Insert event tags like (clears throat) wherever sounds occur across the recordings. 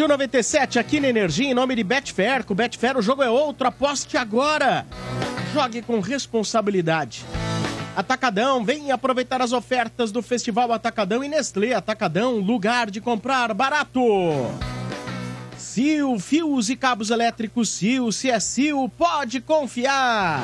Rádio 97 aqui na Energia, em nome de Betfair. Com Betfair o jogo é outro, aposte agora. Jogue com responsabilidade. Atacadão, vem aproveitar as ofertas do Festival Atacadão e Nestlé Atacadão, lugar de comprar barato. Sil, fios e cabos elétricos Sil, se é Sil, pode confiar.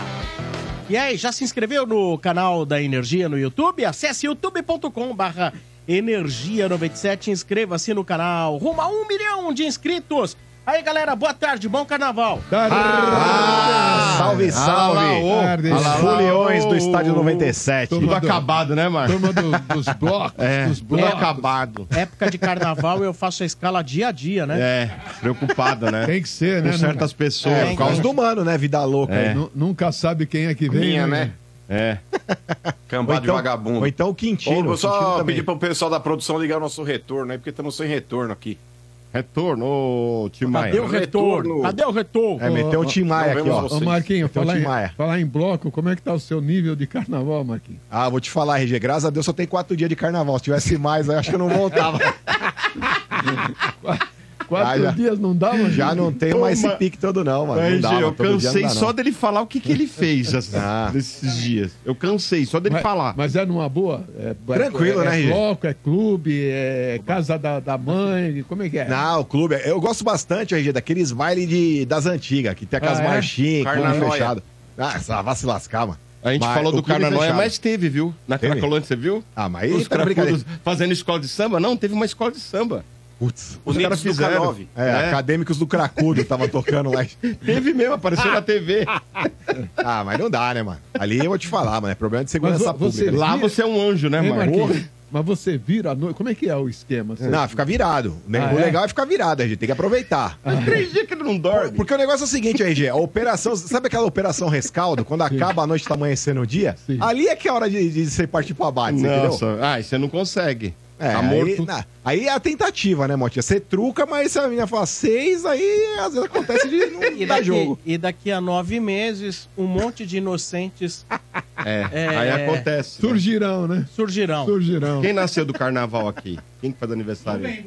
E aí, já se inscreveu no canal da Energia no YouTube? Acesse youtube.com barra Energia 97, inscreva-se no canal. Rumo a um milhão de inscritos. Aí, galera, boa tarde, bom carnaval. Ah, salve, salve. Tarde. Os foliões do Estádio 97. Turma Tudo do- acabado, né, Marcos? Turma do- dos (laughs) blocos. É, dos tudo blocos. acabado. Época de carnaval eu faço a escala dia a dia, né? É, preocupado, né? Tem que ser, Com né? certas pessoas. É, por causa do mano, né? Vida louca. É. Nu- Nunca sabe quem é que vem. Minha, né? É. (laughs) Cambada de então, vagabundo. ou então o Quintino. vou o Quintino só também. pedir pro pessoal da produção ligar o nosso retorno aí, porque estamos sem retorno aqui. Retorno, ô Tim Maia. Cadê o retorno? Cadê o retorno? É, meteu um Tim Maia aqui, ó. Ô, Marquinho, falar em, falar em bloco, como é que tá o seu nível de carnaval, Marquinho? Ah, vou te falar, RG. Graças a Deus só tem quatro dias de carnaval. Se tivesse mais, aí acho que eu não voltava. (laughs) Quatro Ah, já- dias não dá, mano? Já não tenho mais esse pique todo, não, mano. Não dá, eu cansei não dá, só não. dele falar o que, que ele fez assim, (laughs) Ah. nesses dias. Eu cansei só dele Mas, falar. mas é numa boa? É, Tranquilo, é, né, É bloco, é clube, é casa da, da mãe, como é que é? Não, o clube. Eu gosto bastante, RG, daqueles bailes de, das antigas, que tem aquelas Ah, é? marchinhas, clube fechado. Ah, só vai se lascar, mano. A gente Mas falou do Carnaval, mas teve, viu? Na? Cracolândia, você viu? Ah, mas aí Os tá brincadeira. cracudos fazendo escola de samba? Não, teve uma escola de samba. Putz. Os caras do fizeram. K9. É, É. acadêmicos do Cracudo tava tocando lá. (laughs) Teve mesmo, apareceu na TV. (laughs) Ah, mas não dá, né, mano? Ali eu vou te falar, mano. É problema de segurança Mas vo- você- pública. Lá você é um anjo, né? Marquinhos, mas você vira à noite, como é que é o esquema? Você- Não, fica virado. O ne- Ah, o é? legal é ficar virado, a gente tem que aproveitar. Três dias que ele não dorme. Porque o negócio é o seguinte, RG, a operação, sabe aquela operação rescaldo, quando acaba a noite tá amanhecendo o dia? Sim. Ali é que é a hora de, de você partir pro abate, você entendeu? Nossa, ah, e você não consegue. É, tá aí, na- aí é a tentativa, né, Motinha? Você truca, mas se a menina fala seis, aí às vezes acontece de não (laughs) E dar daqui, jogo. e daqui a nove meses, um monte de inocentes (laughs) É, É. aí acontece. né? Surgirão, né? surgirão. Surgirão. Quem nasceu do carnaval aqui? Quem que faz aniversário?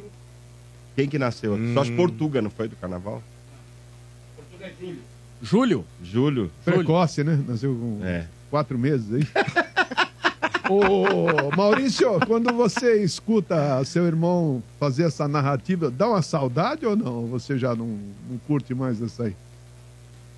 Quem que nasceu aqui? Só as Portuga, não foi do carnaval? Júlio? Júlio. Precoce, né? Nasceu com É. quatro meses aí. (laughs) Ô, Maurício, quando você escuta seu irmão fazer essa narrativa, dá uma saudade ou não? Você já não, não curte mais essa aí?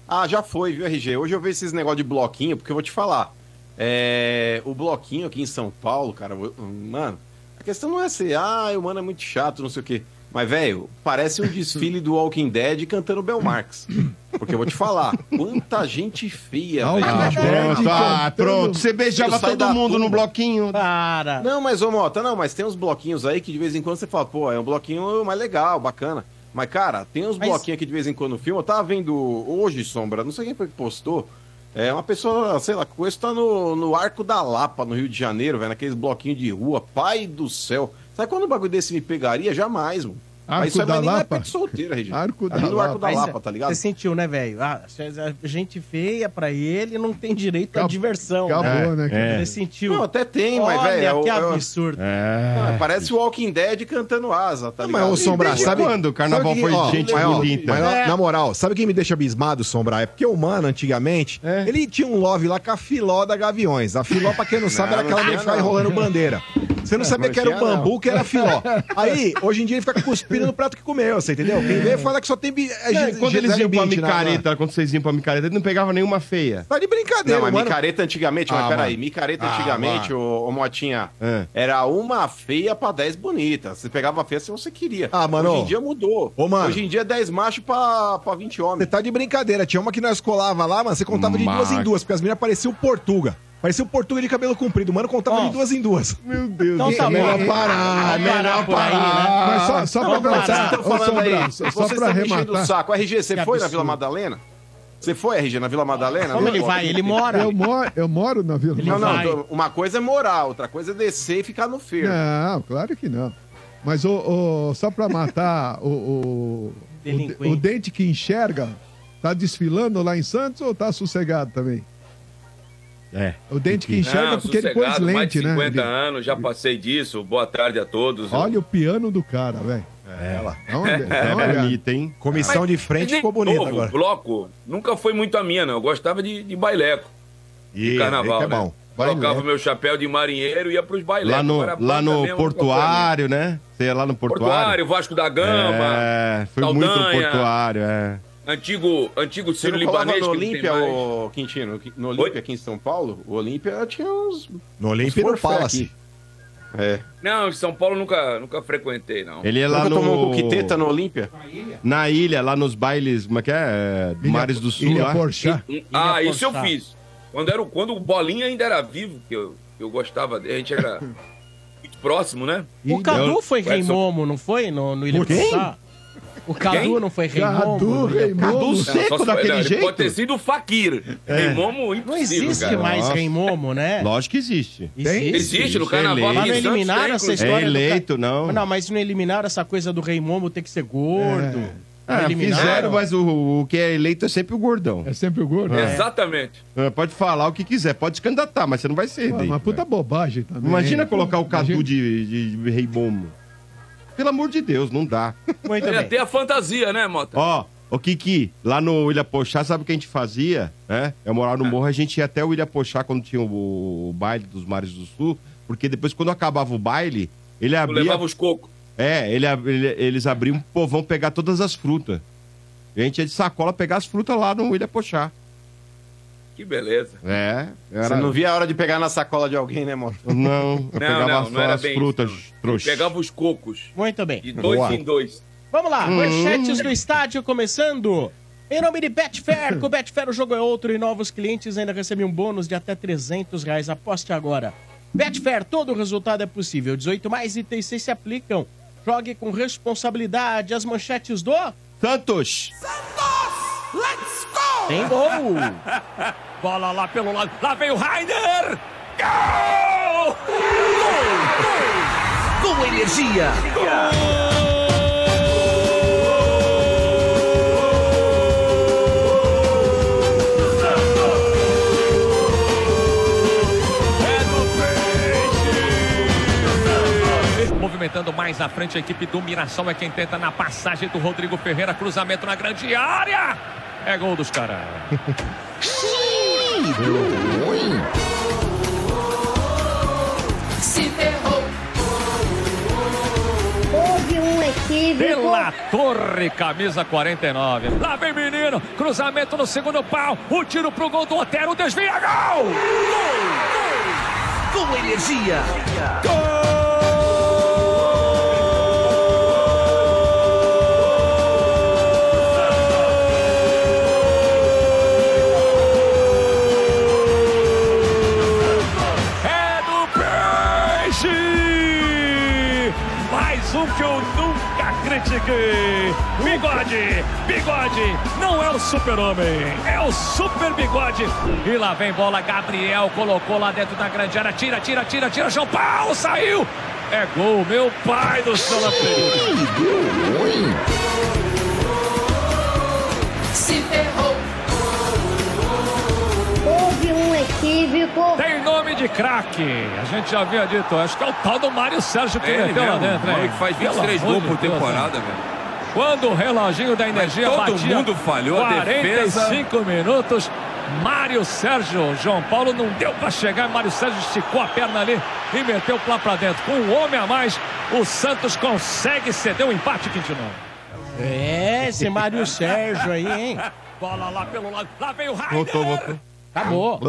Ah, já foi, viu, RG? Hoje eu vejo esses negócio de bloquinho, porque eu vou te falar. É, o bloquinho aqui em São Paulo, cara, mano, a questão não é ser, ah, o mano é muito chato, não sei o quê. Mas, velho, parece um desfile do Walking Dead cantando Bel Marx. Porque eu vou te falar, quanta gente feia, velho. ah, na pronto. Pronto, ah, pronto. Você beijava todo mundo no bloquinho. Para. Não, mas, ô Mota, não, mas tem uns bloquinhos aí que de vez em quando você fala, pô, é um bloquinho mais legal, bacana. Mas, cara, tem uns Mas- bloquinhos aqui de vez em quando no filme. Eu tava vendo hoje, Sombra, não sei quem foi que postou. É uma pessoa, sei lá, com isso tá no, no Arco da Lapa, no Rio de Janeiro, velho, naqueles bloquinhos de rua. Pai do céu. Sabe quando um bagulho desse me pegaria? Jamais, mano. Arco Mas isso da aí nem é Lapa? pé de solteira, Regina. Arco da no Arco Lapa. da Lapa, tá ligado? Você sentiu, né, velho? Ah, a gente feia pra ele não tem direito à diversão. Acabou, né? né? cara? Você sentiu. Não, até tem, mas, Olha, velho. que eu- absurdo. Ah, É. Parece o Walking Dead cantando asa, tá Não, ligado? mas, ô, Sombra, sabe... quando o carnaval sabe que- foi ó, gente mas, bonita? mas, na- É. na moral, sabe quem me deixa abismado, Sombra? É porque o Mano, antigamente, É. ele tinha um love lá com a filó da Gaviões. A filó, pra quem não sabe, Não, era aquela que ficava enrolando bandeira. Você não sabia não que era o bambu, que era filó. (laughs) Aí, hoje em dia, ele fica cuspindo no prato que comeu, você entendeu? Quem vê fala que só tem... é, É, quando eles iam pra micareta, quando vocês iam pra micareta, ele não pegava nenhuma feia. Tá de brincadeira, Não, mas mano. micareta antigamente, Ah, mas peraí, mano. micareta Ah, antigamente, ô, Motinha, É. era uma feia pra 10 bonitas. Você pegava a feia se você queria. Ah, mano. Hoje em dia mudou. Ô, mano. Hoje em dia é 10 machos pra, pra 20 Você homens. tá de brincadeira. Tinha uma que nós colava lá, mano. Você contava de duas em duas, porque as meninas pareciam Portuga. Parecia o Portuga de cabelo comprido. Mano, contava Ó. de duas em duas. Meu Deus. Então tá bom. melhor parar, parar por aí, né? Mas só, só pra Vamos parar. Vocês estão ô, falando Sombra, aí, só, vocês só pra estão me enchendo o arrematar. saco. RG, você Que foi na absurdo. Vila Madalena? Você foi, RG, na Vila Madalena? Como Não, ele vai? Ele mora. Eu moro, eu moro na Vila Não, Madalena. não, vai. tô- uma coisa é morar, outra coisa é descer e ficar no ferro. Não, claro que não. Mas o, o- só pra matar (laughs) o, o, o, o dente que enxerga, tá desfilando lá em Santos ou tá sossegado também? É. O dente que enxerga Não, porque ele pôs sossegado, mais lente, de né? 50 Ele- anos, já passei disso. Boa tarde a todos. Olha o piano do cara, velho. É, dá (laughs) É olhada. bonito, hein? Comissão de frente ficou bonita agora. bloco nunca foi muito a minha, não. Eu gostava de, de baileco, E de carnaval, é né? bom. Colocava Bailé. meu chapéu de marinheiro e ia pros bailecos. Lá no, lá no mesmo portuário, né? Você ia lá no portuário. Portuário, Vasco da Gama, É, foi muito no Saldanha. portuário, é. Antigo, antigo Você Ciro não colava Libanês. no não Olímpia, ô Quintino? No Olímpia aqui em São Paulo, o Olímpia tinha uns... No Olímpia forfé Palace. aqui. É. Não, em São Paulo nunca, nunca frequentei, não. Ele ia lá Nunca no... tomou um coqueteta no Olímpia? Na ilha, lá nos bailes, como é que é? é? Ilha- Mares do Sul, Ilha lá. Porchat. Ah, Ilha isso eu fiz. Quando, era, o- quando o Bolinha ainda era vivo, que eu, eu gostava dele, a gente era (laughs) muito próximo, né? O Cadu foi Rei Momo, não foi? No, no Ilha Quem? O Cadu Quem? não foi Rei Cadu? Momo. Cadu seco daquele não, ele jeito? Pode ter sido o Fakir. Rei Momo, Não impossível, existe cara. mais Nossa. Rei Momo, né? Lógico que existe. Tem? Existe no é carnaval. eleito. Mas não eliminaram tem, essa história É eleito, não. Não, mas não eliminaram essa coisa do Rei Momo ter que ser gordo. Não Ah, eliminaram? fizeram, mas o, o que é eleito é sempre o gordão. É sempre o gordo. Exatamente. É, Pode falar o que quiser, pode se candidatar, mas você não vai ser Pô, eleito. Uma puta bobagem também. Imagina colocar o Cadu Imagina- de, de Rei Momo. Pelo amor de Deus, não dá. Muito Ia bem. ter a fantasia, né, Mota? Ó, o Kiki, lá no Ilha Pochá, sabe o que a gente fazia? Né? Eu morava no morro, a gente ia até o Ilha Pochá quando tinha o, o baile dos Mares do Sul, porque depois, quando acabava o baile, ele Eu abria. levava os cocos. É, ele, ele- eles abriam pro povão pegar todas as frutas. A gente ia de sacola pegar as frutas lá no Ilha Pochá. Que beleza. É, era... Você não via a hora de pegar na sacola de alguém, né, mano? Não, eu Não, pegava não, só não era as bem frutas, trouxa. Pegava os cocos. Muito bem. De dois Boa. em dois. Vamos lá, Hum. manchetes do estádio começando. Em nome de Betfair, com o Betfair o jogo é outro e novos clientes ainda recebem um bônus de até 300 reais. Aposte agora. Betfair, todo resultado é possível. 18 mais itens seis se aplicam. Jogue com responsabilidade. As manchetes do... Santos! Tem gol! (laughs) Bola lá pelo lado. Lá vem o Rainer! Gol! Com energia. Movimentando mais à frente a equipe do Mirassol é quem tenta na passagem do Rodrigo Ferreira. Cruzamento na grande área. É gol dos caras. (laughs) Se ferrou. Houve um equívoco. Pela Torre, camisa 49. Lá vem menino. Cruzamento no segundo pau. O tiro pro gol do Otero. Desvia. Gol! Com energia. É critiquei. Bigode, bigode, não é o super-homem, é o super bigode. E lá vem bola, Gabriel colocou lá dentro da grande área. Tira, tira, tira, tira, João Paulo saiu. É gol, meu pai do céu frente. Se ferrou. Houve um equívoco. Tem nome de craque. A gente já havia dito, acho que é o tal do Mário Sérgio que É ele meteu lá dentro. o que faz Pelo 23 amor gols por Deus, temporada, né? velho. Quando o reloginho da energia todo batia mundo falhou, a 45 minutos, Mário Sérgio, João Paulo não deu pra chegar, Mário Sérgio esticou a perna ali e meteu lá pra dentro. Com um homem a mais, o Santos consegue ceder o empate, Quintino. É, esse Mário Sérgio aí, hein? Bola lá pelo lado, lá vem o Rainer. Voltou, voltou. Acabou.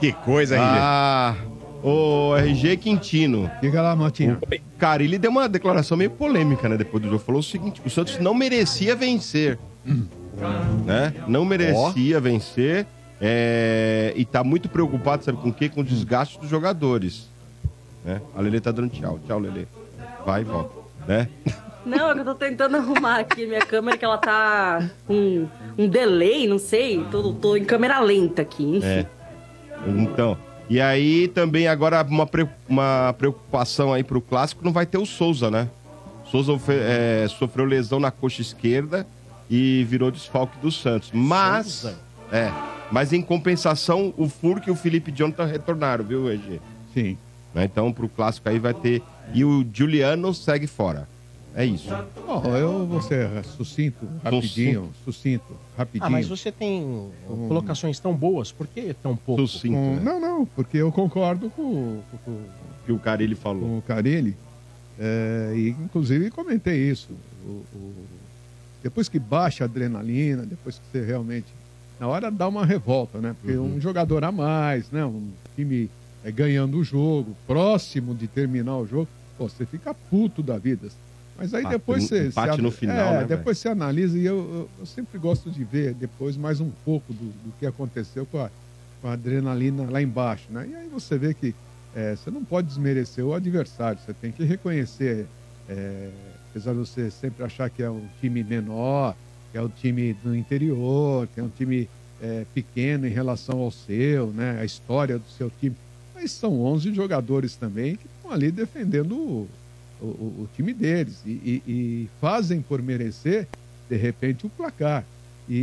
Que coisa, RG. Ah, o RG Quintino. Diga lá, Motinha. Cara, ele deu uma declaração meio polêmica, né? Depois do jogo. Falou o seguinte: o Santos não merecia vencer. Né? Não merecia vencer. é, E tá muito preocupado, sabe com o quê? Com o desgaste dos jogadores. Né? A Lele tá dando tchau. Tchau, Lele. Vai e volta. Né? Não, é que eu tô tentando (laughs) arrumar aqui minha câmera, que ela tá com um delay, não sei. Tô, tô em câmera lenta aqui, enfim. É. Então. E aí também agora uma, pre- uma preocupação aí pro clássico, não vai ter o Souza, né? Souza é, sofreu lesão na coxa esquerda e virou desfalque do Santos. Mas, Souza? é, mas em compensação, o Furk e o Felipe Jonathan retornaram, viu, EG? Sim. Né? Então, pro clássico aí vai ter e o Juliano segue fora. É isso. Bom, eu vou ser sucinto, rapidinho, sucinto, rapidinho. Ah, mas você tem colocações tão boas, por que tão pouco? Sucinto, Com- né? Não, não, porque eu concordo com, com, que o Carilli falou. com o Carilli. é, e inclusive comentei isso. O- o- depois que baixa a adrenalina, depois que você realmente. Na hora dá uma revolta, né? Porque Uhum. um jogador a mais, né? Um time é, ganhando o jogo, próximo de terminar o jogo, pô, você fica puto da vida. Mas aí depois você. empate você- no final, é, né, depois você analisa e eu, eu, eu sempre gosto de ver depois mais um pouco do, do que aconteceu com a, com a adrenalina lá embaixo, né? E aí você vê que é, você não pode desmerecer o adversário, você tem que reconhecer, é, apesar de você sempre achar que é um time menor, que é um time do interior, que é um time é, pequeno em relação ao seu, né? A história do seu time. Mas são 11 jogadores também que estão ali defendendo o, o- time deles e, e- e fazem por merecer, de repente, o placar. E,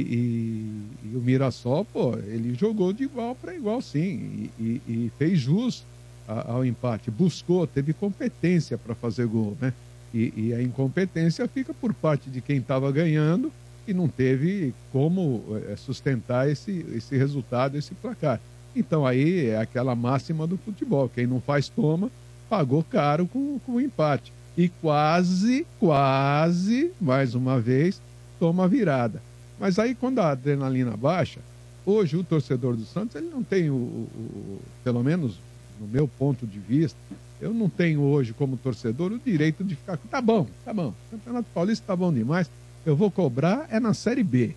e- o Mirassol, pô, ele jogou de igual para igual, sim, e, fez jus ao empate, buscou, teve competência para fazer gol, né? E, e a incompetência fica por parte de quem estava ganhando e não teve como eh, sustentar esse, esse resultado, esse placar. Então aí é aquela máxima do futebol: quem não faz toma, pagou caro com, com o empate. E quase, quase, mais uma vez, toma a virada. Mas aí quando a adrenalina baixa, hoje o torcedor do Santos, ele não tem o, o- o- pelo menos no meu ponto de vista, eu não tenho hoje como torcedor o direito de ficar, tá bom, tá bom, Campeonato Paulista tá bom demais, eu vou cobrar é na Série B.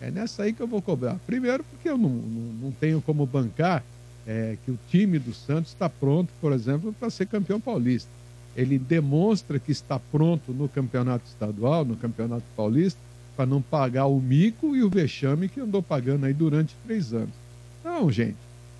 É nessa aí que eu vou cobrar. Primeiro porque eu não, não, não tenho como bancar é, que o time do Santos está pronto, por exemplo, para ser campeão paulista. Ele demonstra que está pronto no campeonato estadual, no campeonato paulista, para não pagar o mico e o vexame que andou pagando aí durante três anos. Não, gente.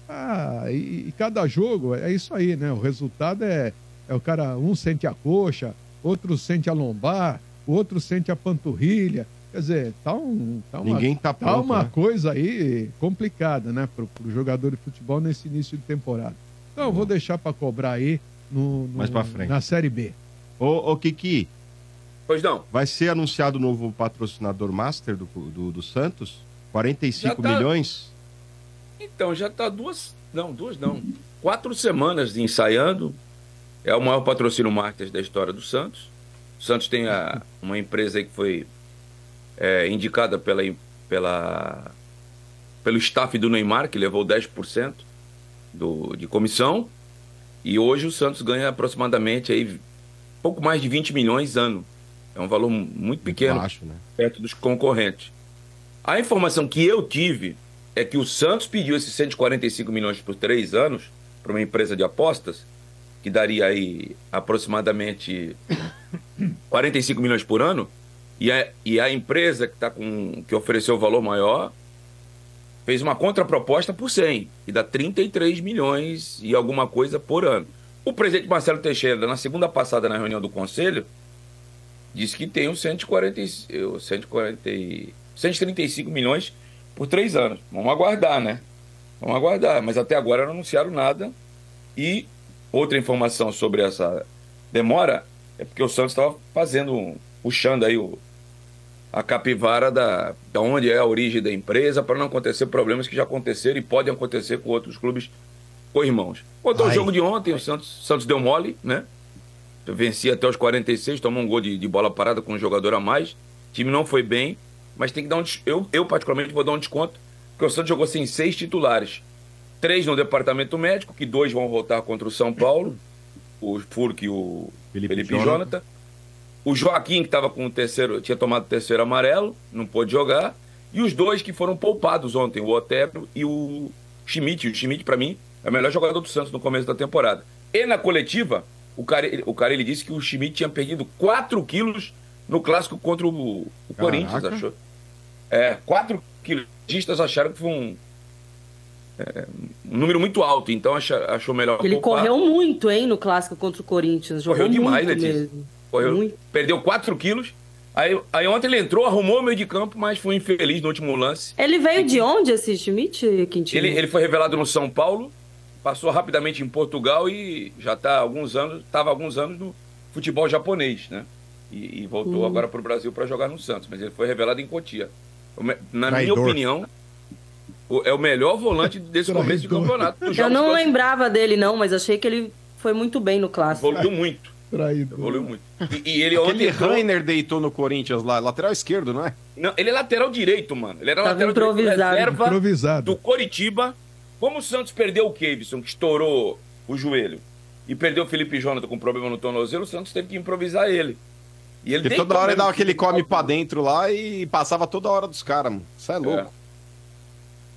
Ah, e, e cada jogo é isso aí, né? O resultado é, é o cara, um sente a coxa, outro sente a lombar, outro sente a panturrilha. Quer dizer, tá, um, tá uma, Ninguém tá pronto, uma né? coisa aí complicada, né? Pro, pro jogador de futebol nesse início de temporada. Então, eu vou deixar para cobrar aí no, no- Mais pra frente. na Série B. Ô, ô Kiki. Pois não. Vai ser anunciado o novo patrocinador master do, do, do Santos? 45 Já tá. milhões? Então, já tá duas. Não, duas não. Quatro semanas de ensaiando. É o maior patrocínio marketing da história do Santos. O Santos tem a- uma empresa aí que foi é, indicada pela, pela, pelo staff do Neymar, que levou 10% do, de comissão. E hoje o Santos ganha aproximadamente aí, pouco mais de 20 milhões ano. É um valor muito pequeno baixo, né? perto dos concorrentes. A informação que eu tive é que o Santos pediu esses 145 milhões por três anos para uma empresa de apostas, que daria aí aproximadamente 45 milhões por ano, e a, e a empresa que, tá com, que ofereceu o valor maior fez uma contraproposta por 100, e dá 33 milhões e alguma coisa por ano. O presidente Marcelo Teixeira, na segunda passada na reunião do conselho, disse que tem os 140, e- os 140, e- 135 milhões por três anos. Vamos aguardar, né? Vamos aguardar. Mas até agora não anunciaram nada. E outra informação sobre essa demora é porque o Santos estava fazendo, puxando aí o, a capivara da, da onde é a origem da empresa para não acontecer problemas que já aconteceram e podem acontecer com outros clubes co-irmãos. Quanto ao jogo de ontem, o Santos, Santos deu mole, né? Vencia até os 46, tomou um gol de, de bola parada com um jogador a mais. O time não foi bem, mas tem que dar um. Eu, eu particularmente, vou dar um desconto, porque o Santos jogou sem seis titulares. Três no departamento médico, que dois vão voltar contra o São Paulo, o Furk e o Felipe Felipe, Jonathan. Jonathan. O Joaquim, que estava com o terceiro, tinha tomado o terceiro amarelo, não pôde jogar. E os dois que foram poupados ontem, o Otero e o Schmidt. O Schmidt, para mim, é o melhor jogador do Santos no começo da temporada. E na coletiva, o cara, o cara ele disse que o Schmidt tinha perdido 4 quilos no clássico contra o, o Corinthians, achou? É, 4 quilos. Os acharam que foi um, é, um número muito alto, então achou melhor Ele poupar. correu muito, hein, no clássico contra o Corinthians. Jogou Correu demais, muito Letícia. mesmo. Correu, perdeu 4 quilos. Aí, aí ontem ele entrou, arrumou o meio de campo, mas foi infeliz no último lance. Ele veio de onde, esse Schmidt, Quintino? Ele, ele foi revelado no São Paulo, passou rapidamente em Portugal e já está alguns anos, estava alguns anos no futebol japonês, né? E, e voltou Hum. agora para o Brasil para jogar no Santos, mas ele foi revelado em Cotia. Na Traidor. minha opinião, o- é o melhor volante desse começo de campeonato. Eu não lembrava dele, não, mas achei que ele foi muito bem no clássico. Evoluiu muito, Traído. evoluiu muito. E, e ele ontem Aquele entrou- Rainer deitou no Corinthians lá, lateral esquerdo, não é? Não, ele é lateral direito, mano. Ele era Tava lateral direito improvisado. reserva Improvisado. do Coritiba. Como o Santos perdeu o Kevson, que estourou o joelho, e perdeu o Felipe Jonathan com problema no tornozelo, o Santos teve que improvisar ele. E ele toda hora ele dava aquele come pra dentro lá e passava toda hora dos caras, mano. Isso é louco.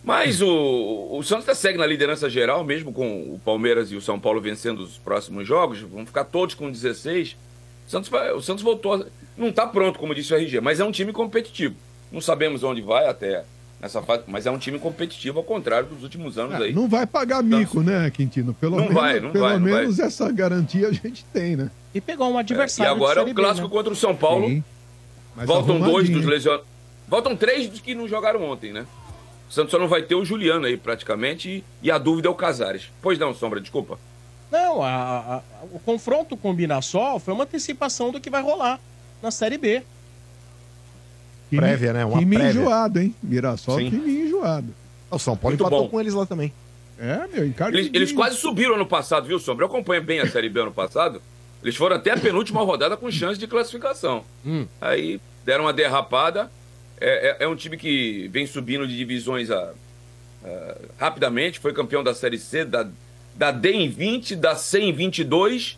Mas o, o Santos tá segue na liderança geral, mesmo com o Palmeiras e o São Paulo vencendo os próximos jogos. Vão ficar todos com 16. O Santos, vai- o Santos voltou. a- Não tá pronto, como disse o RG, mas é um time competitivo. Não sabemos onde vai até nessa fase, mas é um time competitivo, ao contrário dos últimos anos Ah, aí. não vai pagar mico, né, Quintino? Pelo Não menos, vai, não pelo vai, não menos essa garantia a gente tem, né? E pegou um É, adversário. e agora de é o Série B, clássico né? contra o São Paulo. Voltam dois dos lesionados. Voltam três dos que não jogaram ontem, né? O Santos só não vai ter o Juliano aí, praticamente, e, e a dúvida é o Casares. Pois não, Sombra, desculpa. Não, a- a- o confronto com o Mirassol foi uma antecipação do que vai rolar na Série B. Time- Prévia, né? Uma time prévia. enjoado, hein? Mirassol, Sim. time enjoado. O São Paulo Muito empatou bom. com eles lá também. É, meu. Eles, eles quase subiram ano passado, viu, Sombra? Eu acompanho bem a Série B ano passado. Eles foram até a penúltima rodada com chance de classificação. Hum. Aí deram uma derrapada. É, é- é um time que vem subindo de divisões a- a- rapidamente. Foi campeão da Série C, da, da D em 20, da C em 22.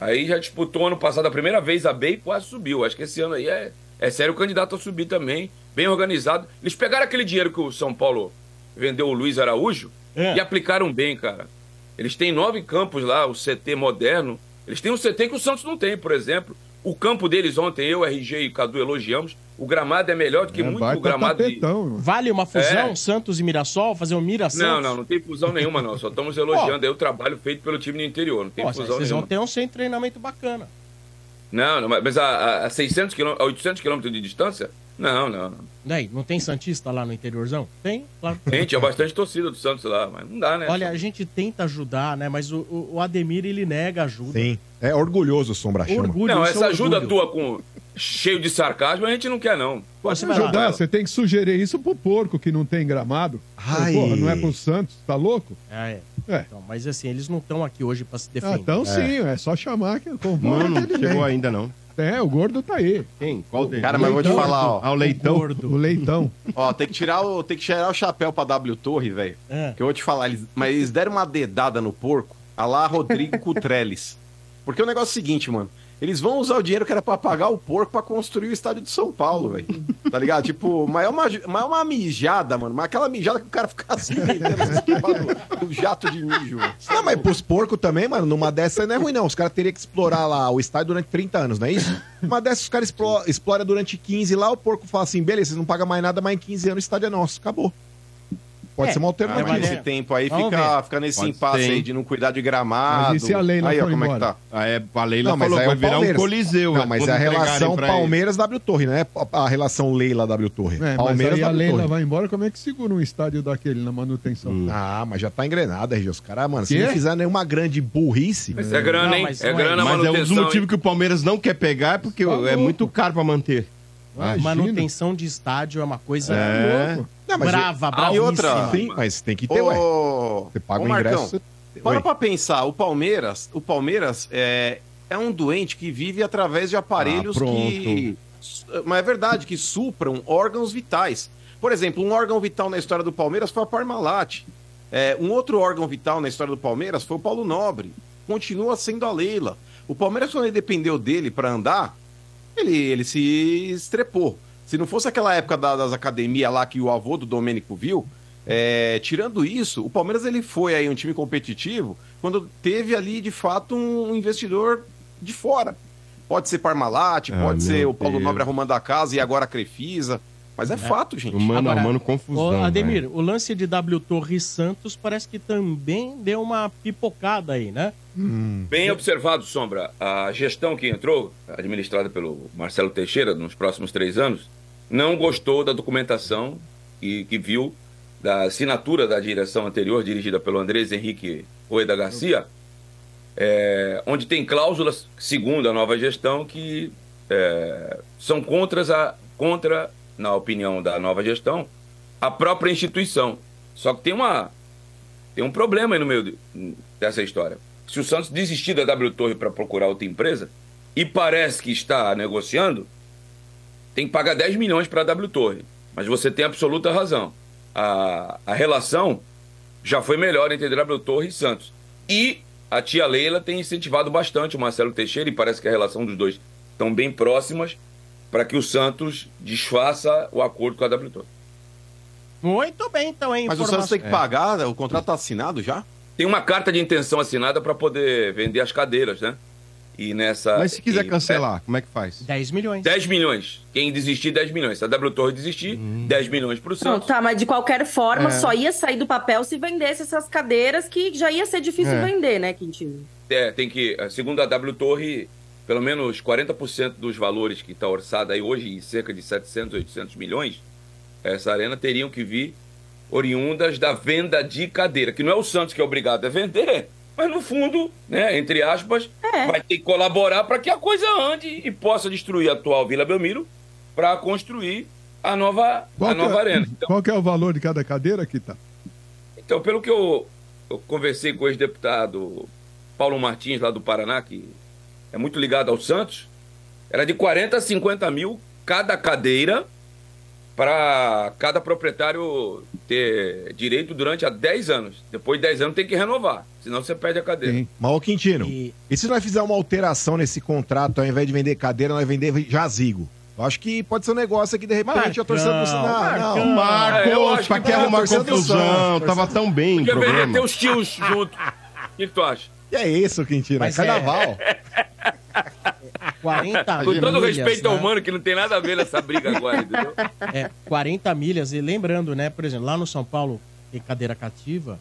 Aí já disputou ano passado a primeira vez a B e quase subiu. Acho que esse ano aí é, é sério candidato a subir também. Bem organizado. Eles pegaram aquele dinheiro que o São Paulo vendeu o Luiz Araújo É. e aplicaram bem, cara. Eles têm nove campos lá, o CT moderno. Eles têm um CT que o Santos não tem, por exemplo. O campo deles ontem, eu, RG e Cadu elogiamos. O gramado é melhor do que É, muito baita gramado de... tapetão, mano. Vale uma fusão, É. Santos e Mirassol, fazer um Mira Não, Santos? não, não tem fusão nenhuma, não. Só estamos elogiando aí o trabalho feito pelo time do interior. Não tem Pô, fusão vocês vão nenhuma. ter um sem treinamento bacana. Não, não, mas a, a- a 600 quilômetros, a 800 quilômetros de distância? Não, não. não. Daí, não tem Santista lá no interiorzão? Tem, claro. Tem, tinha bastante torcida do Santos lá, mas não dá, né? Olha, a gente tenta ajudar, né? Mas o, o- o Ademir, ele nega ajuda. Sim. É orgulhoso o Sombra Chama. Orgulho, Não, é essa ajuda orgulho. tua com cheio de sarcasmo a gente não quer, não. Pode Você me ajudar. Você tem que sugerir isso pro porco que não tem gramado. Ai. Porra, não é pro Santos, tá louco? É, é. É. Então, mas assim, eles não estão aqui hoje pra se Ah, defender. então sim, é só chamar que convoca Não, não chegou vem. ainda não. É, o gordo tá aí. Quem? Qual deles? Cara, mas eu vou te Leitão. falar, ó. Ah, o Leitão. O leitão. Ó, tem que tirar o, tem que tirar o chapéu pra W Torre, velho. É. Que eu vou te falar, eles, mas eles deram uma dedada no porco, a lá Rodrigo (laughs) Cutrelles. Porque o negócio é o seguinte, mano. Eles vão usar o dinheiro que era pra pagar o porco pra construir o estádio de São Paulo, velho. Tá ligado? Tipo, mas é uma, mas é uma mijada, mano. Mas aquela mijada que o cara fica (laughs) assim, assim, do jato de mijo, velho. Não, mas pros porcos também, mano, numa dessa não é ruim, não. Os caras teriam que explorar lá o estádio durante 30 anos, não é isso? Uma dessas os caras explo- exploram durante 15 lá, o porco fala assim, beleza, vocês não pagam mais nada, mas em 15 anos o estádio é nosso. Acabou. Pode É, ser uma alternativa. mas nesse tempo aí Vamos fica, ver. fica nesse Pode impasse ser, aí de não cuidar de gramado. Mas e se a Leila aí, ó, for como é que tá? Ah, é, a Leila Não, mas falou é vai virar um coliseu. Não, mas quando é a entregarem relação pra ele. Palmeiras-W Torre, não é a relação Leila-W Torre. É, mas Palmeiras aí a W Leila Torre. vai embora, como é que segura um estádio daquele na manutenção? Hum. Ah, mas já tá engrenado, RG. Os caras, mano, se Quê? não fizer nenhuma grande burrice. Mas é grana, hein? mas é é grana Mas é um dos manutenção. motivos hein? que o Palmeiras não quer pegar é porque Tá é muito caro pra manter. Imagina. Manutenção de estádio é uma coisa É. Louco. Não, mas brava, bravíssima. e outra? Sim, mas tem que ter, ué. Ô, Você paga ô, o Marcão, ingresso. você- Para Oi. pra pensar, o Palmeiras, o Palmeiras é, é um doente que vive através de aparelhos Ah, que. Mas é verdade, que supram órgãos vitais. Por exemplo, um órgão vital na história do Palmeiras foi a Parmalat. É, um outro órgão vital na história do Palmeiras foi o Paulo Nobre. Continua sendo a Leila. O Palmeiras, quando ele dependeu dele para andar, ele, ele se estrepou. Se não fosse aquela época da- das academias lá que o avô do Domênico viu, é, tirando isso, o Palmeiras ele foi aí um time competitivo quando teve ali de fato um investidor de fora. Pode ser Parmalat, Ah, pode ser o Paulo Deus. Nobre arrumando a casa e agora a Crefisa. Mas é, fato, gente. O mano Agora, arrumando Ô, confusão. Ademir, velho. o lance de W Torre Santos parece que também deu uma pipocada aí, né? Bem observado, Sombra. A gestão que entrou, administrada pelo Marcelo Teixeira nos próximos três anos, não gostou da documentação e que viu da assinatura da direção anterior, dirigida pelo Andrés Henrique Rueda Garcia, é, onde tem cláusulas, segundo a nova gestão, que é, são contras a, contra, na opinião da nova gestão, a própria instituição. Só que tem uma tem um problema aí no meio de- dessa história. Se o Santos desistir da W Torre para procurar outra empresa, e parece que está negociando, tem que pagar 10 milhões para a W Torre. Mas você tem absoluta razão. A, a relação já foi melhor entre W Torre e Santos. E a tia Leila tem incentivado bastante o Marcelo Teixeira, e parece que a relação dos dois estão bem próximas, para que o Santos desfaça o acordo com a W Torre. Muito bem, então, hein? Mas o Santos tem que pagar, o contrato tá assinado já? Tem uma carta de intenção assinada para poder vender as cadeiras, né? E nessa. Mas se quiser e- cancelar, como é que faz? 10 milhões. 10 milhões. Quem desistir, 10 milhões. Se a W Torre desistir, 10 milhões pro Não, Santos. tá, mas de qualquer forma, É. só ia sair do papel se vendesse essas cadeiras que já ia ser difícil É. vender, né, Quintino? É, tem que, segundo a W Torre, pelo menos 40% dos valores que está orçado aí hoje, em cerca de 700, 800 milhões, essa arena teriam que vir oriundas da venda de cadeira, que não é o Santos que é obrigado a vender, mas no fundo, né, entre aspas, vai ter que colaborar para que a coisa ande e possa destruir a atual Vila Belmiro para construir a nova, Qual, a que nova é, arena. qual que é o valor de cada cadeira aqui, tá? Então, pelo que eu, eu conversei com o ex-deputado Paulo Martins, lá do Paraná, que é muito ligado ao Santos, era de 40 a 50 mil cada cadeira para cada proprietário ter direito durante a 10 anos. Depois de 10 anos tem que renovar, senão você perde a cadeira. Mas, ô Quintino, e... se nós fizer uma alteração nesse contrato, ao invés de vender cadeira, nós vender jazigo? Eu acho que pode ser um negócio aqui, de repente, a torcida do. Não, não. Marcos, É, pra que arrumar confusão? Tava tão bem o Porque deveria programa. ter os tios junto. O que, que tu acha? E é isso, Quintino, Mas é carnaval. (laughs) 40 Com todo milhas, respeito ao né? humano, que não tem nada a ver nessa briga agora, entendeu? É, 40 milhas. E lembrando, né, por exemplo, lá no São Paulo tem cadeira cativa,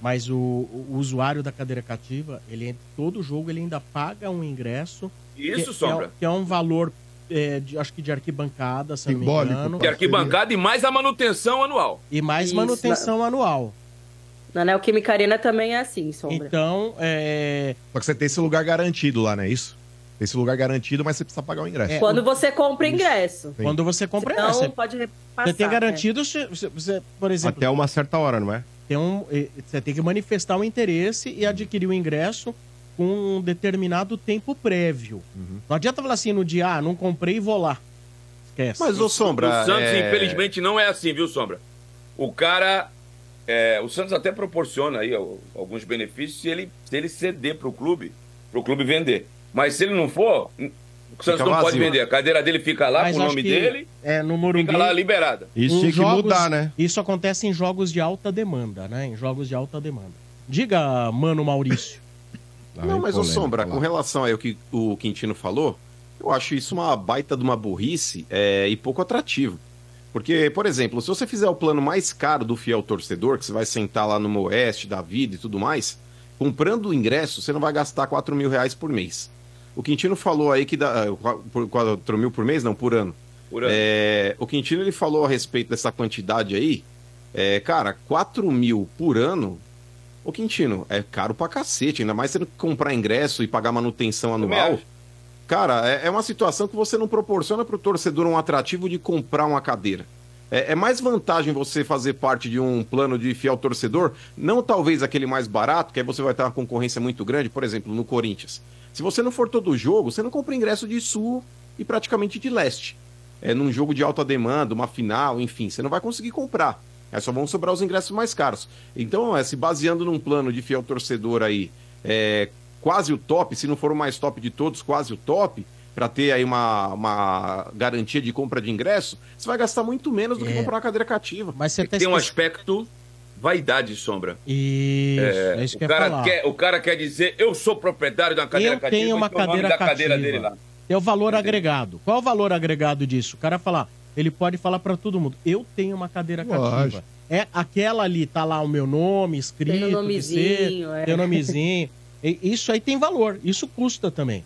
mas o, o usuário da cadeira cativa, ele todo jogo ele ainda paga um ingresso. Isso, que, Sombra. Que é, que é um valor, é, de- acho que de arquibancada, se não me Simbólico, engano. De arquibancada e mais a manutenção anual. E mais Isso, manutenção anual. Na Neoquímica Arena também é assim, Sombra. Então, é... Só que você tem esse lugar garantido lá, não é isso? Tem esse lugar garantido, mas você precisa pagar o ingresso. Quando você compra ingresso. Quando você compra Senão, ingresso, você- pode repassar. Você tem né? garantido, se- se- você, por exemplo, Até uma certa hora, não é? tem um, você tem que manifestar o interesse e adquirir o ingresso com um determinado tempo prévio. Não adianta falar assim no dia, ah, não comprei e vou lá. Esquece. Mas, ô Sombra, O Santos, é- infelizmente, não é assim, viu, Sombra? O cara. é, o Santos até proporciona aí alguns benefícios se ele, se ele ceder pro clube, pro clube vender. Mas se ele não for, o Santos não pode vender. A cadeira dele fica lá Mas com o nome dele, É, no Morumbi. fica lá liberada. Isso em tinha que jogos- mudar, né? Isso acontece em jogos de alta demanda, né? Em jogos de alta demanda. Diga, mano Maurício. (coughs) Não, mas o Sombra, com relação ao que o Quintino falou, eu acho isso uma baita de uma burrice é, e pouco atrativo. Porque, por exemplo, se você fizer o plano mais caro do fiel torcedor, que você vai sentar lá no Oeste da vida e tudo mais, comprando o ingresso, você não vai gastar 4 mil reais por mês. O Quintino falou aí que dá. ah, por 4 mil por mês? Não, por ano. Por ano. É, o Quintino ele falou a respeito dessa quantidade aí. É, cara, 4 mil por ano. Ô Quintino, é caro pra cacete, ainda mais tendo que comprar ingresso e pagar manutenção anual. Cara, é, é uma situação que você não proporciona pro torcedor um atrativo de comprar uma cadeira. É, é mais vantagem você fazer parte de um plano de fiel torcedor, não talvez aquele mais barato, que aí você vai ter uma concorrência muito grande, por exemplo, no Corinthians. Se você não for todo jogo, você não compra ingresso de sul e praticamente de leste. É num jogo de alta demanda, uma final, enfim, você não vai conseguir comprar. Aí só vão sobrar os ingressos mais caros. Então, é, se baseando num plano de fiel torcedor aí, é, quase o top, se não for o mais top de todos, quase o top, para ter aí uma, uma garantia de compra de ingresso, você vai gastar muito menos do que É. comprar uma cadeira cativa. Mas você tá Tem um aspecto vaidade, Sombra. Isso, é, isso que o, eu cara falar. quer, o cara quer dizer, eu sou proprietário de uma cadeira eu cativa, tenho uma então o nome cadeira da cativa. cadeira dele lá. É o valor agregado. Qual o valor agregado disso? O cara falar, ele pode falar pra todo mundo, eu tenho uma cadeira cativa. Lógico. É aquela ali, tá lá o meu nome escrito, Tem o nomezinho, ser, é. tem o nomezinho. E Isso aí tem valor, isso custa também.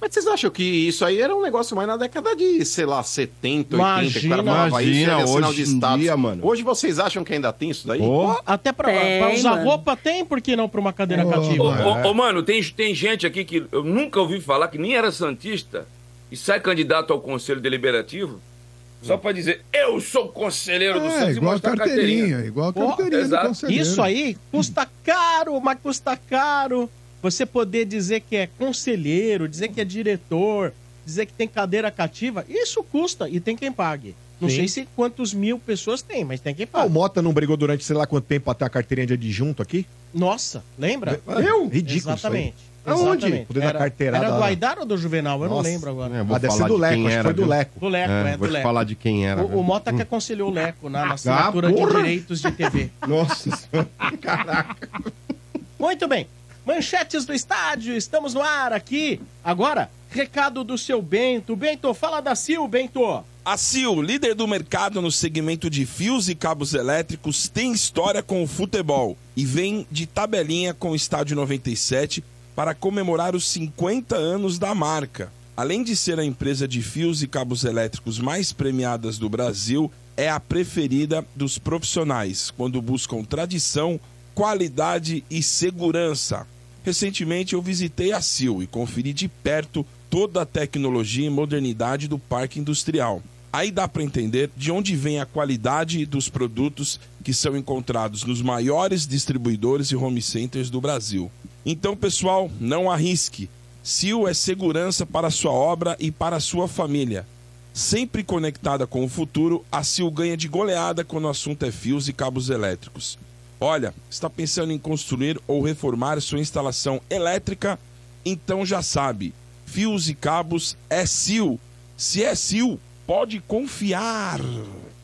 Mas vocês acham que isso aí era um negócio mais na década de, sei lá, 70, 80, que o cara Imagina. falava isso, Imagina, era sinal hoje de status. dia, mano. Hoje vocês acham que ainda tem isso daí? Ô, Até pra, Tem, pra usar mano. roupa tem, por que não pra uma cadeira Ô, cativa? Ô, mano. ô, ô, mano, tem, tem gente aqui que eu nunca ouvi falar, que nem era Santista, e sai candidato ao Conselho Deliberativo, só pra dizer, eu sou conselheiro do É, Santos e igual a mostrar a carteirinha, igual a Pô, carteirinha do exato. conselheiro. Isso aí custa caro, mas custa caro. Você poder dizer que é conselheiro, dizer que é diretor, dizer que tem cadeira cativa, isso custa e tem quem pague. Não Sim. sei se quantos mil pessoas tem, mas tem quem Ah, o pague. Mota não brigou durante sei lá quanto tempo até a carteirinha de adjunto aqui? Nossa, lembra? Eu? Ridículo Exatamente. Aonde? Exatamente. Poder dar Era, carteirada era do Aidar ou do Juvenal? Eu não Nossa. lembro agora. É, vou Ah, deve ser falar do de Leco, quem acho que era, foi do? Leco. Do Leco, É, é, do vou te Leco. falar de quem era. O, o Mota que aconselhou o Leco na, na assinatura de porra! direitos de TV. (laughs) Nossa senhora. Muito bem. Manchetes do estádio, estamos no ar aqui. Agora, recado do seu Bento. Bento, fala da Sil, Bento. A Sil, líder do mercado no segmento de fios e cabos elétricos, tem história com o futebol e vem de tabelinha com o Estádio 97 para comemorar os 50 anos da marca. Além de ser a empresa de fios e cabos elétricos mais premiadas do Brasil, é a preferida dos profissionais quando buscam tradição, qualidade e segurança. Recentemente eu visitei a Sil e conferi de perto toda a tecnologia e modernidade do parque industrial. Aí dá para entender de onde vem a qualidade dos produtos que são encontrados nos maiores distribuidores e home centers do Brasil. Então, pessoal, não arrisque. Sil é segurança para sua obra e para sua família. Sempre conectada com o futuro, a Sil ganha de goleada quando o assunto é fios e cabos elétricos. Olha, está pensando em construir ou reformar sua instalação elétrica? Então já sabe, fios e cabos é Sil. Se é Sil, pode confiar.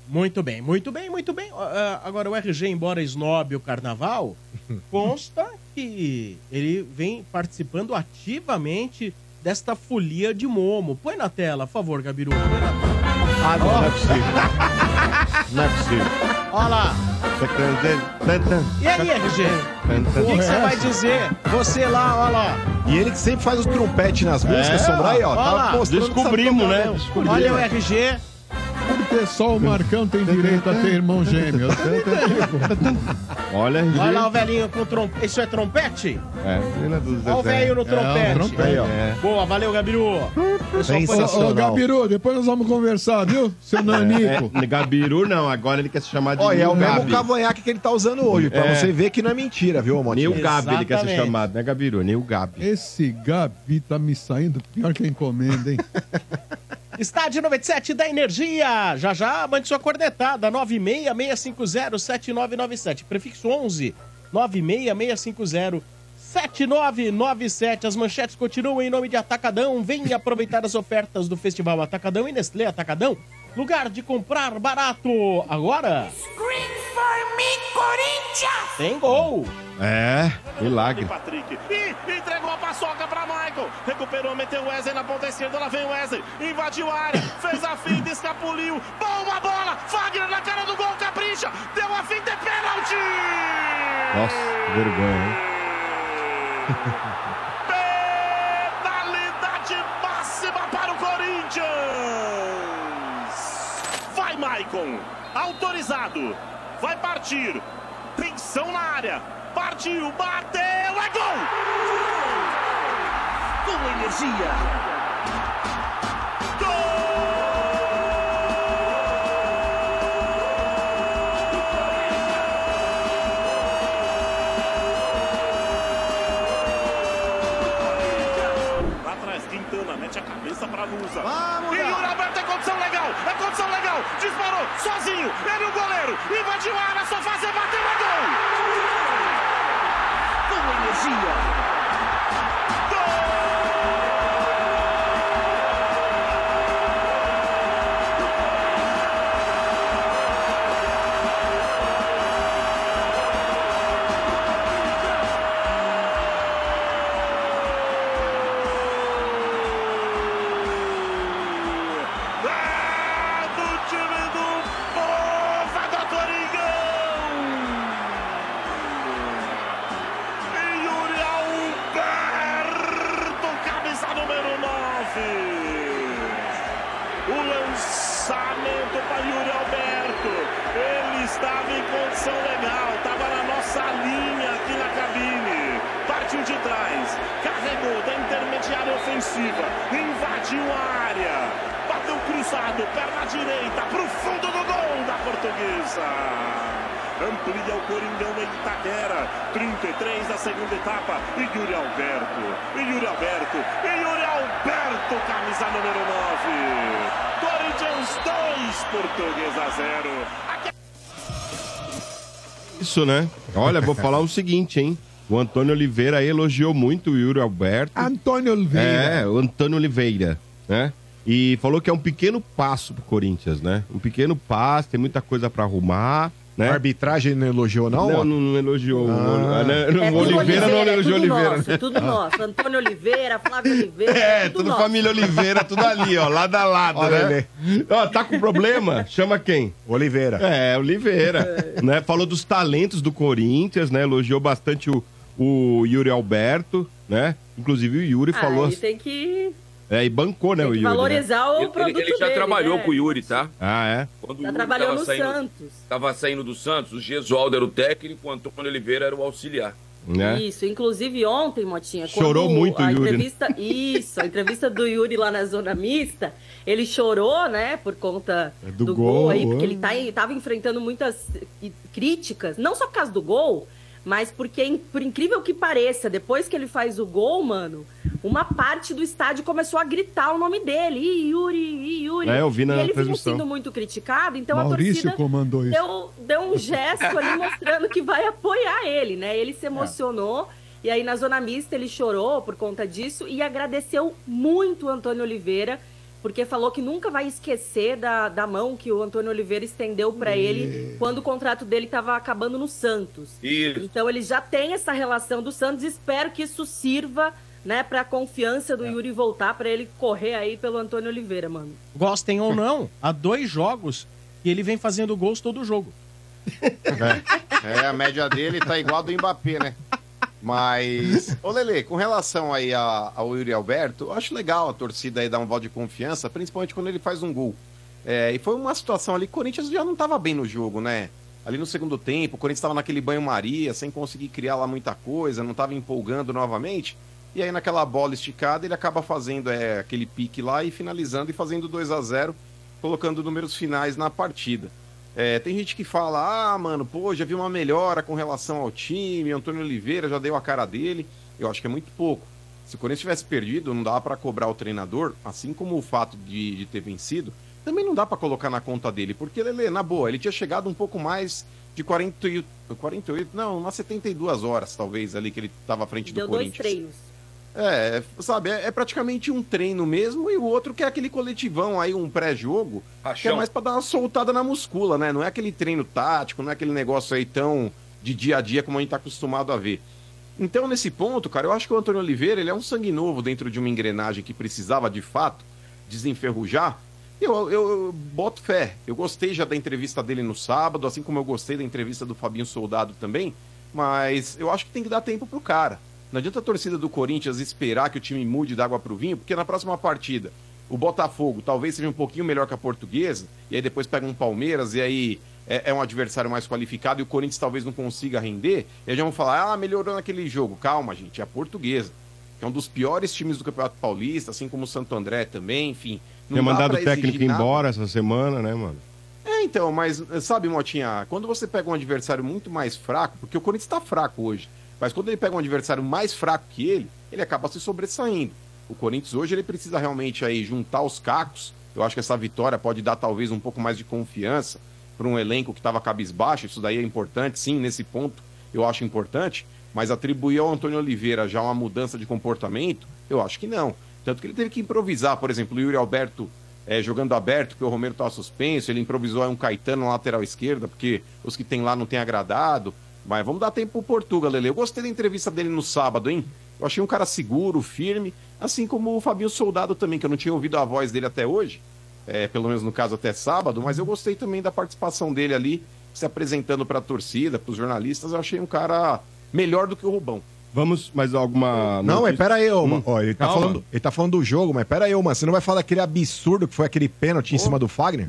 Muito bem, muito bem, muito bem. Ah, agora, o RG, embora snob o carnaval, (laughs) consta que ele vem participando ativamente desta folia de Momo. Põe na tela, por favor, Gabiru. Põe na tela. Ah, não, não é possível. Não é possível. Olha lá. E aí, RG? O que que você vai dizer? Você lá, olha lá. E ele que sempre faz os trompete nas músicas, É, Sombra aí, ó. olha Tá lá. Descobrimos, né? Descobrimos. Olha o RG. Porque só o Marcão tem direito a ter irmão gêmeo. (laughs) Olha, Olha lá o velhinho com trompete. Isso é trompete? É, Olha o Zezé. velho no trompete. trompete. Aí, ó. É. Boa, valeu, Gabiru. Pessoal, Ô, Sensacional. ô, Gabiru, depois nós vamos conversar, viu? Seu Nanico. É, Gabiru não, agora ele quer se chamar de Ó, e é o Gabi. mesmo cavanhaque que ele tá usando hoje, pra É. você ver que não é mentira, viu, Motinho? Nil Gabi ele quer ser Exatamente. chamado, né, Gabiru? Nil Gabi. Esse Gabi tá me saindo pior que a encomenda, hein? (laughs) Estádio 97 da Energia. Já já, mande sua cornetada. 966507997. Prefixo 11. 966507997. As manchetes continuam em nome de Atacadão. Venha aproveitar as ofertas do Festival Atacadão e Nestlé Atacadão. Lugar de comprar barato. Agora tem gol. É, milagre. Patrick. E entregou a paçoca pra Michael. Recuperou, meteu o Wesley na ponta esquerda. Lá vem o Wesley. Invadiu a área. (laughs) Fez a finta, escapuliu. Boa bola. Fagner na cara do gol. Capricha. Deu a finta. É pênalti. Nossa, que vergonha, hein? (laughs) Penalidade máxima para o Corinthians. Maicon. Autorizado. Vai partir. Tensão na área. Partiu, bateu, é gol! Com energia. Pra Lusa. Vamos, e o Yuri Alberto é condição legal, é condição legal. Disparou, sozinho, ele o goleiro. Invadiu a área, só fazer, bateu, é gol! Com energia. Isso, né? Olha, vou falar o seguinte, hein? O Antônio Oliveira elogiou muito o Yuri Alberto. Antônio Oliveira. É, o Antônio Oliveira, né? E falou que é um pequeno passo pro Corinthians, né? Um pequeno passo, tem muita coisa pra arrumar, né? A arbitragem não elogiou, não? Não, não, não elogiou. Ah. Né? É tudo Oliveira não é elogiou tudo Oliveira. Nosso, né? tudo nosso. Antônio Oliveira, Flávio Oliveira. É, tudo, tudo nosso. família Oliveira, tudo ali, ó, lado a lado, Olha né? Ó, tá com problema? Chama quem? Oliveira. É, Oliveira. Né? Falou dos talentos do Corinthians, né? Elogiou bastante o, o Yuri Alberto, né? Inclusive o Yuri Ah, falou. ele tem que É, e bancou, né, o Yuri? né? valorizar o Ele, produto ele já dele, trabalhou né? com o Yuri, tá? Ah, é? Quando Já o trabalhou no saindo, Santos. Tava saindo do Santos, o Gesualdo era o técnico, o Antônio Oliveira era o auxiliar. Né? Isso, inclusive ontem, Motinha, Chorou muito o a Yuri, né? entrevista, Isso, a entrevista do Yuri lá na zona mista, ele chorou, né, por conta É do do, gol, gol, aí, é. porque ele tá, em- tava enfrentando muitas críticas, não só por causa do gol, mas porque, por incrível que pareça, depois que ele faz o gol, mano, uma parte do estádio começou a gritar o nome dele, Ih, Yuri, Ih, Yuri. É, eu vi na e ele transmissão. sendo muito criticado, então a Maurício torcida comandou isso. deu, deu um gesto ali mostrando que vai apoiar ele, né? Ele se emocionou. E aí, na zona mista, ele chorou por conta disso e agradeceu muito o Antônio Oliveira, porque falou que nunca vai esquecer da, da mão que o Antônio Oliveira estendeu para ele quando o contrato dele estava acabando no Santos. Isso. Então, ele já tem essa relação do Santos. Espero que isso sirva, né, para a confiança do Yuri voltar, para ele correr aí pelo Antônio Oliveira, mano. Gostem ou não, há dois jogos que ele vem fazendo gols todo jogo. É, a média dele tá igual a do Mbappé, né? Mas, ô Lele, com relação aí ao Yuri Alberto, eu acho legal a torcida aí dar um voto de confiança, principalmente quando ele faz um gol. É, e foi uma situação ali, o Corinthians já não tava bem no jogo, né? Ali no segundo tempo, o Corinthians tava naquele banho-maria, sem conseguir criar lá muita coisa, não tava empolgando novamente. E aí naquela bola esticada, ele acaba fazendo é, aquele pique lá e finalizando e fazendo 2 a 0 colocando números finais na partida. É, tem gente que fala, ah, mano, pô, já vi uma melhora com relação ao time, Antônio Oliveira já deu a cara dele. Eu acho que é muito pouco. Se o Corinthians tivesse perdido, não dá pra cobrar o treinador, assim como o fato de, de ter vencido, também não dá pra colocar na conta dele, porque, Lele, na boa, ele tinha chegado um pouco mais de 48, 48 não, umas 72 horas, talvez, ali que ele tava à frente Deu do dois Corinthians. treinos. É, sabe, é, é praticamente um treino mesmo e o outro que é aquele coletivão aí, um pré-jogo, que é mais pra dar uma soltada na muscula, né? Não é aquele treino tático, não é aquele negócio aí tão de dia a dia como a gente tá acostumado a ver. Então, nesse ponto, cara, eu acho que o Antônio Oliveira, ele é um sangue novo dentro de uma engrenagem que precisava, de fato, desenferrujar. Eu, eu, eu boto fé. Eu gostei já da entrevista dele no sábado, assim como eu gostei da entrevista do Fabinho Soldado também, mas eu acho que tem que dar tempo pro cara. Não adianta a torcida do Corinthians esperar que o time mude da água pro vinho, porque na próxima partida o Botafogo talvez seja um pouquinho melhor que a portuguesa, e aí depois pega um Palmeiras, e aí é, é um adversário mais qualificado, e o Corinthians talvez não consiga render, e aí já vão falar, ah, melhorou naquele jogo. Calma, gente, é a portuguesa. Que é um dos piores times do Campeonato Paulista, assim como o Santo André também, enfim. Não dá mandado o técnico nada. embora essa semana, né, mano? É, então, mas sabe, Motinha, quando você pega um adversário muito mais fraco, porque o Corinthians tá fraco hoje, mas quando ele pega um adversário mais fraco que ele, ele acaba se sobressaindo. O Corinthians hoje ele precisa realmente aí juntar os cacos. Eu acho que essa vitória pode dar talvez um pouco mais de confiança para um elenco que estava cabisbaixo. Isso daí é importante, sim, nesse ponto eu acho importante. Mas atribuir ao Antônio Oliveira já uma mudança de comportamento, eu acho que não. Tanto que ele teve que improvisar, por exemplo, o Yuri Alberto é, jogando aberto, porque o Romero estava suspenso, ele improvisou aí um Caetano na lateral esquerda, porque os que tem lá não tem agradado. Mas vamos dar tempo pro Portugal, Lele. Eu gostei da entrevista dele no sábado, hein? Eu achei um cara seguro, firme, assim como o Fabinho Soldado também, que eu não tinha ouvido a voz dele até hoje, é, pelo menos no caso até sábado, mas eu gostei também da participação dele ali, se apresentando pra torcida, pros jornalistas. Eu achei um cara melhor do que o Rubão. Vamos, mais alguma. Não, mas notícia? pera aí, ô, Hum, mano. Ó, ele, tá calma. falando, ele tá falando do jogo, mas pera aí, ô, mano. Você não vai falar daquele absurdo que foi aquele pênalti em cima do Fagner?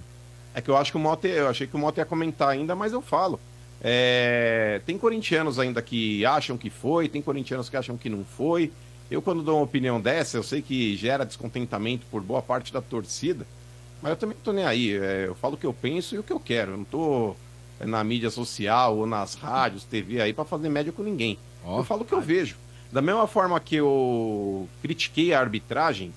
É que eu acho que o Mota, eu achei que o Mota ia comentar ainda, mas eu falo. É, tem corintianos ainda que acham que foi, tem corintianos que acham que não foi. Eu, quando dou uma opinião dessa, eu sei que gera descontentamento por boa parte da torcida, mas eu também não tô nem aí. É, eu falo o que eu penso e o que eu quero. Eu não tô na mídia social ou nas rádios, TV aí para fazer média com ninguém. eu falo o que eu vejo. Da mesma forma que eu critiquei a arbitragem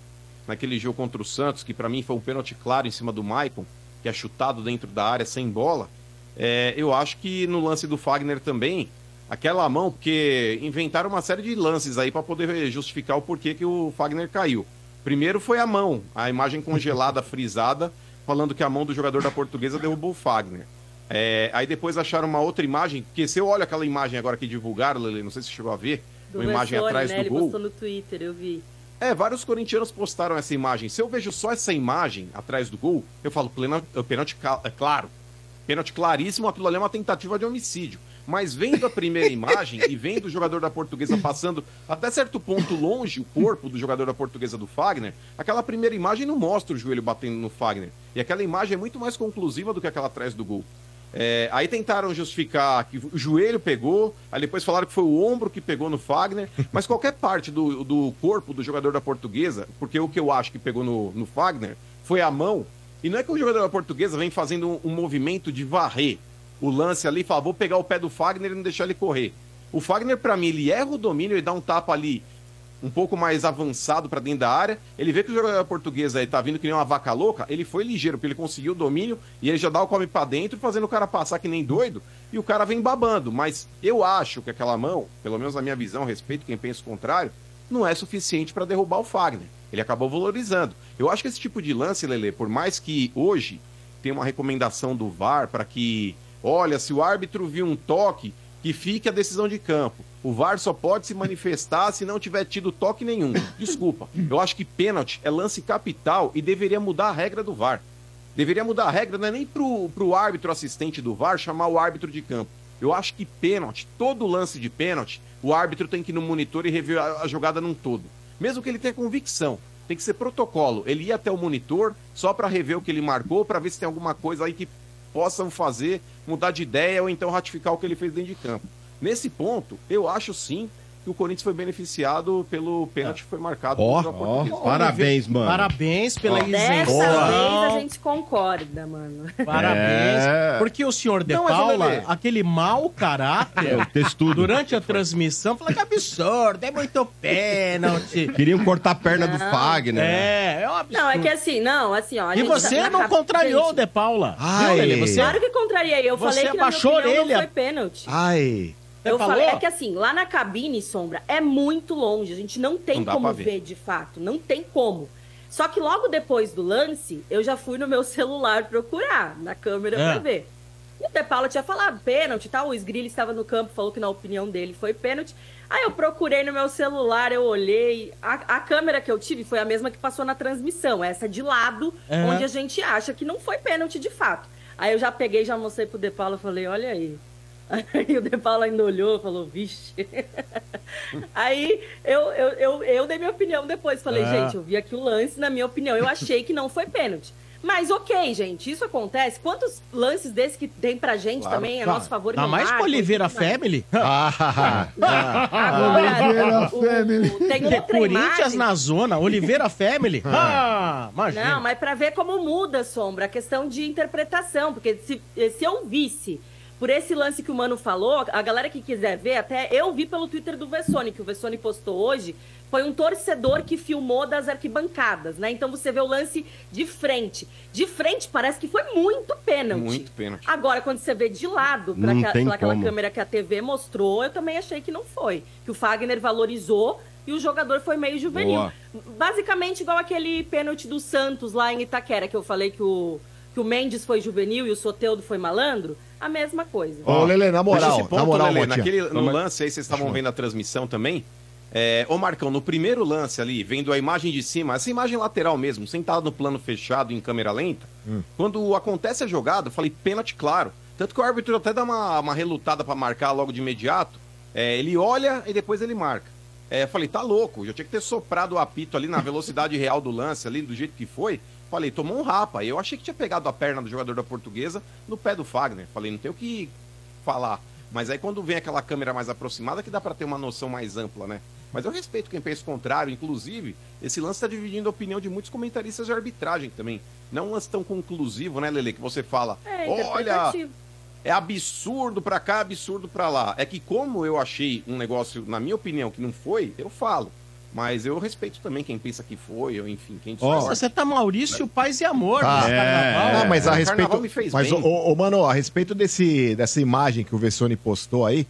naquele jogo contra o Santos, que para mim foi um pênalti claro em cima do Maicon, que é chutado dentro da área sem bola, é, eu acho que no lance do Fagner também, aquela mão, porque inventaram uma série de lances aí para poder justificar o porquê que o Fagner caiu. Primeiro foi a mão, a imagem congelada, (laughs) frisada, falando que a mão do jogador da portuguesa derrubou o Fagner. É, aí depois acharam uma outra imagem, porque se eu olho aquela imagem agora que divulgaram, Lele, não sei se você chegou a ver, Do uma imagem atrás né? do Ele gol. postou no Twitter, eu vi. É, vários corintianos postaram essa imagem. Se eu vejo só essa imagem atrás do gol, eu falo, plena, eh, pênalti é claro. Pênalti claríssimo, aquilo ali é uma tentativa de homicídio. Mas vendo a primeira imagem e vendo o jogador da portuguesa passando até certo ponto longe o corpo do jogador da portuguesa do Fagner, aquela primeira imagem não mostra o joelho batendo no Fagner. E aquela imagem é muito mais conclusiva do que aquela atrás do gol. É, aí tentaram justificar que o joelho pegou, aí depois falaram que foi o ombro que pegou no Fagner, mas qualquer parte do, do corpo do jogador da portuguesa, porque o que eu acho que pegou no, no Fagner foi a mão, e não é que o jogador da portuguesa vem fazendo um, movimento de varrer o lance ali fala, vou pegar o pé do Fagner e não deixar ele correr. O Fagner, pra mim, ele erra o domínio e dá um tapa ali um pouco mais avançado pra dentro da área. Ele vê que o jogador português aí tá vindo que nem uma vaca louca. Ele foi ligeiro, porque ele conseguiu o domínio e ele já dá o come pra dentro, fazendo o cara passar que nem doido. E o cara vem babando. Mas eu acho que aquela mão, pelo menos na minha visão, respeito quem pensa o contrário, não é suficiente pra derrubar o Fagner. Ele acabou valorizando. Eu acho que esse tipo de lance, Lele, por mais que hoje tem uma recomendação do VAR para que, olha, se o árbitro viu um toque, que fique a decisão de campo. O VAR só pode se manifestar se não tiver tido toque nenhum. Desculpa. Eu acho que pênalti é lance capital e deveria mudar a regra do VAR. Deveria mudar a regra, não é nem pro, pro árbitro assistente do VAR chamar o árbitro de campo. Eu acho que pênalti, todo lance de pênalti, o árbitro tem que ir no monitor e rever a, a jogada num todo. Mesmo que ele tenha convicção. Tem que ser protocolo. Ele ia até o monitor só para rever o que ele marcou, para ver se tem alguma coisa aí que possam fazer mudar de ideia ou então ratificar o que ele fez dentro de campo. Nesse ponto, eu acho sim que o Corinthians foi beneficiado pelo pênalti que foi marcado Ó, parabéns, mano. Parabéns pela. Dessa isenção. vez a gente concorda, mano. (laughs) Parabéns. É. Porque o senhor De Não, mas, Paula, Lelê. aquele mau caráter, É, o textudo. durante a transmissão, falou que absurdo, é muito pênalti. Queriam cortar a perna do Fagner. É, é um absurdo. Não, é que assim, não, assim, ó. a E gente- você não na- contrariou o De Paula. Ai. Viu, Lelê? Você... Claro que contrariei. Eu Você falei que na minha abaixou a opinião orelha. não foi pênalti. Ai. Você eu falou? falei, é que assim, lá na cabine, Sombra, é muito longe. A gente não tem Não como ver. ver. de fato. Não tem como. Só que logo depois do lance, eu já fui no meu (laughs) celular procurar na câmera Ah. pra ver. E o De Paula tinha falado pênalti e tal. O Sgrilli estava no campo, falou que na opinião dele foi pênalti. Aí eu procurei no meu celular, eu olhei. A, a câmera que eu tive foi a mesma que passou na transmissão, essa de lado, onde a gente acha que não foi pênalti de fato. Aí eu já peguei, já mostrei pro De Paula e falei: olha aí. Aí o De Paula ainda olhou e falou, vixe. (laughs) Aí eu, eu, eu, eu dei minha opinião depois. Falei, Ah. gente, eu vi aqui o lance, na minha opinião, eu achei que não foi pênalti. Mas ok, gente, isso acontece. Quantos lances desses que tem pra gente Claro. também, a Tá. nosso favor não mais com Oliveira. Family? Ah, (laughs) Agora, o- Family. tem outra Corinthians imagem. na zona, Oliveira Family? Ah, imagina. Não, mas pra ver como muda, Sombra, a questão de interpretação. Porque se, se eu visse por esse lance que o Mano falou, a galera que quiser ver, até eu vi pelo Twitter do Vessone, que o Vessone postou hoje, foi um torcedor que filmou das arquibancadas, né? Então você vê o lance de frente. De frente parece que foi muito pênalti. Muito pênalti. Agora, quando você vê de lado, pra Não aquela- pelaquela câmera que a TV mostrou, eu também achei que não foi. Que o Fagner valorizou e o jogador foi meio juvenil. Boa. Basicamente igual aquele pênalti do Santos lá em Itaquera, que eu falei que o, que o Mendes foi juvenil e o Soteudo foi malandro. A mesma coisa. Ô, Lele, na Mas moral, esse ponto, na moral, Lelê, Motinha. naquele, no lance aí, vocês estavam vendo a transmissão também. É, ô Marcão, no primeiro lance ali, vendo a imagem de cima, essa imagem lateral mesmo, sentado no plano fechado em câmera lenta, quando acontece a jogada, eu falei pênalti claro. Tanto que o árbitro até dá uma, uma relutada pra marcar logo de imediato. É, ele olha e depois ele marca. É, eu falei, tá louco, já tinha que ter soprado o apito ali na velocidade (laughs) real do lance, ali, do jeito que foi. Falei, tomou um rapa. Eu achei que tinha pegado a perna do jogador da portuguesa no pé do Fagner. Falei, não tem o que falar. Mas aí quando vem aquela câmera mais aproximada que dá pra ter uma noção mais ampla, né? Mas eu respeito quem pensa o contrário. Inclusive, esse lance tá dividindo a opinião de muitos comentaristas de arbitragem também. Não um lance tão conclusivo, né, Lele? Que você fala, É, olha, é absurdo pra cá, absurdo pra lá. É que como eu achei um negócio, na minha opinião, que não foi, eu falo. Mas eu respeito também quem pensa que foi, ou enfim, quem Nossa, você tá Maurício Paz e Amor Tá. nesse carnaval. Não, mas a o respeito. carnaval me fez mas, ô, ô, mano, a respeito desse, dessa imagem que o Vessone postou aí.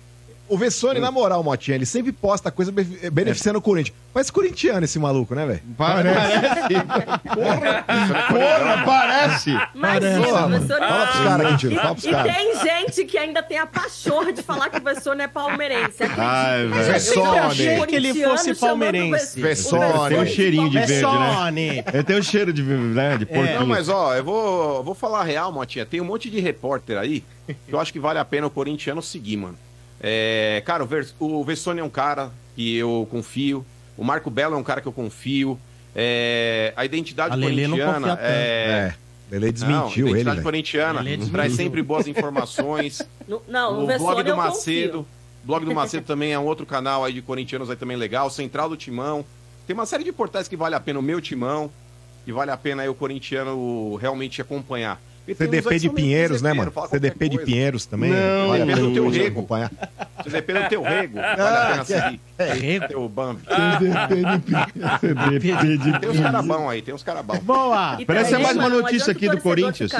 O Vessone, na moral, Motinha, ele sempre posta coisa be- beneficiando o Corinthians. Parece corintiano esse maluco, né, velho? Porra, parece! Imagina, Porra, o mano. professor... Fala pros caras, Quintino, fala pros E caras. tem gente que ainda tem a pachorra de falar que o Vessone é palmeirense. acredita? Ai, Mas velho. eu Vessone. achei que ele fosse palmeirense. Vessone. Tem um cheirinho de verde, né? Vessone. Ele tem um cheiro de, né, de porquinho. Não, mas ó, eu vou, eu vou falar a real, Motinha. Tem um monte de repórter aí que eu acho que vale a pena o corintiano seguir, mano. É, cara, o, Vers, o Vessone é um cara que eu confio. O Marco Belo é um cara que eu confio. É, a identidade A Lelê não corintiana tanto. é. É. Ele Não, desmentiu a ele, identidade velho. corintiana Lelê desmentiu. traz sempre boas informações. (laughs) No- Não, no o blog do Macedo. confio. blog do Macedo também é um outro canal aí de corintianos aí também legal. Central do Timão. Tem uma série de portais que vale a pena. O meu Timão, que vale a pena aí o corintiano realmente acompanhar. CDP de Pinheiros, né, mano? CDP de. Pinheiros também. Não, vale a depende pena do teu você rego. acompanhar. CDP do teu rego. Vale Ah, a pena seguir. Rego? Teu Bambi. CDP de Tem uns caras bons aí, tem uns caras bons. Boa! Parece mais uma notícia aqui do Corinthians.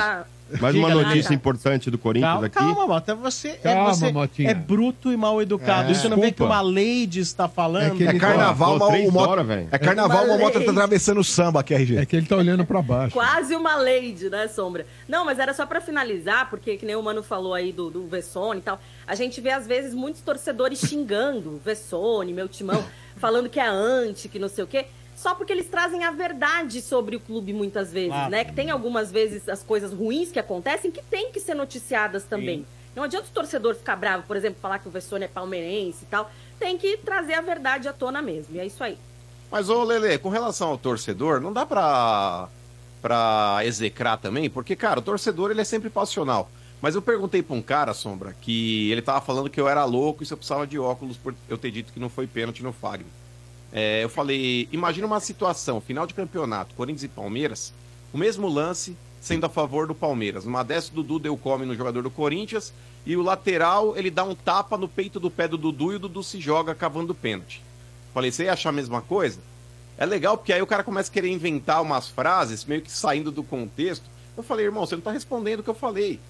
Mais uma notícia importante do Corinthians Calma, aqui. calma, Mota. Você, é, Calma, você Motinha. é bruto e mal educado. É. Isso não vê que uma lady está falando. É que ele- É carnaval, horas, velho. É carnaval, mas o Mota tá Valente. atravessando o samba aqui, RG. É que ele tá olhando pra baixo. Quase uma lady, né, Sombra? Não, mas era só pra finalizar, porque que nem o Mano falou aí do, do Vessone e tal. A gente vê, às vezes, muitos torcedores xingando o Vessone, meu timão, (laughs) falando que é anti, que não sei o quê. Só porque eles trazem a verdade sobre o clube muitas vezes, Claro. né? Que tem algumas vezes as coisas ruins que acontecem que tem que ser noticiadas também. Não adianta o torcedor ficar bravo, por exemplo, falar que o Vessone é palmeirense e tal. Tem que trazer a verdade à tona mesmo. E é isso aí. Mas, ô Lele, com relação ao torcedor, não dá pra, pra execrar também, porque, cara, o torcedor ele é sempre passional. Mas eu perguntei pra um cara, Sombra, que ele tava falando que eu era louco e se eu precisava de óculos por eu ter dito que não foi pênalti no Fagner. É, eu falei, imagina uma situação, final de campeonato, Corinthians e Palmeiras, o mesmo lance sendo a favor do Palmeiras. Numa dessa, o Dudu deu come no jogador do Corinthians e o lateral, ele dá um tapa no peito do pé do Dudu e o Dudu se joga cavando pênalti. Falei, você ia achar a mesma coisa? É legal porque aí o cara começa a querer inventar umas frases, meio que saindo do contexto. Eu falei, irmão, você não tá respondendo o que eu falei.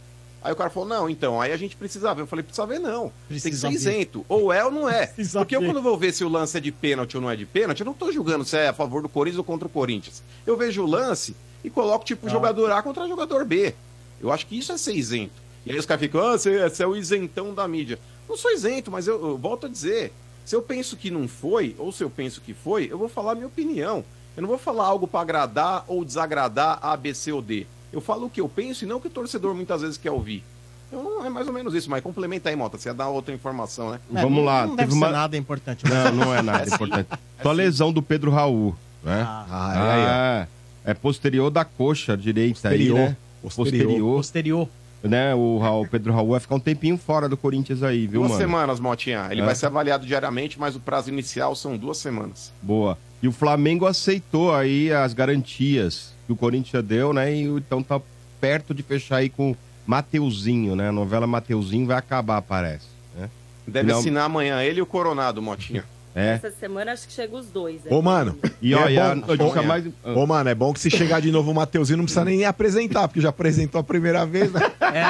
Aí o cara falou, não, então, aí a gente precisa ver. Eu falei, precisa ver não. Precisa Tem que ser ver. isento. Ou é ou não é. (laughs) Precisa Porque eu ver. quando vou ver se o lance é de pênalti ou não é de pênalti, eu não tô julgando se é a favor do Corinthians ou contra o Corinthians. Eu vejo o lance e coloco, tipo, jogador A contra jogador B. Eu acho que isso é ser isento. E aí os caras ficam, ah, você, você é o isentão da mídia. Não sou isento, mas eu, eu volto a dizer, se eu penso que não foi, ou se eu penso que foi, eu vou falar a minha opinião. Eu não vou falar algo pra agradar ou desagradar A, B, C ou D. Eu falo o que eu penso e não o que o torcedor muitas vezes quer ouvir. Então não é mais ou menos isso, mas complementa aí, Mota. Você ia dar outra informação, né? É, Vamos não- lá. Não teve deve uma- ser nada importante. Não, não é nada (laughs) importante. Só a lesão do Pedro Raul, né? Ah, Ah, aí. Ah, é posterior da coxa direita aí, Posterior. né? Posterior. Posterior. Posterior. Né? O Raul, Pedro Raul vai ficar um tempinho fora do Corinthians aí, viu, duas mano? semanas, Motinha. Ele É. vai ser avaliado diariamente, mas o prazo inicial são duas semanas. Boa. E o Flamengo aceitou aí as garantias que o Corinthians deu, né? E então tá perto de fechar aí com Mateuzinho, né? A novela Mateuzinho vai acabar, parece. Né? Deve Não- assinar amanhã ele e o Coronado, Motinha. (laughs) É. Essa semana acho que chega os dois. Ô, mano. E ó, é e bom- mais. Ô, mano, é bom que se chegar de novo o Mateuzinho não precisa nem apresentar, porque já apresentou a primeira vez, né?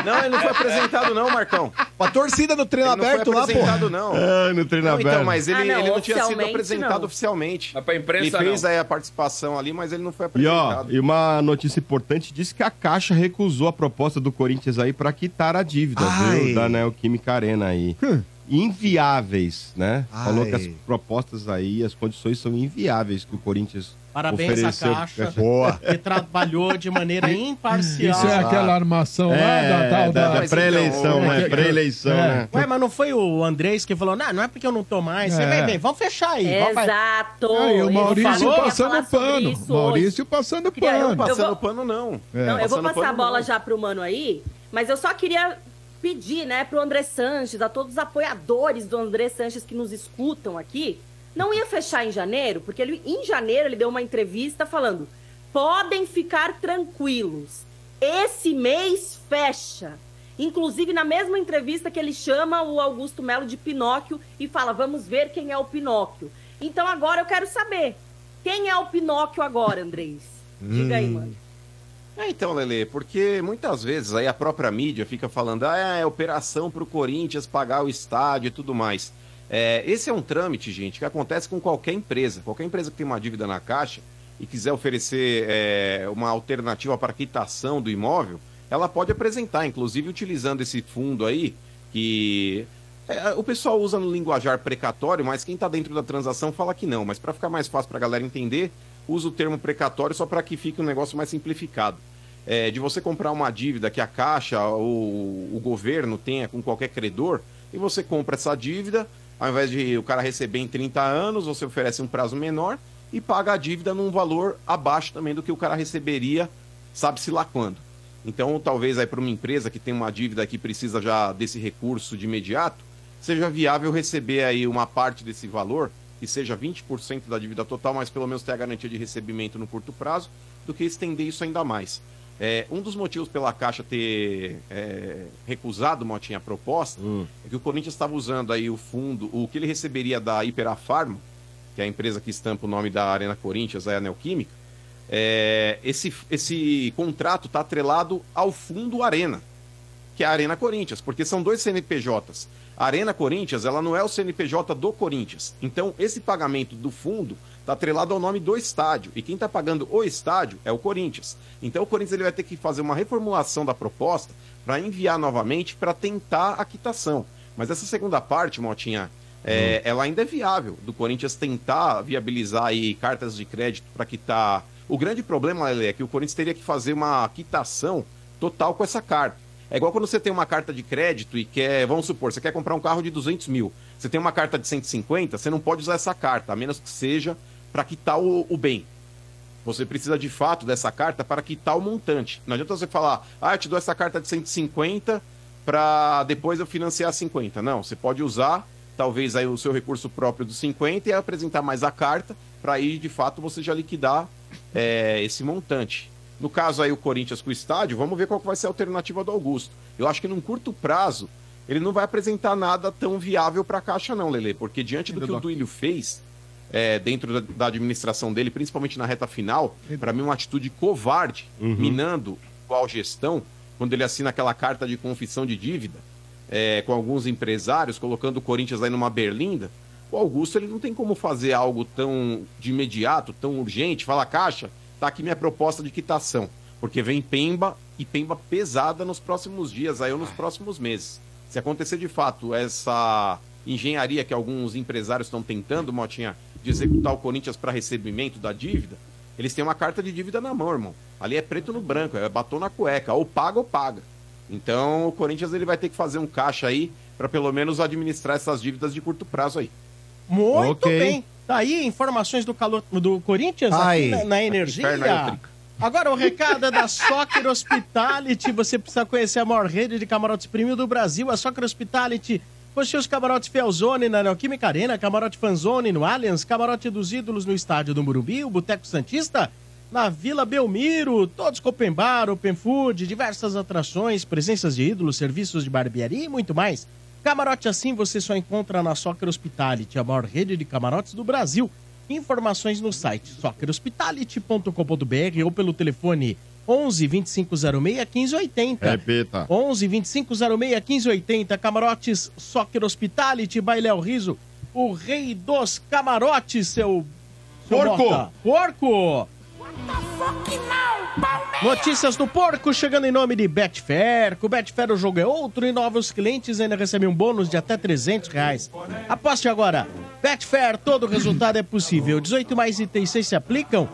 Não, ele não foi apresentado não, Marcão. A torcida no treino Ele não aberto foi lá, apresentado pô. não. Ah, no treino Não, aberto. então, mas ele, Ah, não, ele não tinha sido apresentado não. oficialmente. Mas pra Ele imprensa, fez não. aí a participação ali, mas ele não foi E ó, apresentado. e uma notícia importante diz que a Caixa recusou a proposta do Corinthians aí pra quitar a dívida, Ai. viu? Da Neoquímica Arena aí. Inviáveis, né? Ai. Falou que as propostas aí, as condições são inviáveis que o Corinthians Parabéns ofereceu. à Caixa, Boa. que trabalhou de maneira imparcial. Isso é aquela armação lá É, da tal da, da. pré-eleição, então, né? é, Pré-eleição, é. né? Ué, mas não foi o Andrés que falou, não, não é porque eu não tô mais. Você É. bem, vamos fechar aí. Exato. O Maurício passando pano. Maurício passando Queria- eu- pano. eu Passando vou- pano, não. É. Não, eu vou passar a pano, bola não. já pro mano aí, mas eu só queria pedir, né, pro André Sanches, a todos os apoiadores do André Sanches que nos escutam aqui, não ia fechar em janeiro, porque ele, em janeiro ele deu uma entrevista falando: podem ficar tranquilos, esse mês fecha. Inclusive, na mesma entrevista que ele chama o Augusto Melo de Pinóquio e fala: vamos ver quem é o Pinóquio. Então agora eu quero saber: quem é o Pinóquio agora, Andrés? Diga aí, mano. É, então, Lele, porque muitas vezes aí a própria mídia fica falando, ah, é operação pro Corinthians pagar o estádio e tudo mais. É, esse é um trâmite, gente, que acontece com qualquer empresa. Qualquer empresa que tem uma dívida na caixa e quiser oferecer é, uma alternativa para quitação do imóvel, ela pode apresentar, inclusive utilizando esse fundo aí, que é, o pessoal usa no linguajar precatório, mas quem está dentro da transação fala que não. Mas para ficar mais fácil para a galera entender, usa o termo precatório só para que fique um negócio mais simplificado. É, de você comprar uma dívida que a Caixa ou o governo tenha com qualquer credor, e você compra essa dívida, ao invés de o cara receber em 30 anos, você oferece um prazo menor e paga a dívida num valor abaixo também do que o cara receberia, sabe-se lá quando. Então, talvez aí para uma empresa que tem uma dívida que precisa já desse recurso de imediato, seja viável receber aí uma parte desse valor, que seja 20% da dívida total, mas pelo menos ter a garantia de recebimento no curto prazo, do que estender isso ainda mais. É, um dos motivos pela Caixa ter é, recusado, Motinha, a proposta é que o Corinthians estava usando aí o fundo, o que ele receberia da Iperafarma, que é a empresa que estampa o nome da Arena Corinthians, a Neoquímica, é, esse, esse contrato está atrelado ao fundo Arena, que é a Arena Corinthians, porque são dois CNPJs. A Arena Corinthians, ela não é o CNPJ do Corinthians. Então, esse pagamento do fundo está atrelado ao nome do estádio. E quem está pagando o estádio é o Corinthians. Então, o Corinthians ele vai ter que fazer uma reformulação da proposta para enviar novamente para tentar a quitação. Mas essa segunda parte, Motinha, é, ela ainda é viável do Corinthians tentar viabilizar aí cartas de crédito para quitar. O grande problema, Lele, é que o Corinthians teria que fazer uma quitação total com essa carta. É igual quando você tem uma carta de crédito e quer, vamos supor, você quer comprar um carro de 200 mil. Você tem uma carta de 150, você não pode usar essa carta, a menos que seja para quitar o, o bem. Você precisa de fato dessa carta para quitar o montante. Não adianta você falar, ah, eu te dou essa carta de 150 para depois eu financiar 50. Não, você pode usar talvez aí o seu recurso próprio dos 50 e apresentar mais a carta para aí de fato você já liquidar é, esse montante. No caso aí o Corinthians com o estádio, vamos ver qual vai ser a alternativa do Augusto. Eu acho que num curto prazo ele não vai apresentar nada tão viável para a Caixa não, Lele, porque diante do que o Duílio fez é, dentro da, da administração dele, principalmente na reta final, para mim uma atitude covarde, minando qual gestão, quando ele assina aquela carta de confissão de dívida é, com alguns empresários, colocando o Corinthians aí numa berlinda, o Augusto ele não tem como fazer algo tão de imediato, tão urgente, fala Caixa, tá aqui minha proposta de quitação, porque vem Pemba e Pemba pesada nos próximos dias, aí ou nos próximos meses. Se acontecer de fato essa engenharia que alguns empresários estão tentando, Motinha, de executar o Corinthians para recebimento da dívida, eles têm uma carta de dívida na mão, irmão. Ali é preto no branco, é batom na cueca, ou paga ou paga. Então o Corinthians ele vai ter que fazer um caixa aí para pelo menos administrar essas dívidas de curto prazo aí. Muito Ok. bem. Tá aí informações do, calor, do Corinthians Ai. aqui na, na Energia. Agora o recado é da Soccer Hospitality. Você precisa conhecer a maior rede de camarotes premium do Brasil. A Soccer Hospitality possui os camarotes Felzone na Neoquímica Arena, camarote Fanzone no Allianz, camarote dos ídolos no estádio do Morumbi, o Boteco Santista na Vila Belmiro, todos com open bar, open food, diversas atrações, presenças de ídolos, serviços de barbearia e muito mais. Camarote assim você só encontra na Soccer Hospitality, a maior rede de camarotes do Brasil. Informações no site soccerhospitality.com.br ou pelo telefone 11 2506 1580. Repita. 11 2506 1580. Camarotes Soccer Hospitality, Bailéu Riso, o rei dos camarotes, seu. seu Porco! Mota. Porco! Notícias do porco chegando em nome de Betfair. Com Betfair o jogo é outro e novos clientes ainda recebem um bônus de até 300 reais. Aposte agora. Betfair, todo resultado é possível. 18 mais itens 6 se aplicam.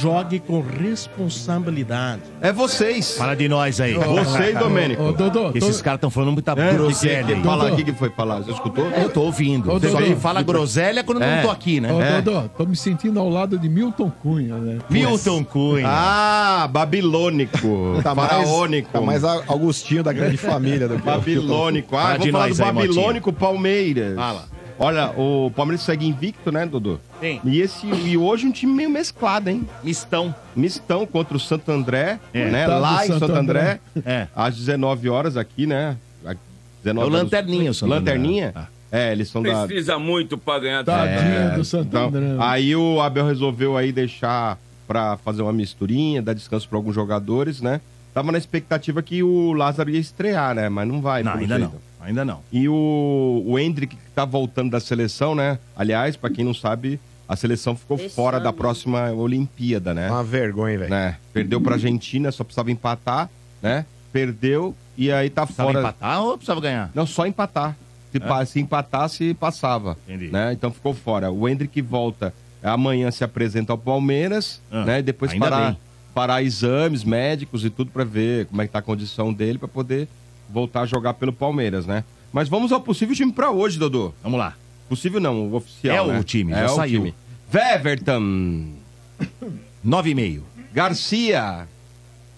jogue com responsabilidade. É vocês. Fala de nós aí. Você e Domênico. Ô, Dodô, Esses caras estão falando muita É, groselha. que- fala, o que, que foi falar? Você escutou? Eu tô ouvindo. Ô, Você Dodô. fala groselha quando eu É. não tô aqui, né? Ô, É. Dodô, tô me sentindo ao lado de Milton Cunha, né? Milton Cunha. Ah, babilônico. (laughs) Tá mais, faraônico. tá mais Augustinho da grande família do que o Babilônico. Ah, Fala vou de falar nós do aí, Motinha. Babilônico Palmeiras. Fala. Olha, o Palmeiras segue invicto, né, Dudu? Sim. E, esse, e hoje um time meio mesclado, hein? Mistão. Mistão contra o Santo André, É. né? Coitado Lá em Santo Santo André, É. às 19 horas aqui, né? Às 19 É o horas- Lanterninha, o Santo André. Lanterninha? Ah. É, eles são da... Precisa muito pra ganhar do Tadinho É, do Santo então, André. Aí o Abel resolveu aí deixar pra fazer uma misturinha, dar descanso pra alguns jogadores, né? Tava na expectativa que o Lázaro ia estrear, né? Mas não vai. Não, ainda jeito. não. Ainda não. E o, o Hendrick, que tá voltando da seleção, né? Aliás, pra quem não sabe, a seleção ficou fora da próxima Olimpíada, né? Uma vergonha, velho. né? Perdeu pra Argentina, só precisava empatar, né? Perdeu e aí tá Precisava fora. empatar ou precisava ganhar? Não, só empatar. Se, pa- se empatasse, passava. Entendi. Né? Então ficou fora. O Hendrick volta. Amanhã se apresenta ao Palmeiras, Ah, né? E depois parar, bem. parar exames médicos e tudo pra ver como é que tá a condição dele pra poder voltar a jogar pelo Palmeiras, né? Mas vamos ao possível time pra hoje, Dodô. Vamos lá. Possível não, o oficial. É o né? time, já é o saiu. time. Weverton, (coughs) 9,5. Garcia,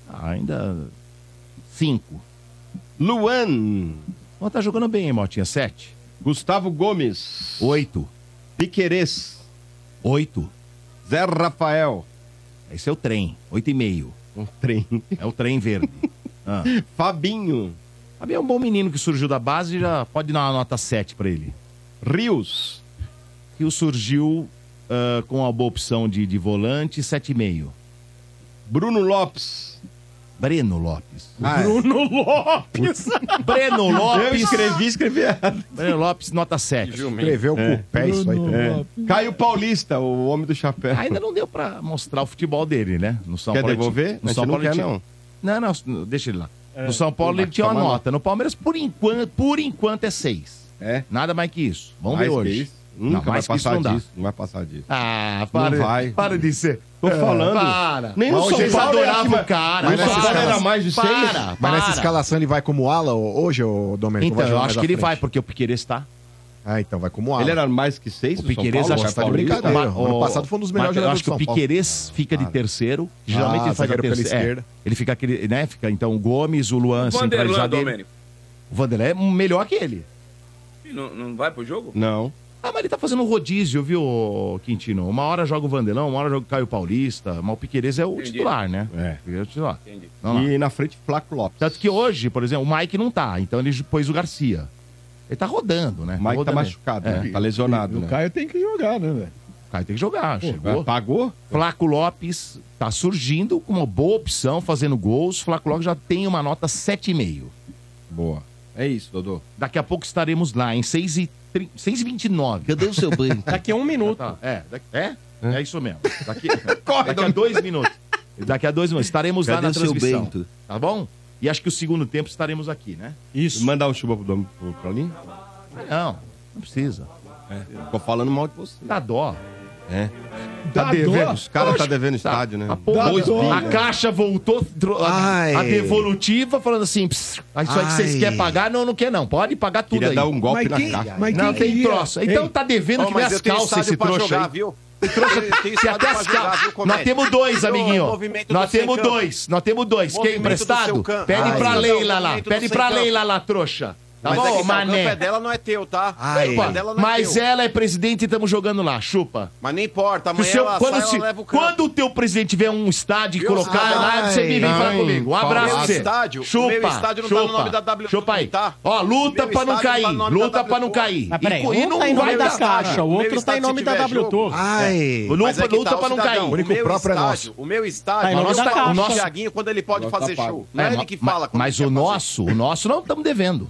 Ah, ainda. 5. Luan, Ó, tá jogando bem, hein, Motinha? 7. Gustavo Gomes, 8. Piquerez, 8. Zé Rafael, Esse é o trem. 8,5. um trem. É o trem verde. (laughs) Ah. Fabinho, Fabi é um bom menino que surgiu da base e já pode dar uma nota 7 pra ele. Rios, o surgiu ah, com uma boa opção de, de volante, 7,5. Bruno Lopes. Breno Lopes. Ah, é. Bruno Lopes. Breno Lopes. Eu escrevi, escrevi errado. Breno Lopes, nota 7. Escreveu com o pé isso aí. Lopes. Caio Paulista, o homem do chapéu. Ainda não deu pra mostrar o futebol dele, né? No São Quer Paulo. ele devolver? No São não Paulo ele quer, não. Não, não, deixa ele lá. no São Paulo ele tinha uma nota. No Palmeiras, por enquanto, por enquanto é 6. É? Nada mais que isso. Vamos Mais ver que hoje. Nunca Não, vai passar não disso. Não vai passar disso. Ah, para, Não vai. para de ser. Tô falando. Para. Nem no Mas São vocês Paulo é adoravam acima- o cara. Mas nessa São Paulo escala- era mais de seis? Para, Mas nessa para. escalação ele vai como ala hoje, ô Domênico? Então, Vai eu acho que ele frente? vai, porque o Piqueires tá. Ah, então vai como ala. Ele era mais que seis O do São Piqueires Paulo? acho Tá de que brincadeira. Mas, Ano o- passado foi um dos melhores mas Eu jogadores acho que do o São Paulo. Piqueires fica de Ah. terceiro. Geralmente Ah, ele faz a terceira. esquerda. É, ele fica aquele, né? Fica então o Gomes, o Luan centralizado. O Vanderlei é melhor que ele. Não, não vai pro jogo? Não. Ah, mas ele tá fazendo um rodízio, viu, Quintino? Uma hora joga o Vandelão, uma hora joga o Caio Paulista, mas o Piqueires é o Entendi. titular, né? É. É o titular. Entendi. E na frente, Flaco Lopes. Tanto que hoje, por exemplo, o Mike não tá, então ele pôs o Garcia. Ele tá rodando, né? O Mike tá rodando. machucado, É. né? Tá lesionado, O né? Caio tem que jogar, né, velho? O Caio tem que jogar, chegou. Pagou? Flaco Lopes tá surgindo com uma boa opção, fazendo gols. Flaco Lopes já tem uma nota 7,5. Boa. É isso, Dodô. Daqui a pouco estaremos lá, em 6 e 30 6h29. Cadê o seu banho? Daqui a um minuto. Tá, é, daqui- é, é isso mesmo. Daqui, (laughs) daqui a dois minutos. Daqui a dois minutos. Estaremos lá Cadê na o seu transmissão. Bento? Tá bom? E acho que o segundo tempo estaremos aqui, né? Isso. Mandar um chuva pro, Dom- pro Paulinho? Não, não precisa. Tô falando mal de você. Dá dó. É. Tá devendo. Os caras tá devendo estádio, né? A, porra, Dois bi. a caixa voltou, tro- a, Ai. a devolutiva, falando assim: "Pss, isso aí que vocês Ai. querem pagar, não, não quer não. Pode pagar tudo Queria aí. dar um golpe Mas na quem- caixa. mas não quem tem queria? troço. Então Ei. tá devendo Ó, que mas as tenho calças estádio esse pra trouxa jogar, aí. viu? Trouxa, Tem até as jogar, calças. viu, Nós temos dois, amiguinho. Nós do temos dois. Nós temos dois. Quer Movimento do emprestado? Pede Ai. pra Não, Leila lá. movimento do Pede Sem pra Campo. Leila lá, trouxa. Tá Mas é bom, que o campo mané? é dela, não é teu, tá? Ai. O campo dela não é Mas teu. ela é presidente e estamos jogando lá. Chupa. Mas não importa, o amanhã seu- ela quando, sai, se- ela leva o campo. quando o teu presidente tiver um estádio e colocar Ai, lá, você me vem falar comigo. Um abraço O pra você. estádio- o chupa, meu estádio não tá no chupa, nome da W Chupa aí. tá? Ó, luta O pra não estádio cair. tá no nome da luta pra não cair. Mas peraí, um não tá em nome vai da dar- caixa, o O outro tá em nome da W. Ai. Luta, é tá, pra não cair. O único o meu próprio é estádio, o meu estádio, Tá tá o Thiaguinho quando ele pode fazer show. Não é, É, ele que fala. quando Mas ele o nosso, o nosso não estamos devendo.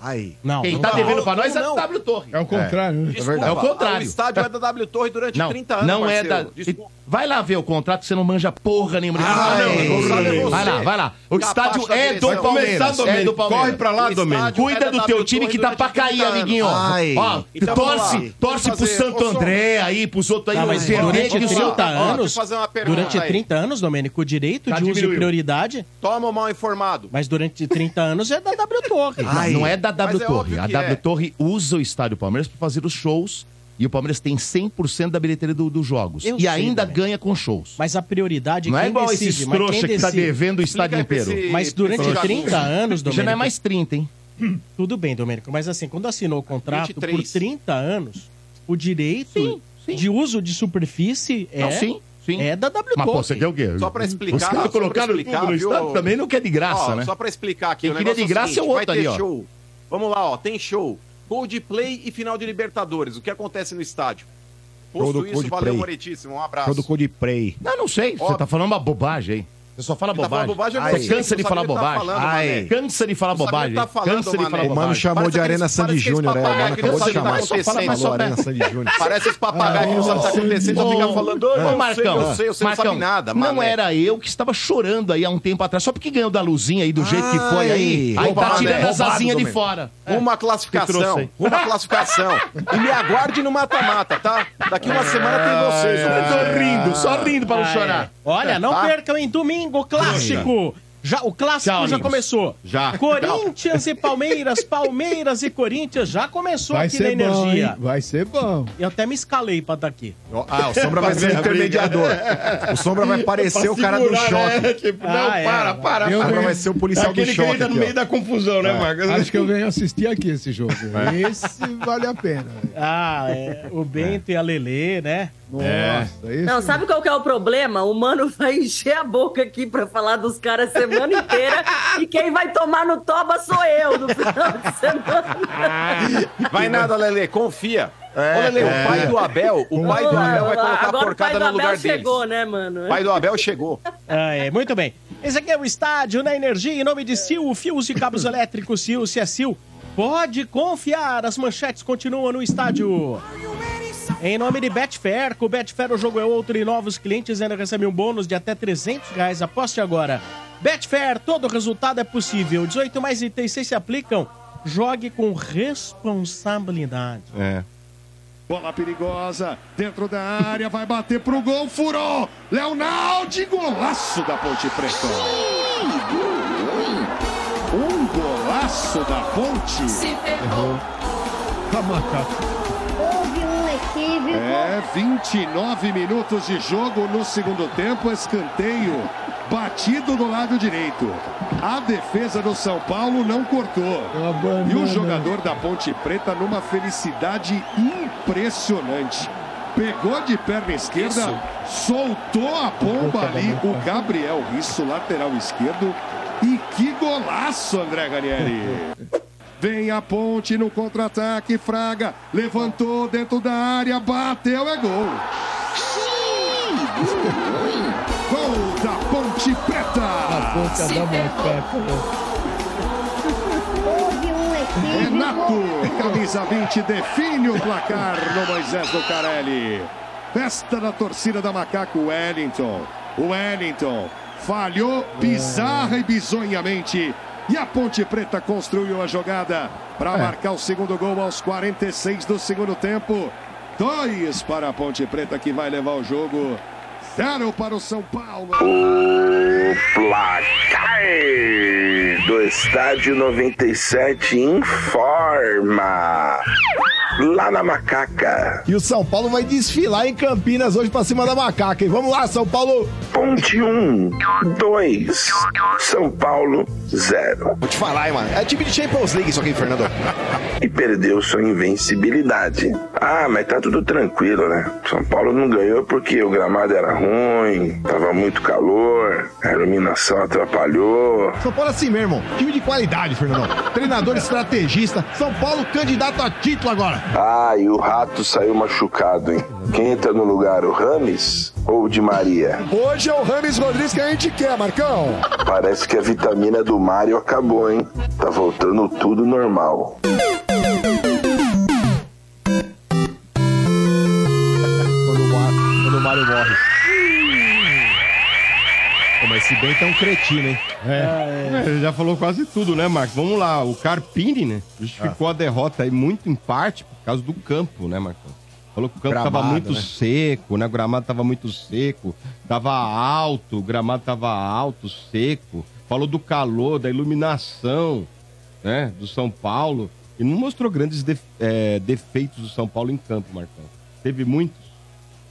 Ai. Não, Quem não tá dá. devendo pra nós é a não? W Torre. É o contrário, né? Desculpa, É o contrário. O estádio é da W Torre durante Não, 30 anos, não é parceiro. da- Desculpa. Vai lá ver o contrato, você não manja porra nenhuma. Ah, não, Vai, lá, vai lá. O estádio é do. Palmeiras. Vai começar, É do. Palmeiras. Corre pra lá, O Domênico. estádio Cuida é do teu time que tá pra cair, 30 anos. amiguinho. Ai. Ó, Então, torce, torce pro Santo. André aí, pros outros aí. Tá, mas durante que o 30 seu- Ó, deixa eu anos, fazer uma pergunta durante aí. 30 anos, Domênico, o direito de uso e prioridade, Toma o mal informado. mas durante 30 anos é da W Torre. Não, não é da W é Torre. A W é. Torre usa o estádio Palmeiras para fazer os shows. E o Palmeiras tem 100% da bilheteria do- dos jogos. Eu e sei, ainda Domênico. ganha com shows. Mas a prioridade Não é quem igual decide, esses mas quem trouxa que tá decide- devendo o estádio inteiro. esse- Mas durante Trouxa. 30 anos, Domênico... Já não é mais 30, hein? (clears throat) Tudo bem, Domênico, mas assim, quando assinou o contrato 23. por 30 anos, o direito Sim, sim. de uso de superfície é, Não, sim, sim. é da W Mas, pô, você quer o quê? Só pra explicar, Os caras colocaram explicar, tudo no viu? estádio também não quer de graça, Ó, né? Só pra explicar aqui, Quem o queria de graça é, o seguinte, é o outro ali, ó. show. Vamos lá, ó, tem show. Coldplay e final de Libertadores. O que acontece no estádio? Posto isso, Coldplay. valeu, Moritíssimo. Um abraço. Show do Coldplay. Não, não sei. Você tá falando uma bobagem aí. Você só fala tá bobagem. falando bobagem, Você cansa de falar tá bobagem. falando, Ai. mané. Cansa de falar bobagem. tá falando, Cansa de falar O mano bobagem. chamou Parece de Arena Sandy Júnior, é. O mano acabou de tá chamar. Falou Arena Sandy Júnior. Parece esse papagaio que não sabe o que tá acontecendo, só fica falando, "Ô, Ô, eu sei, Marcão, eu sei, você não Marcão, sabe nada, Não mané." era eu que estava chorando aí há um tempo atrás, só porque ganhou da luzinha aí do jeito que foi aí. Aí tá tirando né? as asinhas de fora. É. Uma classificação. Uma classificação. E me aguarde no mata-mata, tá? Daqui uma semana tem vocês. Eu tô rindo, só rindo para não é. chorar. Olha, não Tá? percam em domingo, clássico. Já, o clássico Tchau, já amigos. começou. Já. Corinthians e Palmeiras, Palmeiras e Corinthians já começou Vai aqui na ser bom, Energia. hein? Vai ser bom. Eu até me escalei pra estar aqui. Ah, o Sombra vai ser o intermediador. (laughs) O Sombra vai parecer o cara do choque. né? Tipo, Ah, não, é. para, para, Eu O para. Sombra vai ser o policial do Aquele que choque. entra no aqui, meio ó. da confusão, né, Marcos? Acho que eu venho assistir aqui esse jogo. Esse vale a pena. Ah, é. O Bento e a Lelê, né? Nossa, esse Não, sabe qual que é o problema? O mano (laughs) vai encher a boca aqui pra falar dos caras a semana inteira e quem vai tomar no toba sou eu no final de semana. (laughs) Vai nada, Lele, confia. Ô, Lele, é. o pai do Abel, o pai do Abel vai colocar a Agora o pai porcada do no Abel lugar deles. chegou, né, mano? O pai do Abel chegou. Ah, é, muito bem. Esse aqui é o estádio na Energia, em nome de Sil, fios e cabos (laughs) elétricos Sil, se é Sil. Pode confiar, as manchetes continuam no estádio. Em nome de Betfair, com o Betfair o jogo é outro e novos clientes ainda recebem um bônus de até 300 reais. Aposte agora. Betfair, todo resultado é possível. 18 mais itens se aplicam. Jogue com responsabilidade. É. Bola perigosa, dentro da área, vai bater pro gol, furou! Leonardo, golaço da Ponte Preta! Um golaço da Ponte! Se ferrou. Tá macaco. É, 29 minutos de jogo no segundo tempo, escanteio (laughs) batido do lado direito. A defesa do São Paulo não cortou. E o jogador da Ponte Preta numa felicidade impressionante. Pegou de perna esquerda, soltou a bomba ali, o Gabriel Risso, lateral esquerdo. E que golaço, André Ganieri! (laughs) Vem a ponte no contra-ataque, Fraga levantou dentro da área, bateu, é gol. Gol da Ponte A Preta. boca da macaca. Houve um equívoco. Renato, camisa 20, define o placar no Moisés do Carelli. Festa da torcida da Macaco Wellington. Wellington falhou bizarra e bizonhamente. E a Ponte Preta construiu a jogada para marcar o segundo gol aos 46 do segundo tempo. Dois para a Ponte Preta que vai levar o jogo. Zero para o São Paulo. Placar do Estádio 97 informa. Lá na Macaca. E o São Paulo vai desfilar em Campinas hoje pra cima da macaca. E vamos lá, São Paulo! Ponte 1, 2, São Paulo 0. Vou te falar, hein, mano. É time de Champions League isso aqui, Fernando. (laughs) E perdeu sua invencibilidade. Ah, mas tá tudo tranquilo, né? São Paulo não ganhou porque o gramado era ruim, tava muito calor, a iluminação atrapalhou. São Paulo é assim mesmo, time de qualidade, Fernandão. (laughs) Treinador estrategista. São Paulo candidato a título agora. Ah, e o rato saiu machucado, hein? Quem entra no lugar, o Rames ou Di Maria? Hoje é o Rames Rodrigues que a gente quer, Marcão. Parece que a vitamina do Mário acabou, hein? Tá voltando tudo normal. Quando o, Mar- quando o Mário morre. Esse Bento é um cretino, hein? É, ele já falou quase tudo, né, Marcos? Vamos lá, o Carpini, né? Justificou a derrota aí muito em parte por causa do campo, né, Marcos? Falou que o campo Gramado, tava muito né? seco, né? O gramado tava muito seco, tava alto, o gramado tava alto, seco. Falou do calor, da iluminação, né? Do São Paulo. E não mostrou grandes def- é, defeitos do São Paulo em campo, Marcão. Teve muitos.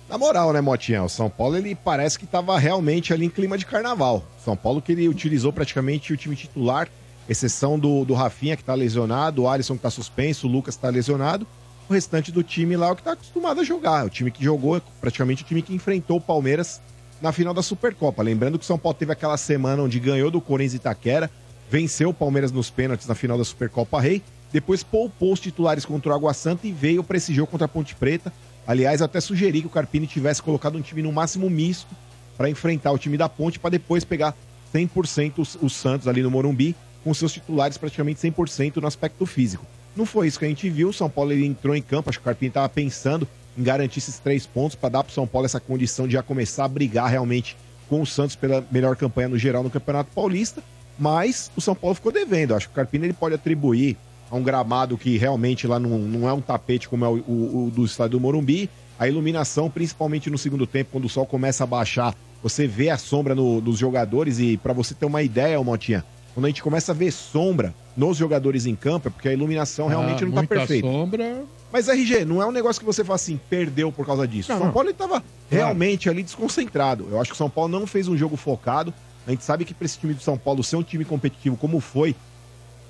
Na moral, né, Motinha? O São Paulo, ele parece que tava realmente ali em clima de carnaval. São Paulo que ele utilizou praticamente o time titular, exceção do, do Rafinha, que tá lesionado, o Alisson que tá suspenso, o Lucas tá lesionado. O restante do time lá é o que tá acostumado a jogar. O time que jogou praticamente o time que enfrentou o Palmeiras na final da Supercopa. Lembrando que o São Paulo teve aquela semana onde ganhou do Corinthians e Itaquera, venceu o Palmeiras nos pênaltis na final da Supercopa Rei, depois poupou os titulares contra o Água Santa e veio para esse jogo contra a Ponte Preta. Aliás, até sugeri que o Carpini tivesse colocado um time no máximo misto para enfrentar o time da Ponte para depois pegar 100% os, os Santos ali no Morumbi, com seus titulares praticamente 100% no aspecto físico. Não foi isso que a gente viu. O São Paulo ele entrou em campo, acho que o Carpini estava pensando em garantir esses três pontos para dar para o São Paulo essa condição de já começar a brigar realmente com o Santos pela melhor campanha no geral no Campeonato Paulista. Mas o São Paulo ficou devendo. Acho que o Carpini ele pode atribuir a um gramado que realmente lá não, não é um tapete como é o, o- o do estádio do Morumbi. A iluminação, principalmente no segundo tempo, quando o sol começa a baixar, você vê a sombra no- dos jogadores. E para você ter uma ideia, Motinha, quando a gente começa a ver sombra nos jogadores em campo, é porque a iluminação realmente Ah, não tá muita perfeita. sombra. Mas RG, não é um negócio que você fala assim, perdeu por causa disso. Não, o São não. Paulo ele tava realmente ali desconcentrado. Eu acho que o São Paulo não fez um jogo focado. A gente sabe que para esse time do São Paulo ser um time competitivo como foi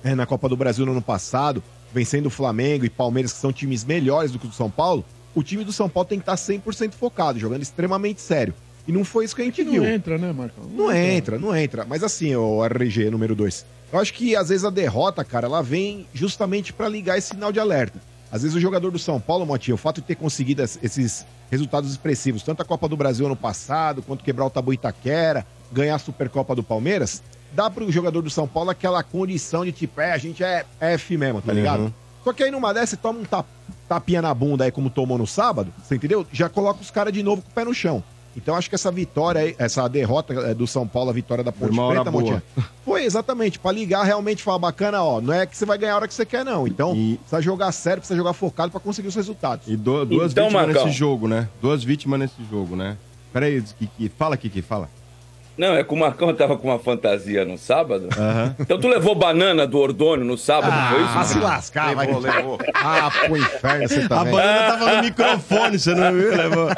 é, na Copa do Brasil no ano passado, vencendo o Flamengo e Palmeiras, que são times melhores do que o do São Paulo, o time do São Paulo tem que estar 100% focado, jogando extremamente sério. E não foi isso que a gente Não viu. entra, né, Marcão? Não entra, não entra. Mas assim, o RG número 2. Eu acho que às vezes a derrota, cara, ela vem justamente pra ligar esse sinal de alerta. Às vezes o jogador do São Paulo, Motinha, o fato de ter conseguido es- esses resultados expressivos, tanto a Copa do Brasil ano passado, quanto quebrar o Tabu Itaquera, ganhar a Supercopa do Palmeiras, dá pro jogador do São Paulo aquela condição de tipo, é, a gente é F mesmo, tá ligado? Uhum. Só que aí numa dessa, você toma um tap- tapinha na bunda aí, como tomou no sábado, você entendeu? Já coloca os caras de novo com o pé no chão. Então acho que essa vitória aí, essa derrota eh, do São Paulo, a vitória da Ponte uma Preta, boa. Motinha, (laughs) foi exatamente pra ligar realmente e falar bacana, ó, não é que você vai ganhar a hora que você quer não. Então, precisa jogar sério, precisa jogar focado pra conseguir os resultados. E do- duas Então, vítimas Marcão. nesse jogo, né? Duas vítimas nesse jogo, né? Peraí, Kiki. Fala, Kiki, fala. Não, é que o Marcão tava com uma fantasia no sábado. Então tu levou banana do Ordônio no sábado, não foi isso? Ah, se lascar, vai. Ah, pro inferno você A também. banana tava no microfone, você não viu? Levou.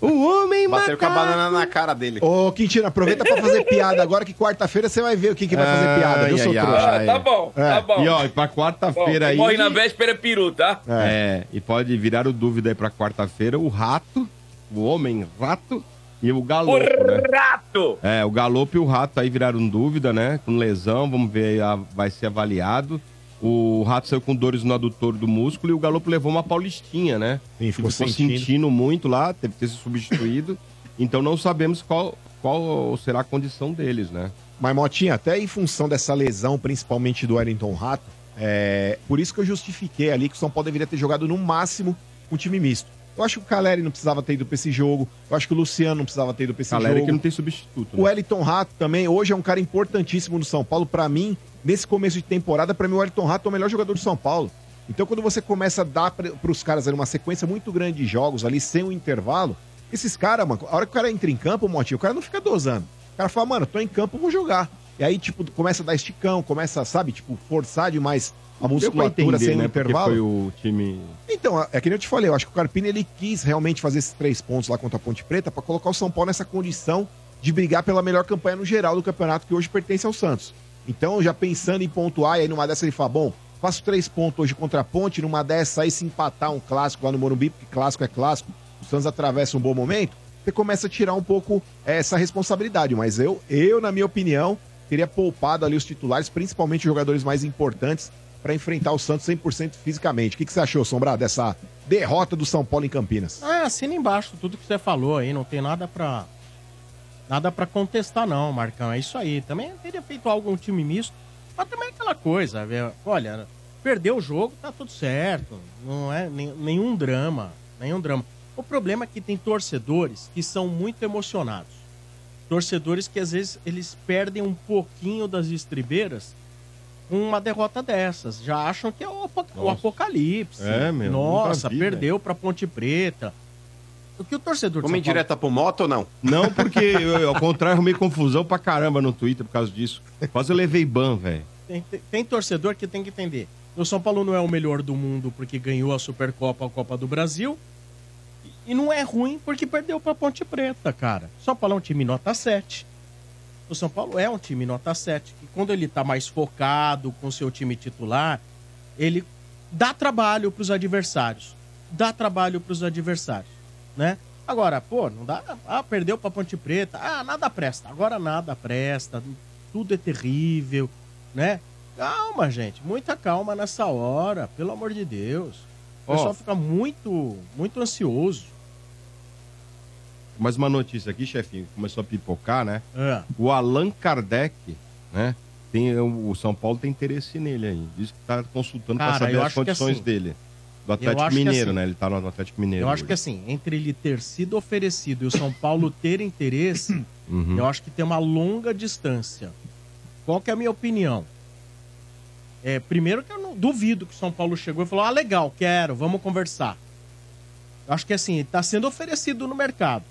O homem Bateu com a macaco. banana na cara dele. Ô, Quintino, aproveita pra fazer piada agora que quarta-feira você vai ver o que, que vai fazer piada, viu, Ai, seu ai, trouxa? Ah, tá bom, tá bom. E ó, e pra quarta-feira aí. morre na véspera é peru, tá? É, e pode virar o dúvida aí pra quarta-feira o rato, o homem rato e o galopo, né? O rato! É, o galopo e o rato aí viraram dúvida, né? Com lesão, vamos ver vai ser avaliado. O rato saiu com dores no adutor do músculo e o galopo levou uma paulistinha, né? Sim, ficou ficou sentindo. sentindo. muito lá, teve que ter se substituído. (laughs) então não sabemos qual, qual será a condição deles, né? Mas, Motinha, até em função dessa lesão, principalmente do Wellington Rato, é por isso que eu justifiquei ali que o São Paulo deveria ter jogado no máximo um time misto. Eu acho que o Caleri não precisava ter ido pra esse jogo. Eu acho que o Luciano não precisava ter ido pra esse Galera jogo. que não tem substituto. O Wellington Rato também, hoje é um cara importantíssimo no São Paulo. Pra mim, nesse começo de temporada, pra mim o Wellington Rato é o melhor jogador do São Paulo. Então, quando você começa a dar pra, pros caras ali uma sequência muito grande de jogos ali, sem um intervalo, esses caras, mano, a hora que o cara entra em campo, Motinho, o cara não fica dosando. O cara fala, mano, tô em campo, vou jogar. E aí, tipo, começa a dar esticão, começa, sabe, tipo, forçar demais a musculatura entender, sem né? Porque intervalo. foi o time... Então, é que nem eu te falei, eu acho que o Carpini ele quis realmente fazer esses três pontos lá contra a Ponte Preta pra colocar o São Paulo nessa condição de brigar pela melhor campanha no geral do campeonato que hoje pertence ao Santos. Então, já pensando em pontuar, e aí numa dessa ele fala, bom, faço três pontos hoje contra a Ponte, numa dessa aí se empatar um clássico lá no Morumbi, porque clássico é clássico, o Santos atravessa um bom momento, você começa a tirar um pouco essa responsabilidade. Mas eu, eu na minha opinião, teria poupado ali os titulares, principalmente os jogadores mais importantes, para enfrentar o Santos 100% fisicamente. O que, que você achou, Sombra, dessa derrota do São Paulo em Campinas? Ah, assina embaixo tudo que você falou aí, não tem nada pra. Nada pra contestar, não, Marcão. É isso aí. Também teria feito algo um time misto. Mas também é aquela coisa. Olha, perdeu o jogo, tá tudo certo. Não é nenhum drama. Nenhum drama. O problema é que tem torcedores que são muito emocionados. Torcedores que às vezes eles perdem um pouquinho das estribeiras com uma derrota dessas. Já acham que é o, apo- o Nossa. apocalipse. É, meu, Nossa, vi, perdeu pra Ponte Preta. O que o torcedor de Vamos São Paulo- direta pro moto ou não? Não, porque (laughs) eu, ao contrário, arrumei confusão pra caramba no Twitter por causa disso. Quase eu levei ban, velho. Tem, tem- tem torcedor que tem que entender. O São Paulo não é o melhor do mundo porque ganhou a Supercopa, a Copa do Brasil. E não é ruim porque perdeu pra Ponte Preta, cara. O São Paulo é um time nota 7. O São Paulo é um time nota 7. Que quando ele tá mais focado com seu time titular, ele dá trabalho pros adversários. Dá trabalho pros adversários, né? Agora, pô, não dá. Ah, perdeu pra Ponte Preta. Ah, nada presta. Agora nada presta. Tudo é terrível, né? Calma, gente. Muita calma nessa hora, pelo amor de Deus. O pessoal fica muito, muito ansioso. Mais uma notícia aqui, chefinho, começou a pipocar, né? É. O Allan Kardec, né? Tem, o São Paulo tem interesse nele aí. Diz que tá consultando pra saber as condições assim, dele. Do Atlético Mineiro, assim, né? Ele tá no Atlético Mineiro. Eu acho hoje. que assim, entre ele ter sido oferecido e o São Paulo ter interesse, (coughs) Uhum. eu acho que tem uma longa distância. Qual que é a minha opinião? É, primeiro que eu não duvido que o São Paulo chegou e falou: ah, legal, quero, vamos conversar. Eu acho que assim, está sendo oferecido no mercado.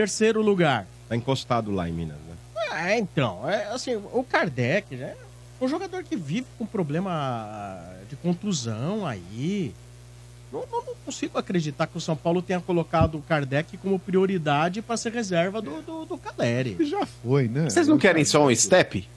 Terceiro lugar. Tá encostado lá em Minas, né? É, então, é, assim, o Kardec né, é um jogador que vive com problema de contusão aí. Não, não- não consigo acreditar que o São Paulo tenha colocado o Kardec como prioridade para ser reserva do, do, do Caleri. Já foi, né? Vocês não querem só um step?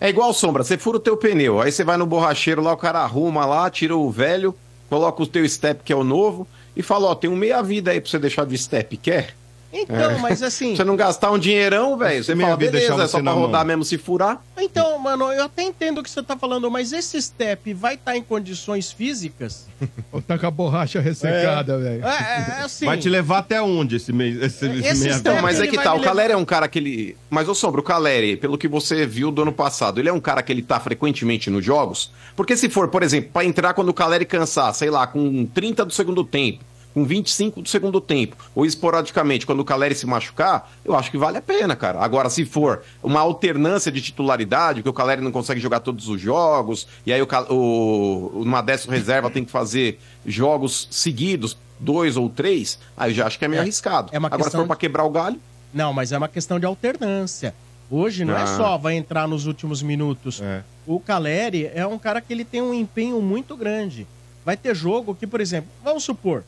É igual sombra, você fura o teu pneu, aí você vai no borracheiro lá, o cara arruma lá, tira o velho, coloca o teu step, que é o novo, e fala, ó, tem um meia vida aí pra você deixar de step, quer? Então, É. mas assim. Você não gastar um dinheirão, velho, você fala, vida beleza, deixar é só pra rodar mão. mesmo se furar. Então, mano, eu até entendo o que você tá falando, mas esse step vai estar em condições físicas? Ou (laughs) tá com a borracha ressecada, velho. É, é assim. Vai te levar até onde esse mês? Esse, esse Esse meia step Então, mas é que tá, o Caleri é um cara que ele... Mas, ô Sombra, o Caleri, pelo que você viu do ano passado, ele é um cara que ele tá frequentemente nos jogos? Porque se for, por exemplo, pra entrar quando o Caleri cansar, sei lá, com 30 do segundo tempo, com 25 do segundo tempo, ou esporadicamente, quando o Caleri se machucar, eu acho que vale a pena, cara. Agora, se for uma alternância de titularidade, que o Caleri não consegue jogar todos os jogos, e aí o, o, o Madesto reserva tem que fazer jogos seguidos, dois ou três, aí eu já acho que é meio É, arriscado. é uma Agora, se questão for pra quebrar o galho, Não, mas é uma questão de alternância. Hoje não é Ah. só vai entrar nos últimos minutos. É. O Caleri é um cara que ele tem um empenho muito grande. Vai ter jogo que, por exemplo, vamos supor,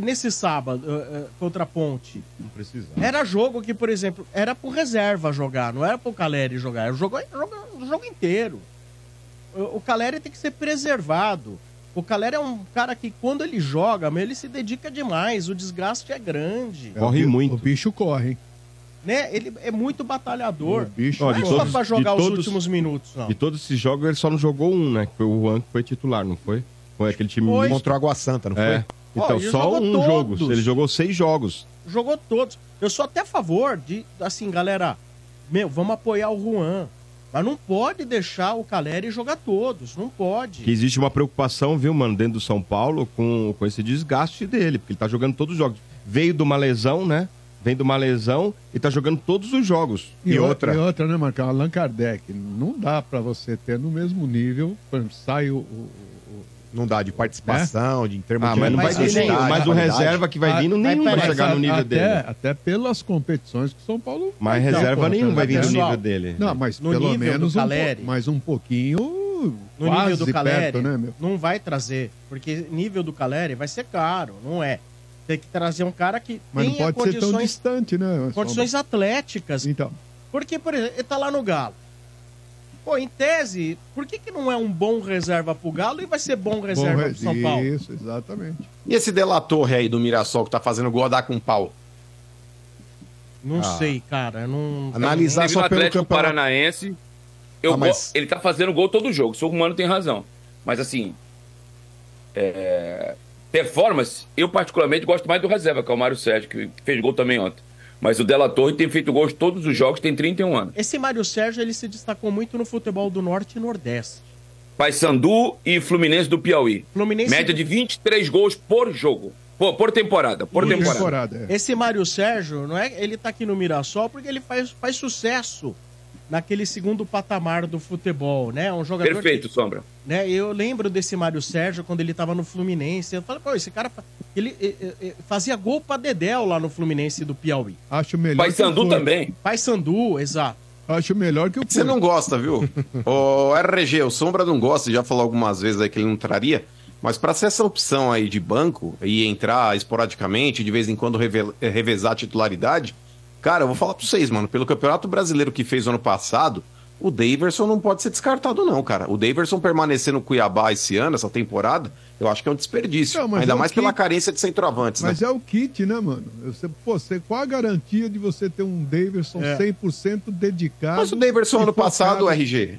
nesse sábado eh, eh, contra a Ponte, Não precisa. era jogo que, por exemplo, era pro reserva jogar, não era pro Caleri jogar, era o jogo, jogo, o jogo inteiro. O, o Caleri tem que ser preservado. O Caleri é um cara que, quando ele joga, ele se dedica demais, o desgaste é grande. Corre o, muito. O bicho corre, hein? Né? Ele é muito batalhador. O bicho Não é só todos- pra jogar os todos- últimos minutos, não. De todos esses jogos, ele só não jogou um, né? Que foi o Juan que foi titular, não foi? Foi aquele time Foi. Contra o Água Santa, não É. foi? Então, só um todos. jogo. Ele jogou seis jogos. Jogou todos. Eu sou até a favor de, assim, galera, meu, vamos apoiar o Juan. Mas não pode deixar o Caleri jogar todos. Não pode. Que existe uma preocupação, viu, mano, dentro do São Paulo com, com esse desgaste dele, porque ele tá jogando todos os jogos. Veio de uma lesão, né? Vem de uma lesão e tá jogando todos os jogos. E, outra. E outra, né, Marcão? Allan Kardec. Não dá pra você ter no mesmo nível. Por exemplo, sai o. o- Não dá de participação, de em termos Ah, de mas não vai vir nenhum. Mas o reserva que vai vindo, nenhum vai chegar no nível até, dele. Até pelas competições que o São Paulo. Mas Então, reserva pô, nenhum vai vir no nível dele. Não, mas No pelo menos um, po- um pouquinho. no quase nível do Caleri, perto, né, meu? não vai trazer. Porque nível do Caleri vai ser caro, não é? Tem que trazer um cara que Mas não pode ser tão distante, né? condições atléticas. Então. Porque, por exemplo, ele tá lá no Galo. Pô, em tese, por que, que não é um bom reserva pro Galo e vai ser bom reserva Bom, pro São Paulo? Isso, exatamente. E esse Delatorre aí do Mirassol que tá fazendo gol a dar com pau? Não Ah. sei, cara. eu Não... Analisar só pelo Atlético campeonato. Paranaense. Eu Ah, mas- Ele tá fazendo gol todo jogo. O Mano tem razão. Mas assim. é, Performance, eu particularmente gosto mais do reserva, que é o Mário Sérgio, que fez gol também ontem. Mas o Della Torre tem feito gols todos os jogos, tem 31 anos. Esse Mário Sérgio, ele se destacou muito no futebol do Norte e Nordeste. Paysandu e Fluminense do Piauí. Fluminense... Média de 23 gols por jogo. Pô, por temporada, por Isso. temporada. Esse Mário Sérgio, não é? Ele tá aqui no Mirassol porque ele faz, faz sucesso naquele segundo patamar do futebol, né? Um jogador Perfeito, Sombra. né? Eu lembro desse Mário Sérgio quando ele tava no Fluminense. Eu falei, pô, esse cara ele fazia gol pra Dedéu lá no Fluminense do Piauí. Acho melhor. Paysandu que também. Paysandu, exato. Acho melhor que o Você não gosta, viu? (laughs) o RG, o Sombra não gosta, já falou algumas vezes aí que ele não traria. Mas pra ser essa opção aí de banco e entrar esporadicamente, de vez em quando reve- revezar a titularidade, cara, eu vou falar pra vocês, mano, pelo Campeonato Brasileiro que fez ano passado, o Daverson não pode ser descartado, não, cara. O Daverson permanecer no Cuiabá esse ano, essa temporada, eu acho que é um desperdício. Não, Ainda é mais que- pela carência de centroavantes, Mas né? é o kit, né, mano? Você, pô, você, qual a garantia de você ter um Davidson É. 100% dedicado? Mas o Daverson ano passado, focado? RG.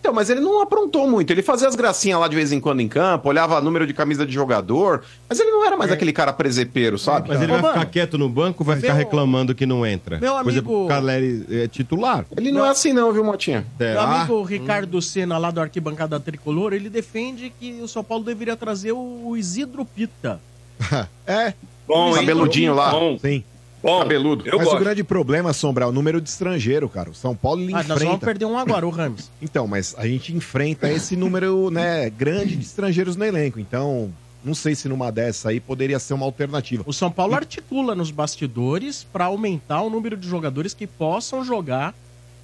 Então, mas ele não aprontou muito. Ele fazia as gracinhas lá de vez em quando em campo, olhava número de camisa de jogador, mas ele não era mais aquele cara presepeiro, sabe? Mas ele Ô, vai mano, ficar quieto no banco, vai ficar reclamando que não entra. meu Por exemplo, amigo- o Caleri é titular. Ele não é assim não, viu, Motinha? Meu amigo Ricardo Senna, lá do Arquibancada Tricolor, ele defende que o São Paulo deveria trazer o Isidro Pita. (laughs) É. Bom, hein? Cabeludinho lá. Bom, Sim. Bom. Cabeludo. Eu Mas gosto. o grande problema, Sombra, é o número de estrangeiro, cara. O São Paulo ele Ah, nós vamos enfrenta. perder um agora, o Rams. (laughs) Então, mas a gente enfrenta esse número, né, grande de estrangeiros no elenco. Então, não sei se numa dessa aí poderia ser uma alternativa. O São Paulo articula nos bastidores para aumentar o número de jogadores que possam jogar,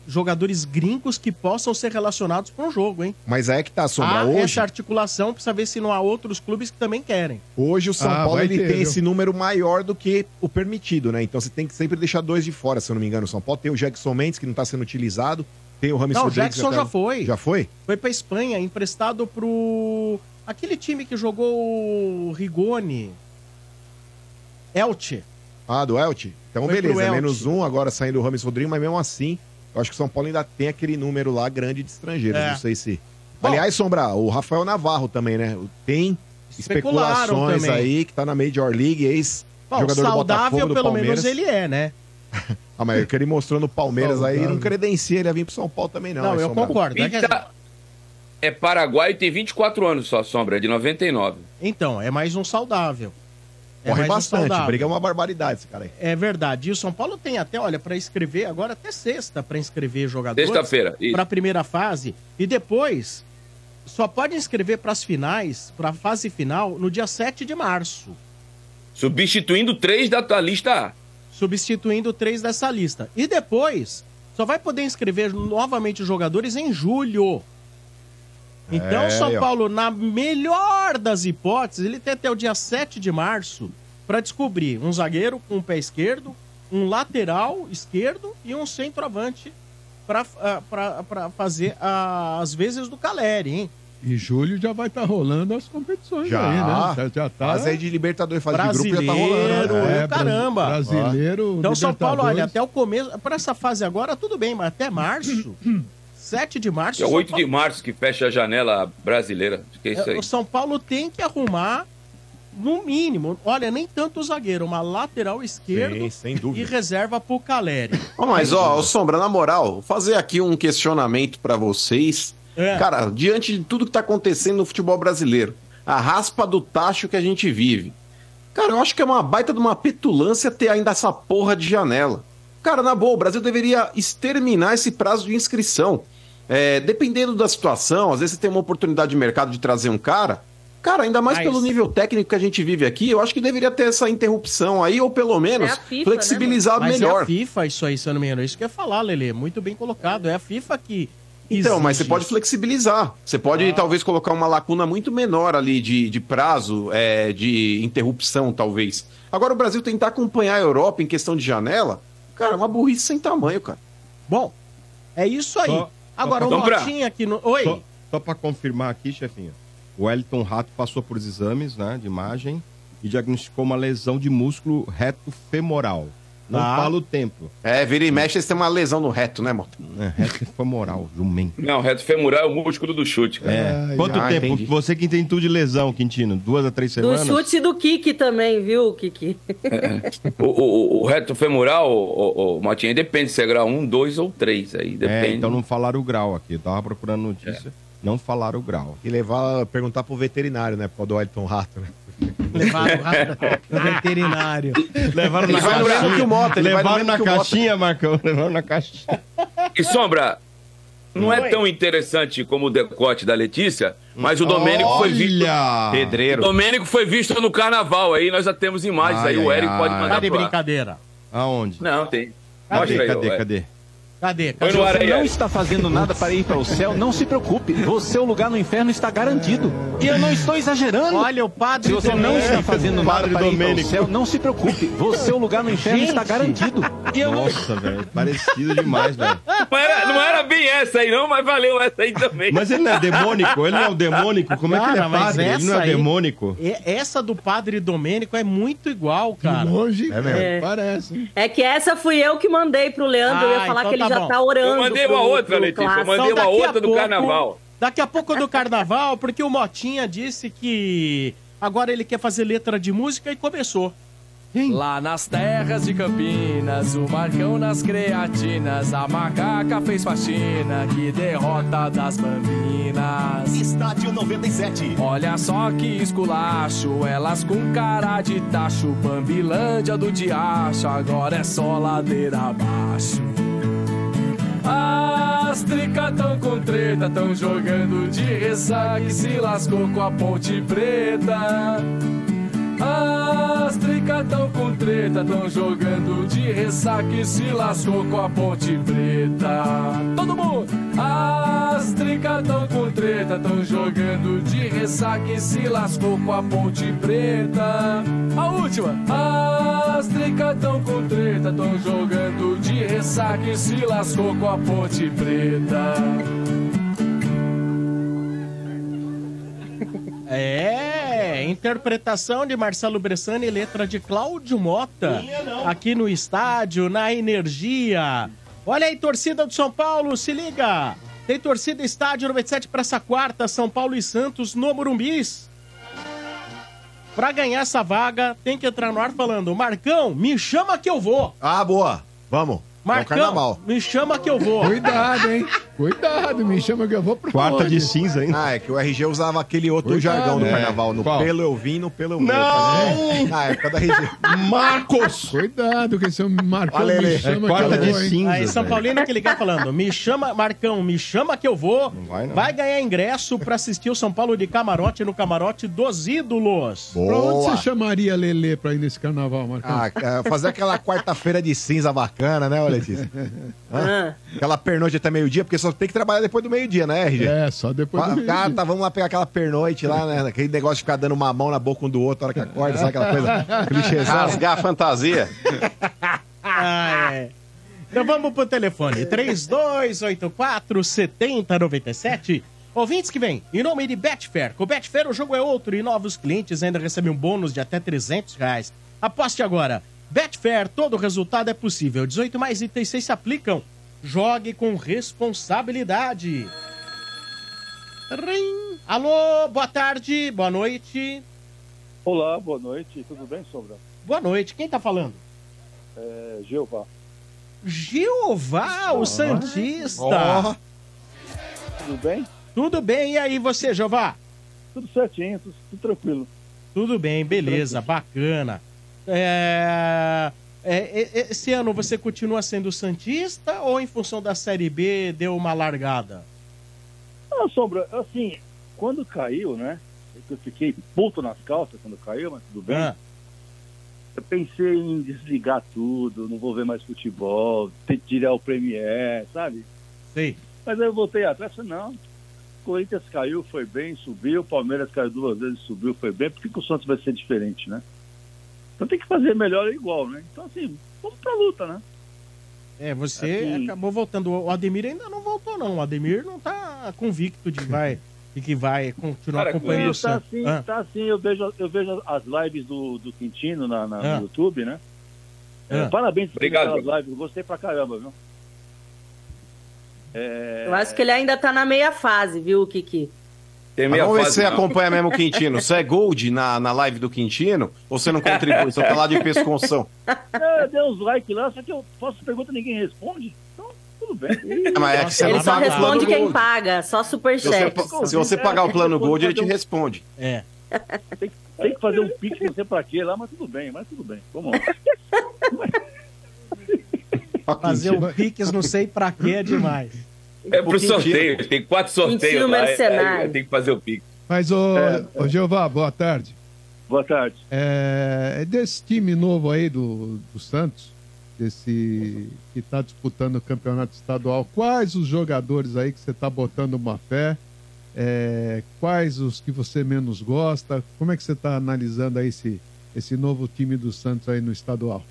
jogadores gringos que possam ser relacionados para um jogo, hein? Mas é que tá, Sombra. Há hoje, essa articulação, precisa ver se não há outros clubes que também querem. hoje o São Ah, Paulo ele ter, tem viu? esse número maior do que o permitido, né? Então você tem que sempre deixar dois de fora, se eu não me engano. O São Paulo tem o Jackson Mendes, que não tá sendo utilizado. Tem o Rames Não, o. Jackson tá- já foi. Já foi? Foi pra Espanha, emprestado pro. Aquele time que jogou o Rigoni. Elche. Ah, do Elche? Então, Foi beleza. Elche. Menos um, agora saindo o Rames Rodrigues, mas mesmo assim, eu acho que o São Paulo ainda tem aquele número lá grande de estrangeiros. É. Não sei se. Bom. Aliás, Sombra, o Rafael Navarro também, né? Tem Especularam especulações também. aí que tá na Major League, Bom, ex-jogador do saudável Botafogo, do pelo Palmeiras. menos ele é, né? (laughs) Ah, mas o que ele mostrou no Palmeiras aí Saudável. não credencia ele a vir pro São Paulo também, não. Não, hein, eu Sombra? concordo. né? Pita é paraguaio e tem 24 anos só, Sombra, é de 99. Então, é mais um saudável. É Corre um bastante, saudável. briga é uma barbaridade esse cara aí. É verdade. E o São Paulo tem até, olha, pra inscrever, agora até sexta pra inscrever jogadores. Sexta-feira, isso. Pra primeira fase. E depois, só pode inscrever pras finais, pra fase final, no dia 7 de março. Substituindo três da tua lista A. Substituindo três dessa lista. E depois, só vai poder inscrever novamente os jogadores em julho. Então, É, São ó. Paulo, na melhor das hipóteses, ele tem até o dia 7 de março para descobrir um zagueiro com um pé esquerdo, um lateral esquerdo e um centroavante para fazer ah, as vezes do Caleri, hein? E julho já vai estar rolando as competições Já, aí, né? Já, já tá. Fase aí de Libertadores, fase de grupo já tá Brasileiro, rolando. né? É, caramba. Brasileiro. Então, São Paulo, olha, até o começo, para essa fase agora, tudo bem, mas até março, (clears throat) 7 de março, é São 8 de Paulo- março que fecha a janela brasileira. Que é isso aí. o São Paulo tem que arrumar, no mínimo, olha, nem tanto o zagueiro, uma lateral Sim, sem e reserva pro Caleri. Ó, mas, ó, ô, Sombra, na moral, vou fazer aqui um questionamento pra vocês. É. Cara, diante de tudo que tá acontecendo no futebol brasileiro, a raspa do tacho que a gente vive. Cara, eu acho que é uma baita de uma petulância ter ainda essa porra de janela. Cara, na boa, o Brasil deveria exterminar esse prazo de inscrição. É, dependendo da situação, às vezes você tem uma oportunidade de mercado de trazer um cara. Cara, ainda mais Mas- pelo nível técnico que a gente vive aqui, eu acho que deveria ter essa interrupção aí, ou pelo menos É FIFA, flexibilizar Mas é melhor. a FIFA isso aí, se eu não me engano. É isso que eu ia falar, Lele. Muito bem colocado. É a FIFA que. Então, mas você pode flexibilizar. Você pode Ah. talvez colocar uma lacuna muito menor ali de, de prazo, é, de interrupção, talvez. Agora, o Brasil tentar acompanhar a Europa em questão de janela, cara, é uma burrice sem tamanho, cara. Bom, é isso aí. Só- Agora, o Então, pra- Motinha aqui no. Oi. Só, só para confirmar aqui, chefinho. O Wellington Rato passou por exames né, de imagem e diagnosticou uma lesão de músculo reto femoral. Não Tá. fala o tempo. É, vira e mexe, eles têm uma lesão no reto, né, Mota? É, reto femoral, jumento. Não, reto femoral é o músculo do chute, cara. É. Ai, Quanto ah, tempo? entendi. Você que tem tudo de lesão, Quintino? Duas a três Do semanas? chute do Kiki também, viu, Kiki? O, o- o reto femoral, o, o, depende se é grau 1, 2 ou 3. Aí É, depende. então não falaram o grau aqui. Eu tava procurando notícia. Não falaram o grau. E levar, perguntar pro veterinário, né? Por causa do Elton Rato, né? Levaram no veterinário. Levaram na caixinha. mesmo que o Mota, ele vai no Levaram na caixinha, Marcão. (laughs) Levaram na caixinha. E Sombra, não é Oi. tão interessante como o decote da Letícia, mas o Domênico foi visto. Olha! Pedreiro. O Domênico foi visto no carnaval aí, nós já temos imagens Ai, aí, o ai, Eric pode ai. mandar Tá de brincadeira. Aonde? Não, tem. Cadê? Mostra aí, Cadê, cadê? Cadê? Cadê? ar aí, não Eric. está fazendo nada para ir para o céu, não se preocupe. O seu lugar no inferno está garantido. E eu não estou exagerando. Olha o padre Se você não Domênico. está fazendo nada Padre para ir para o Domênico. céu, não se preocupe. O seu lugar no inferno Gente. está garantido. E eu não... Nossa, velho. Parecido demais, velho. Não era, não era bem essa aí, não, mas valeu essa aí também. Mas ele não é demônico? Ele não é o demônico? Como é que ele Cara, é mas padre? Ele não é aí- demônico? E- Essa do padre Domênico é muito igual, cara. Longe, É mesmo. É. parece. É que essa fui eu que mandei pro Leandro. eu ia Ah, falar então que ele tá já bom. tá orando. Eu mandei uma pro- outra, pro Letícia, eu mandei uma daqui a outra do carnaval. Daqui a pouco do carnaval, porque o Motinha disse que agora ele quer fazer letra de música e começou. Lá nas terras de Campinas, o Marcão nas creatinas, a macaca fez faxina, que derrota das bambinas. Estádio 97. Olha só que esculacho, elas com cara de tacho, Bambilândia do diacho, agora é só ladeira abaixo. As tricas tão com treta, tão jogando de ressaca e se lascou com a ponte preta. As tão com treta, tão jogando de ressaca e se lascou com a ponte preta. Todo mundo! As tão com treta, tão jogando de ressaca e se lascou com a ponte preta. A última! As tão com treta, tão jogando de ressaca e se lascou com a ponte preta. É, interpretação de Marcelo Bressani, letra de Cláudio Mota. Aqui no estádio, na Energia. Olha aí, torcida do São Paulo, se liga. Tem torcida estádio 97 para essa quarta, São Paulo e Santos no Morumbis. Pra ganhar essa vaga, tem que entrar no ar falando: Marcão, me chama que eu vou. Ah, boa. Vamos. É o Marcão, carnaval. me chama que eu vou. Cuidado, hein? Cuidado, me chama que eu vou pro Quarta onde? de cinza, hein? Ah, é que o RG usava aquele outro Cuidado, jargão do é. carnaval. No Qual? pelo eu vim, no pelo eu vou. Não! Na época da RG. Marcos! Cuidado, que esse Marcão Olha, me chama É quarta que eu de vou, hein? cinza. Aí São. Paulino que ligar falando, me chama, Marcão, me chama que eu vou. vai, não. ganhar ingresso pra assistir o São Paulo de camarote no camarote dos ídolos. Pra onde Boa. você chamaria Lelê pra ir nesse carnaval, Marcão? Ah, cara, fazer aquela quarta-feira de cinza bacana, né, ô Letícia? (laughs) Hã? Aquela pernoite até meio-dia, porque só tem que trabalhar depois do meio-dia, né, RG? É, só depois do Ah, meio-dia. tá, tá, vamos lá pegar aquela pernoite lá, né? Aquele negócio de ficar dando uma mão na boca um do outro na hora que acorda, sabe aquela coisa (laughs) clichêzão? Rasgar a fantasia. (laughs) Ah, é. Então vamos pro telefone. 3284 7097. Ouvintes que vem, em nome de Betfair. Com Betfair o jogo é outro e novos clientes ainda recebem um bônus de até 300 reais. Aposte agora. Betfair, todo resultado é possível. 18 mais itens 6 se aplicam. Jogue com responsabilidade. Rim. Alô, boa tarde, boa noite. Olá, boa noite, tudo bem, Sombra? Boa noite, quem tá falando? É, Jeová. Jeová, o Santista. Ó. Tudo bem? Tudo bem, e aí você, Jeová? Tudo certinho, tudo, tudo tranquilo. Tudo bem, beleza, bacana. É, é, é, Esse ano você continua sendo Santista ou em função da Série B deu uma largada? Ah, Sombra, assim, quando caiu, né? Eu fiquei puto nas calças quando caiu, mas tudo bem. Ah. Eu pensei em desligar tudo, não vou ver mais futebol, tirar o Premier, sabe? Sei. Mas aí eu voltei atrás e não, Corinthians caiu, foi bem, subiu, Palmeiras caiu duas vezes, subiu, foi bem, por que, que o Santos vai ser diferente, né? Então tem que fazer melhor e igual, né? Então assim, vamos pra luta, né? É, você Assim- acabou voltando. O Ademir ainda não voltou, não. O Ademir não tá convicto de, vai, de que vai continuar Cara, acompanhando o sim, tá assim, Ah, tá assim, eu vejo, eu vejo as lives do, do Quintino na, na- Ah. no YouTube, né? É, Ah. Parabéns por Obrigado. aquelas lives, eu gostei pra caramba, viu? É, Eu acho que ele ainda tá na meia fase, viu, Kiki? Tem Mas vamos ver se você acompanha mesmo o Quintino. Você é gold na, na live do Quintino ou você não contribui? Você tá lá de pesconção. É, eu dei uns likes lá, só que eu faço pergunta e ninguém responde. Então, tudo bem. É, mas é que você Ele não só paga responde quem Gold. paga, só Se você, superchat. se você pagar o plano Gold, ele te responde. é. Tem que fazer um pix, não sei pra quê lá, mas tudo bem, mas tudo bem. Vamos lá. Fazer um Pix, não sei pra quê, é demais. É pro sorteio, tem quatro sorteios Ensino lá. mercenário. tem que fazer o pique. Mas, ô, É, ô Jeová, boa tarde. Boa tarde. É, é desse time novo aí do, do Santos, desse que está disputando o campeonato estadual, quais os jogadores aí que você está botando uma fé? É, quais os que você menos gosta? Como é que você está analisando aí esse, esse novo time do Santos aí no estadual?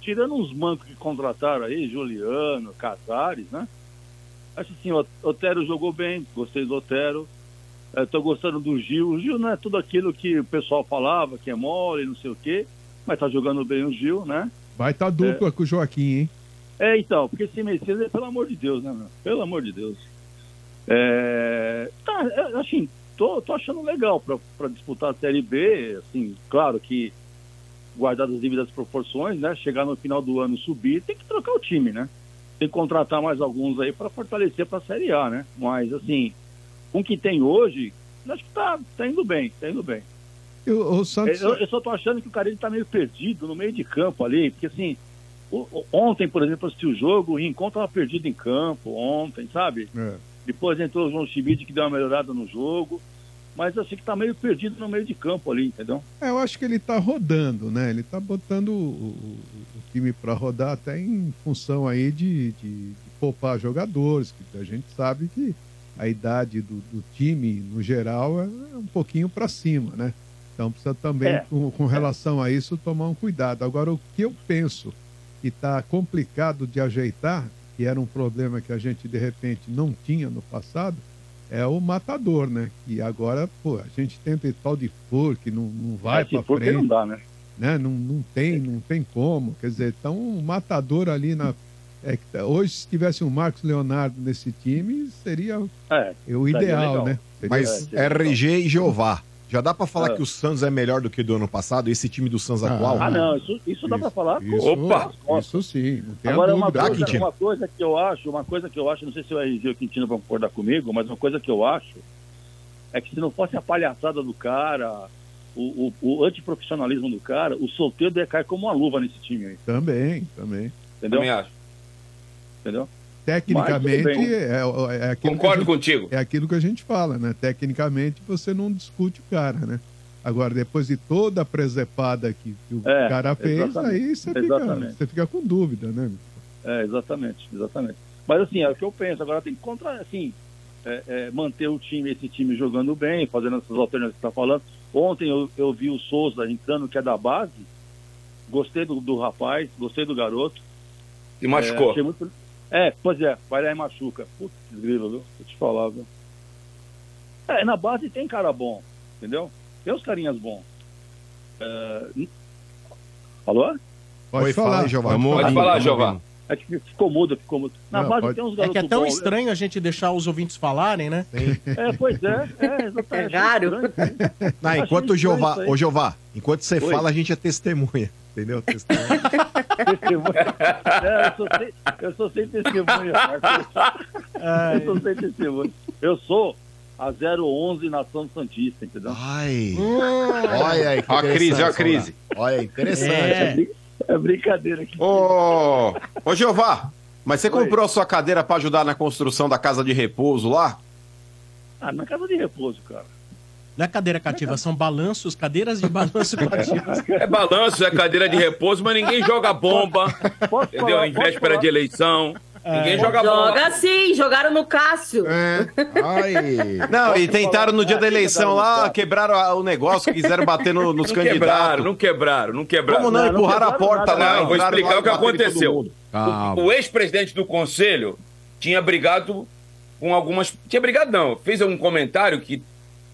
Tirando uns mancos que contrataram aí, Juliano, Casares, né? Acho assim, Otero jogou bem, gostei do Otero. Estou gostando do Gil. O Gil não é tudo aquilo que o pessoal falava, que é mole, não sei o quê, mas tá jogando bem o Gil, né? Vai estar dupla com o Joaquim, hein? É, então, porque esse Messias é pelo amor de Deus, né, meu? Pelo amor de Deus. É, tá, é, assim, tô, tô achando legal para disputar a Série B, assim, claro que guardar as devidas proporções, né? Chegar no final do ano subir, tem que trocar o time, né? Tem que contratar mais alguns aí para fortalecer para a Série A, né? Mas, assim, com o que tem hoje, acho que tá, tá indo bem, tá indo bem. O, o Santos... Eu, eu só tô achando que o Carilho tá meio perdido no meio de campo ali, porque assim, o- ontem, por exemplo, eu assisti o jogo, o Rincon tava perdido em campo ontem, sabe? É. Depois entrou o João Chibide que deu uma melhorada no jogo, mas eu achei que tá meio perdido no meio de campo ali, entendeu? É, eu acho que ele tá rodando, né? Ele tá botando o, o- time para rodar até em função aí de, de- de poupar jogadores, que a gente sabe que a idade do, do time, no geral, é um pouquinho para cima, né? Então precisa também, É. com, com relação a isso, tomar um cuidado. Agora, o que eu penso que tá complicado de ajeitar, que era um problema que a gente de repente não tinha no passado, é o matador, né? Que agora, pô, a gente tenta esse tal de for que não, não vai É, para frente. não dá, né? né? Não, não tem, não tem como. Quer dizer, então o matador ali na. é tá- hoje, se tivesse um Marcos Leonardo nesse time, seria É, o ideal, né? Seria- Mas RG e Jeová. Já dá pra falar É. que o Santos é melhor do que do ano passado? Esse time do Santos atual? Ah, não, isso, isso dá pra falar. Isso, Opa! isso sim, não tem Agora, uma. Ah, coisa, Quintino. uma coisa que eu acho, uma coisa que eu acho, não sei se o RG e o Quintino vão concordar comigo, mas uma coisa que eu acho é que se não fosse a palhaçada do cara, o, o, o antiprofissionalismo do cara, o solteiro ia cair como uma luva nesse time aí, Também, também. entendeu? Também acho. Entendeu? Tecnicamente, bem. é, é aquilo Concordo que a gente, contigo. É aquilo que a gente fala, né? Tecnicamente, você não discute o cara, né? Agora, depois de toda a presepada que, que o É, cara fez, exatamente. aí você fica, Exatamente. você fica com dúvida, né? É, exatamente, exatamente. Mas assim, é o que eu penso. Agora tem que contra, assim, é, é, manter o time, esse time jogando bem, fazendo essas alternativas que você está falando. Ontem eu, eu vi o Souza entrando, que é da base. Gostei do, do rapaz, gostei do garoto. Se machucou. É, achei muito- é, pois é, vai lá e machuca. Putz, grilo, viu? Vou te falar, viu? É, na base tem cara bom, entendeu? Tem os carinhas bons. É, Alô? Pode Oi, falar. Giovanni. Pode Pode falar, Giovanni. É que ficou mudo, ficou mudo. Na Não, base pode- tem uns É garotos que é tão bons, estranho a gente deixar os ouvintes falarem, né? É, pois é, é, (laughs) exatamente. É raro. (laughs) Não, Achei enquanto o Jeová, ô Jeová, enquanto você Oi. fala, a gente é testemunha. Entendeu? Testemunha. (laughs) É, eu, sou sem, eu sou sem testemunha. Eu sou sem testemunha. Eu sou a 011 Nação Santista, entendeu? Ai. Hum. Olha aí. Ó a crise, ó a crise. Olha, interessante. É. É brincadeira aqui. Ô, ô Jeová, mas você Oi. comprou a sua cadeira pra ajudar na construção da casa de repouso lá? Ah, na casa de repouso, cara. Não é cadeira cativa, são balanços, cadeiras de balanço (laughs) cativas. É balanço, é cadeira de repouso, mas ninguém joga bomba. Posso Entendeu? falar, Em véspera falar? de eleição. Ninguém joga Joga bomba. sim, jogaram no Cássio. É. Ai. (laughs) Não, e tentaram no dia da eleição quebraram lá, o quebraram a- o negócio, quiseram bater no- nos (laughs) Não quebraram, candidatos. não quebraram, não quebraram. Como não? Não, não Empurraram a quebraram porta nada, lá. Não, vou explicar lá o que aconteceu. O, o ex-presidente do conselho tinha brigado com algumas. Tinha brigado, não. Fez um comentário que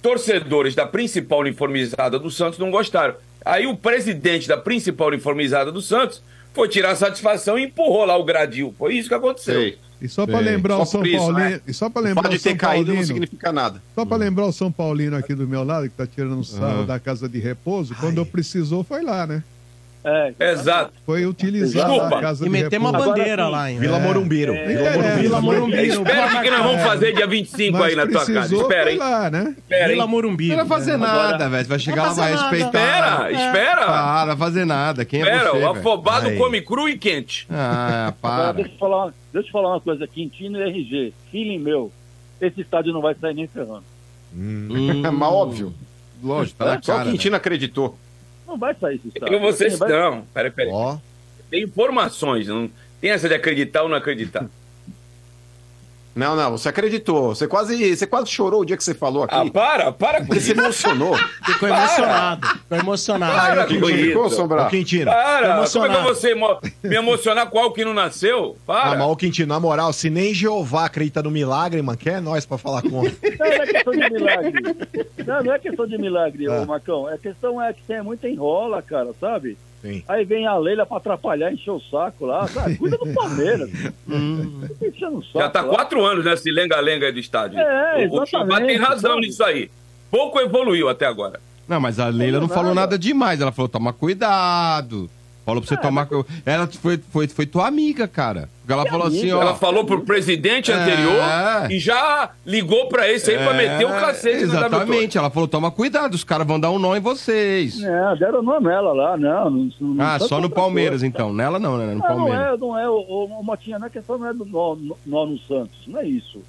torcedores da principal uniformizada do Santos não gostaram. Aí o presidente da principal uniformizada do Santos foi tirar satisfação e empurrou lá o gradil. Foi isso que aconteceu. Sei. E só para lembrar Só o São isso, Paulino, né? e só para lembrar fato o de ter São caído não Paulino, significa nada. só para lembrar o São Paulino aqui do meu lado que tá tirando sarro Ah. da casa de repouso, quando Ai. precisou foi lá, né? É, Exato. Foi utilizada Desculpa. a Casa E metemos uma bandeira lá ainda. Vila Morumbiro. É, Vila é. Vila Morumbiro. Espera o que, que nós vamos fazer dia 25 Mas aí na tua casa. precisou, Espera, hein? lá, né? Espera, Vila hein? Morumbiro. Não vai fazer nada, velho. Vai chegar lá, vai respeitar. Espera, espera. Ah, não vai fazer nada. Quem é Espera, você, o afobado Aí. come cru e quente. Ah, (laughs) Agora, para. deixa eu, falar, deixa eu falar uma coisa. Quintino e RG, feeling meu, esse estádio não vai sair nem ferrando. (laughs) É mas óbvio. Lógico, tá Só o cara. né? Quintino acreditou. Não vai sair esse estádio. Eu vocês vai- não. Peraí, peraí. Ó. Tem informações. Não tem essa de acreditar ou não acreditar. Não, não, você acreditou. Você quase, você quase chorou o dia que você falou aqui. Ah, para, para com Você se isso. emocionou. (laughs) Ficou emocionado. Ficou emocionado. Para Quintino, com ficou. Sombra? Ô, Quintino. Para, como é que eu vou ser me emocionar com algo que não nasceu? Ah, Para. mas o Quintino, na moral, se nem Jeová acredita no milagre, mano, quem é nós pra falar contra? (laughs) Não, não é questão de milagre. Não, não é questão de milagre, Ah. ô Marcão. É questão é que tem muita enrola, cara, sabe? Sim. Aí vem a Leila pra atrapalhar, encher o saco lá, sabe? Cuida do Palmeiras. (laughs) Hum. Fica enchendo o saco Já tá lá. quatro anos nesse lenga-lenga aí do estádio. É, o o Chubá tem razão nisso aí. Pouco evoluiu até agora. Não, mas a Leila não falou nada demais. Ela falou, toma cuidado. Falou pra você tomar. cu- Ela foi, foi, foi tua amiga, cara. Porque ela falou assim, ó. Ela falou pro presidente É. anterior e já ligou pra esse aí pra meter o cacete Exatamente. Ela falou, toma cuidado, os caras vão dar um nó em vocês. É, deram nome nela lá, não. não, não Ah, só no Palmeiras, coisa. então. Nela não, né? No Não, não Palmeiras. é, não é, o, o, o Motinha, não é questão não é do nó, nó- nó no Santos, não é isso.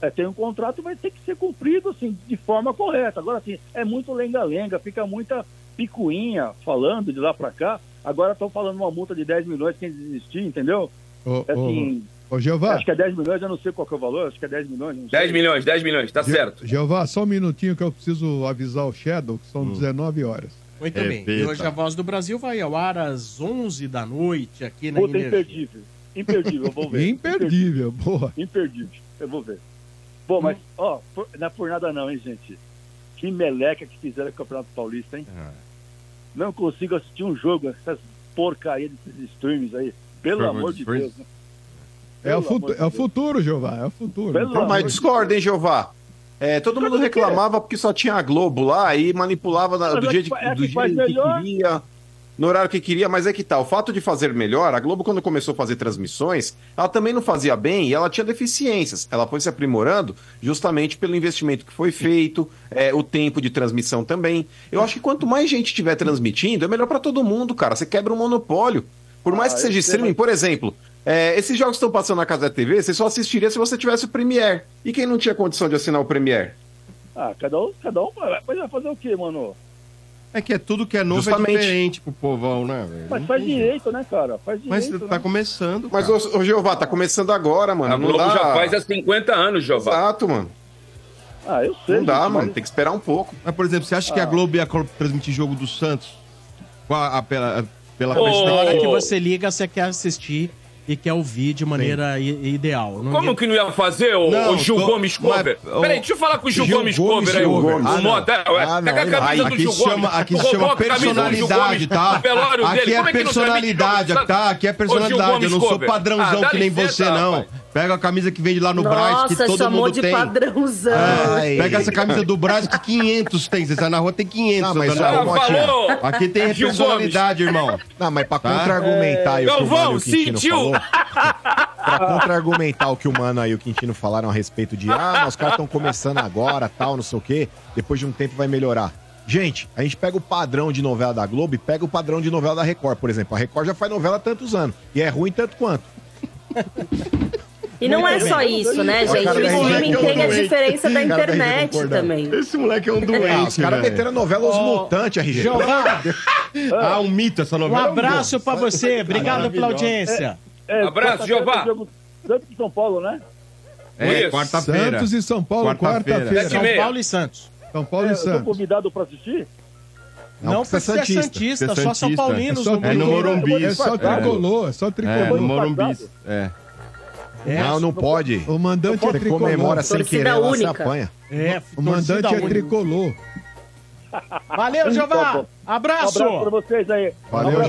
É, tem um contrato vai ter que ser cumprido, assim, de forma correta. Agora, assim, é muito lenga-lenga, fica muita picuinha falando de lá pra cá. Agora estão falando uma multa de 10 milhões quem desistir, entendeu? Ô, É assim, ô, ô, Jeová, acho que é 10 milhões, eu não sei qual que é o valor, acho que é 10 milhões. Não sei. 10 milhões, 10 milhões, tá Je- certo. Jeová, só um minutinho que eu preciso avisar o Shadow, que são 19 horas. Muito É, bem. E Repita. hoje a Voz do Brasil vai ao ar às 11 da noite aqui na Puta, Energia. imperdível. Imperdível, eu vou (laughs) ver. Imperdível, boa. Imperdível, eu vou ver. Bom, mas, ó, por- não é por nada não, hein, gente. Que meleca que fizeram com o Campeonato Paulista, hein? Não consigo assistir um jogo, essas porcaria desses streams aí. Pelo amor de? Deus, né? É o, Pelo futu- amor de é o futuro, Jeová, é o futuro. Pelo mas discorda, hein, Jeová? É, todo mundo reclamava porque só tinha a Globo lá e manipulava na- do é dia, que de- é do dia que melhor. queria, no horário que queria, mas é que tá. O fato de fazer melhor, a Globo, quando começou a fazer transmissões, ela também não fazia bem e ela tinha deficiências. Ela foi se aprimorando justamente pelo investimento que foi feito, é, o tempo de transmissão também. Eu acho que quanto mais gente estiver transmitindo, é melhor para todo mundo, cara. Você quebra um monopólio. Por mais Ah, que seja streaming, por exemplo, é, esses jogos que estão passando na casa da TV, você só assistiria se você tivesse o Premiere. E quem não tinha condição de assinar o Premiere? Ah, cada um, cada um mas vai fazer o quê, mano? É que é tudo que é novo Justamente. é diferente pro povão, né, velho? Mas faz direito, né, cara? Faz Mas direito, tá né? começando. Mas, cara. ô, ô Jeová, tá começando agora, mano. A Globo dá... já faz há 50 anos, Jeová. Exato, mano. Ah, eu sei. Não dá, gente, mano. mas- Tem que esperar um pouco. Mas, por exemplo, você acha que a Ah. Globo ia transmitir jogo do Santos com a- a- pela, pela Ô, Na hora que você liga, você quer assistir e quer ouvir de maneira i- ideal. Não Como que não ia fazer, o, Não, o Gil tô- Gomes Cover? mas, ô, Peraí, deixa eu falar com o Gil, Gil Gomes, Gomes Cover aí, o, Cover. o Ah, não. Mota. é, Ah, não, Pega a camisa Aí, do aqui Gil chama, Gomes. aqui se Coloca chama a camisa do Gil personalidade, Gomes tá? velório Aqui dele. é Como que não personalidade, tá? Aqui é Ô, Gil personalidade. Eu Gomes não sou Cover. padrãozão Ah, dá que nem você, não. Pega a camisa que vende lá no Braz, que Nossa, todo chamou mundo de tem. padrãozão. É, pega essa camisa do Braz que 500 tem. Você sai na rua, tem 500. Não, mas andando na rua. Falou. Aqui tem personalidade, irmão. Não, mas pra Tá? contra-argumentar aí o que o Galvão, Mano e sentiu? falou... pra contra-argumentar o que o Mano aí e o Quintino falaram a respeito de ah, mas os caras estão começando agora, tal, não sei o quê, depois de um tempo vai melhorar. Gente, a gente pega o padrão de novela da Globo e pega o padrão de novela da Record, por exemplo. A Record já faz novela há tantos anos. E é ruim tanto quanto. E não é só isso, né, gente? O streaming RG tem a doente. diferença da RG internet também. Esse moleque é um doente, Ah, os caras meteram novela Os Mutantes, RG. Jeová, Ah, um mito essa um novela. abraço pra você. Obrigado pela audiência. É, Abraço, Jeová. Santos e São Paulo, né? É, Isso. quarta-feira. Santos e São Paulo, Quarta-feira. São e. Paulo e Santos. São Paulo É, e eu Santos. convidado pra assistir? Não, Não, porque porque você é é santista. Santista, é só São. Paulinos. É só no É no. Morumbi. É só tricolor, é só É, tricolor. no Morumbi. É. É, Não, não pode. O mandante é tricolor. comemora sem querer, ela se única. apanha. é, O mandante é tricolor. Valeu, Tá Jeová. bom. Abraço. Um abraço pra vocês aí. Valeu,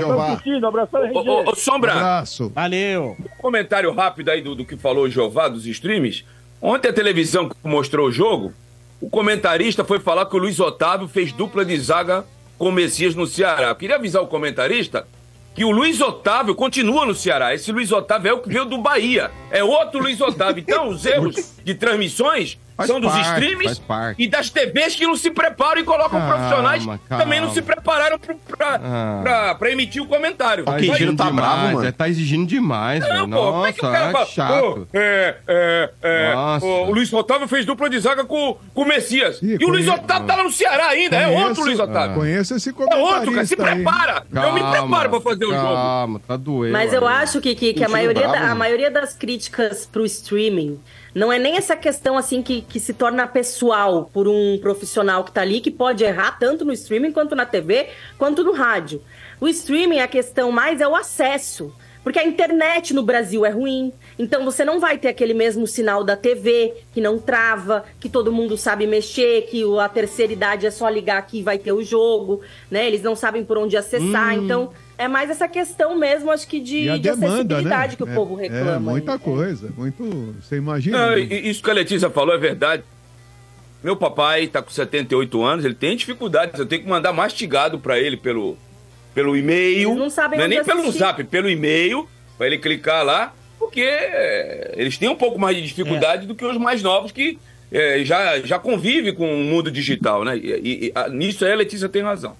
abração, RG. Ô, ô, ô, Sombra, Abraço. Valeu. comentário rápido aí do, do que falou o Jeová dos streams. Ontem a televisão mostrou o jogo, o comentarista foi falar que o Luiz Otávio fez dupla de zaga com o Messias no Ceará. Eu queria avisar o comentarista que o Luiz Otávio continua no Ceará. Esse Luiz Otávio é o que veio do Bahia. É outro Luiz Otávio. Então, os (laughs) erros de transmissões Faz são dos parte, faz streams e das TVs que não se preparam e colocam Calma, profissionais calma. também não se prepararam pra, pra, Ah. pra- pra emitir o comentário. Tá Mas- exigindo demais, é, tá exigindo demais, velho. Não, pô, como é que o Nossa, cara é fala, chato. "Pô, é, é, é, Nossa. o, o Luiz Otávio fez dupla de zaga com, com o Messias. e o Luiz Otávio tá lá no Ceará ainda, é Conheço- outro Luiz Otávio. Conheço esse É outro, cara, se comentarista prepara. eu me preparo pra fazer o jogo. Calma, tá doendo. Mas eu acho que, que, que a, maioria bravo, da- a maioria das críticas pro streaming não é nem essa questão assim que, que se torna pessoal por um profissional que tá ali, que pode errar tanto no streaming quanto na TV, quanto no rádio. O streaming, a questão mais é o acesso. Porque a internet no Brasil é ruim, então você não vai ter aquele mesmo sinal da TV, que não trava, que todo mundo sabe mexer, que a terceira idade é só ligar aqui e vai ter o jogo, né? Eles não sabem por onde acessar, Hum. então é mais essa questão mesmo, acho que de, E a de demanda, acessibilidade né? que o É- povo reclama. É, muita coisa. Muito. Você imagina. Não, né? isso que a Letícia falou é verdade. Meu papai tá com 78 anos, ele tem dificuldades. Eu tenho que mandar mastigado pra ele pelo, pelo e-mail. Não sabem é onde nem pelo assistir. zap, pelo e-mail, pra ele clicar lá, porque é, eles têm um pouco mais de dificuldade do que os mais novos que é, já, já convivem com o mundo digital, né? E, e- e, a- nisso aí a Letícia tem razão.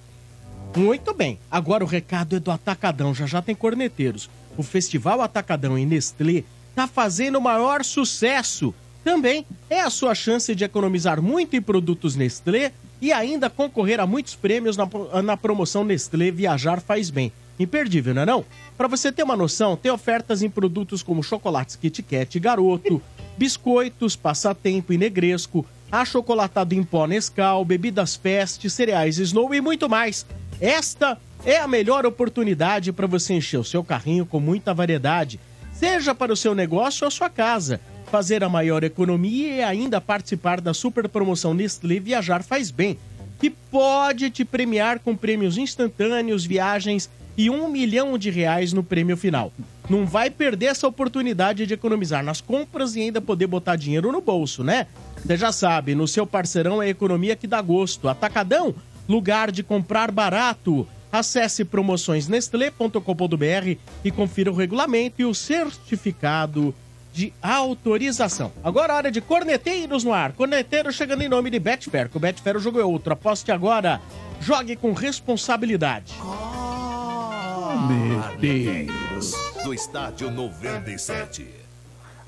Muito bem. Agora o recado é do Atacadão. Já já tem corneteiros. O Festival Atacadão em Nestlé tá fazendo o maior sucesso. Também é a sua chance de economizar muito em produtos Nestlé e ainda concorrer a muitos prêmios na, na promoção Nestlé Viajar Faz Bem. Imperdível, não é não? Para você ter uma noção, tem ofertas em produtos como chocolates Kit Kat Garoto, biscoitos, passatempo e negresco, achocolatado em pó Nescau, bebidas Fest, cereais Snow e muito mais. Esta é a melhor oportunidade para você encher o seu carrinho com muita variedade, seja para o seu negócio ou a sua casa. Fazer a maior economia e ainda participar da super promoção Nestlé Viajar Faz Bem, que pode te premiar com prêmios instantâneos, viagens e um milhão de reais no prêmio final. Não vai perder essa oportunidade de economizar nas compras e ainda poder botar dinheiro no bolso, né? Você já sabe, no seu parceirão é economia que dá gosto. Atacadão, lugar de comprar barato. Acesse promoçõesnestlé.com.br e confira o regulamento e o certificado de autorização. Agora é hora de corneteiros no ar. Corneteiro chegando em nome de Betfair, que o Betfair o jogo é outro. Aposte agora, jogue com responsabilidade. Corneteiros do Estádio 97.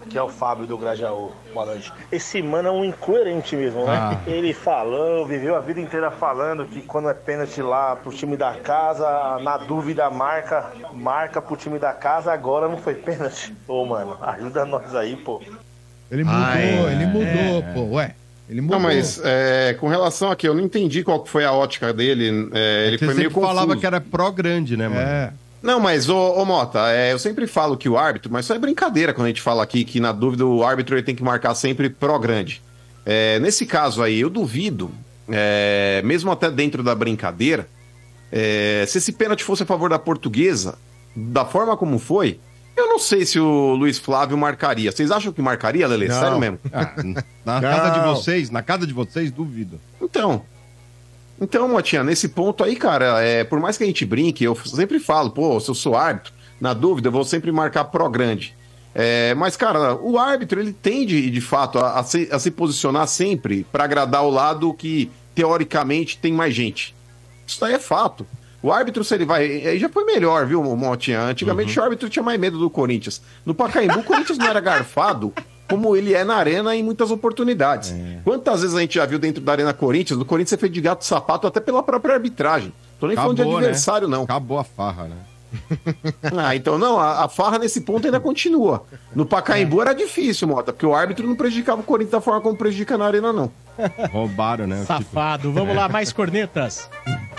Que é o Fábio do Grajaú. Boa noite. Esse mano é um incoerente mesmo, né? Ah. Ele falou, viveu a vida inteira falando que quando é pênalti lá pro time da casa, na dúvida marca, marca pro time da casa, agora não foi pênalti. Ô, mano, ajuda nós aí, pô. Ele mudou, Ah, é. ele mudou, É. pô. Ué, ele mudou. Não, mas é, com relação aqui, eu não entendi qual que foi a ótica dele. é, ele Você foi meio confuso. falava que era pró-grande, né, mano? É. Não, mas, ô, ô Mota, é, eu sempre falo que o árbitro, mas isso é brincadeira quando a gente fala aqui que, na dúvida, o árbitro ele tem que marcar sempre pró-grande. É, nesse caso aí, eu duvido, é, mesmo até dentro da brincadeira, é, se esse pênalti fosse a favor da portuguesa, da forma como foi, eu não sei se o Luiz Flávio marcaria. Vocês acham que marcaria, Lele? Sério mesmo? Ah, na casa de vocês, na casa de vocês, duvido. Então. Então, Motinha, nesse ponto aí, cara, é, por mais que a gente brinque, eu sempre falo, pô, se eu sou árbitro, na dúvida, eu vou sempre marcar pró grande. É, mas, cara, o árbitro, ele tende, de fato, a, a se, a se posicionar sempre para agradar o lado que, teoricamente, tem mais gente. Isso aí é fato. O árbitro, se ele vai. Aí já foi melhor, viu, Motinha? Antigamente o árbitro tinha mais medo do Corinthians. No Pacaembu, o Corinthians não era garfado como ele é na arena em muitas oportunidades. Quantas vezes a gente já viu dentro da Arena Corinthians, do Corinthians ser feito de gato sapato até pela própria arbitragem. Tô nem falando de Acabou, né? adversário, não. Acabou a farra, né? (laughs) Ah, então não, a, a farra nesse ponto ainda continua. No Pacaembu era difícil, Mota, porque o árbitro não prejudicava o Corinthians da forma como prejudica na arena, não. Roubaram, né? Safado. Vamos lá, mais cornetas. (laughs)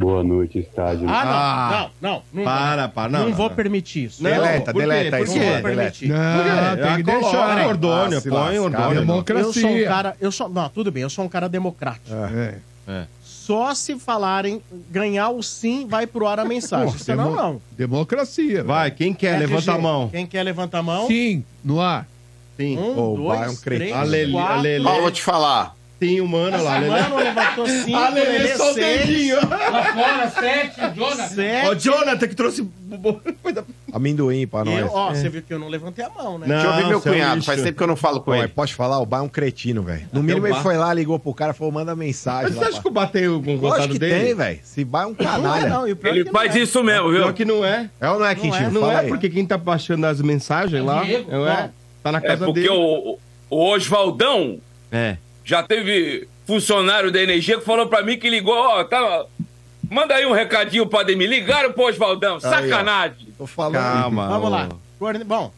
Boa noite, estádio. Ah, não, não, não. não para, para, não, Não não, vou não. permitir isso. Não, Deleta, por quê? deleta Por isso? Não é, vou permitir. Não, tem que Ah, deixar. coloca Ordônio, Ah, põe lascar. Ordônio. Democracia. Eu sou um cara, eu sou, não, tudo bem, eu sou um cara democrático. É. É. Só se falarem ganhar o sim vai pro ar a mensagem. Pô, Senão demo- não. Democracia. Vai, quem quer? RG, Levanta a mão. Quem quer levanta a mão? Sim, no ar. Sim. Um, Ô, dois, vai, um três, quatro. Ó, vou te falar. Tem o mano lá, Lelê. Mano levantou cinco, Ah, Lelê, Lelê só o seis. dedinho. Lá fora, sete, Jonathan. Sete. Ó, o Jonathan que trouxe. Amendoim pra nós. Eu, ó, É. você viu que eu não levantei a mão, né? Não, Deixa eu ouvir meu seu cunhado, lixo. faz tempo que eu não falo com Ó, ele. Pode falar, o Bar é um cretino, velho. No mínimo o ele foi lá, ligou pro cara, falou, manda mensagem. Mas você acha que o Bar tem algum Lógico contato que dele? tem, velho. Se Bar é um canalha. Não, e o pior Ele que faz não é. isso mesmo, viu? Pior que não é. É ou não é, Não Quintinho? é, não é porque quem tá baixando as mensagens lá, Diego, não é, tá na É casa porque dele. o, o Oswaldão É. já teve funcionário da energia que falou pra mim que ligou, ó, tá. Manda aí um recadinho pra Ademir. Ligaram pro Oswaldão, sacanagem. Tô falando. Calma. Vamos lá. Bom,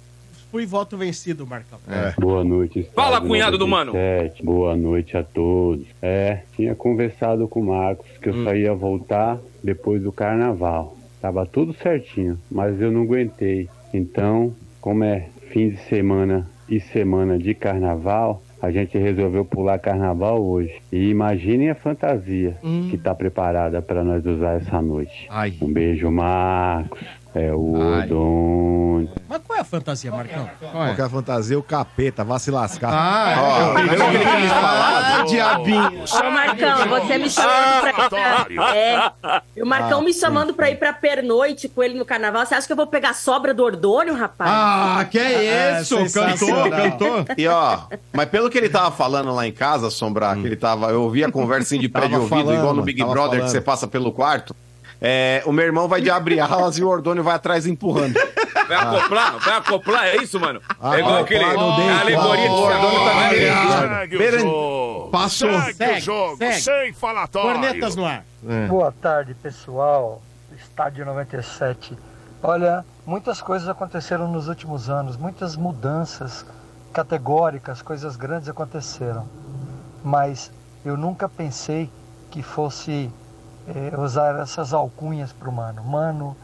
fui voto vencido, Marcão. É. Boa noite. Fala, cunhado do mano. 97. Boa noite a todos. É, tinha conversado com o Marcos que eu só ia voltar depois do carnaval. Tava tudo certinho, mas eu não aguentei. Então, como é fim de semana e semana de carnaval, a gente resolveu pular carnaval hoje. E imaginem a fantasia que tá preparada para nós usar essa noite. Ai. Um beijo, Marcos. É o Ai. Odon. Mas qual é a fantasia, Marcão? Qualquer fantasia, o capeta, vá se lascar. Ah, é. lembra que ele? Ah, diabinho. Ô, Marcão, você me chamando pra ir pra... É. E o Marcão Ah, me chamando pra ir pra pernoite com ele no carnaval. Você acha que eu vou pegar a sobra do Ordônio, rapaz? Ah, que é isso? É, cantou, cantou. E ó, mas pelo que ele tava falando lá em casa, Sombrar, que ele tava. Eu ouvi a conversa assim de pé de ouvido, falando, igual no Big Brother, falando. que você passa pelo quarto. É, o meu irmão vai de abrir alas e o Ordônio vai atrás empurrando. Vai acoplar? Vai acoplar? É isso, mano? Ah, é igual aquele. dei, a alegoria de Ordônio tá jogo. Passou. Segue, Segue, o jogo, segue. sem falatório. Cornetas no ar. É. Boa tarde, pessoal. Estádio 97. Olha, muitas coisas aconteceram nos últimos anos, muitas mudanças categóricas, coisas grandes aconteceram. Mas eu nunca pensei que fosse eh, usar essas alcunhas para o mano. Mano,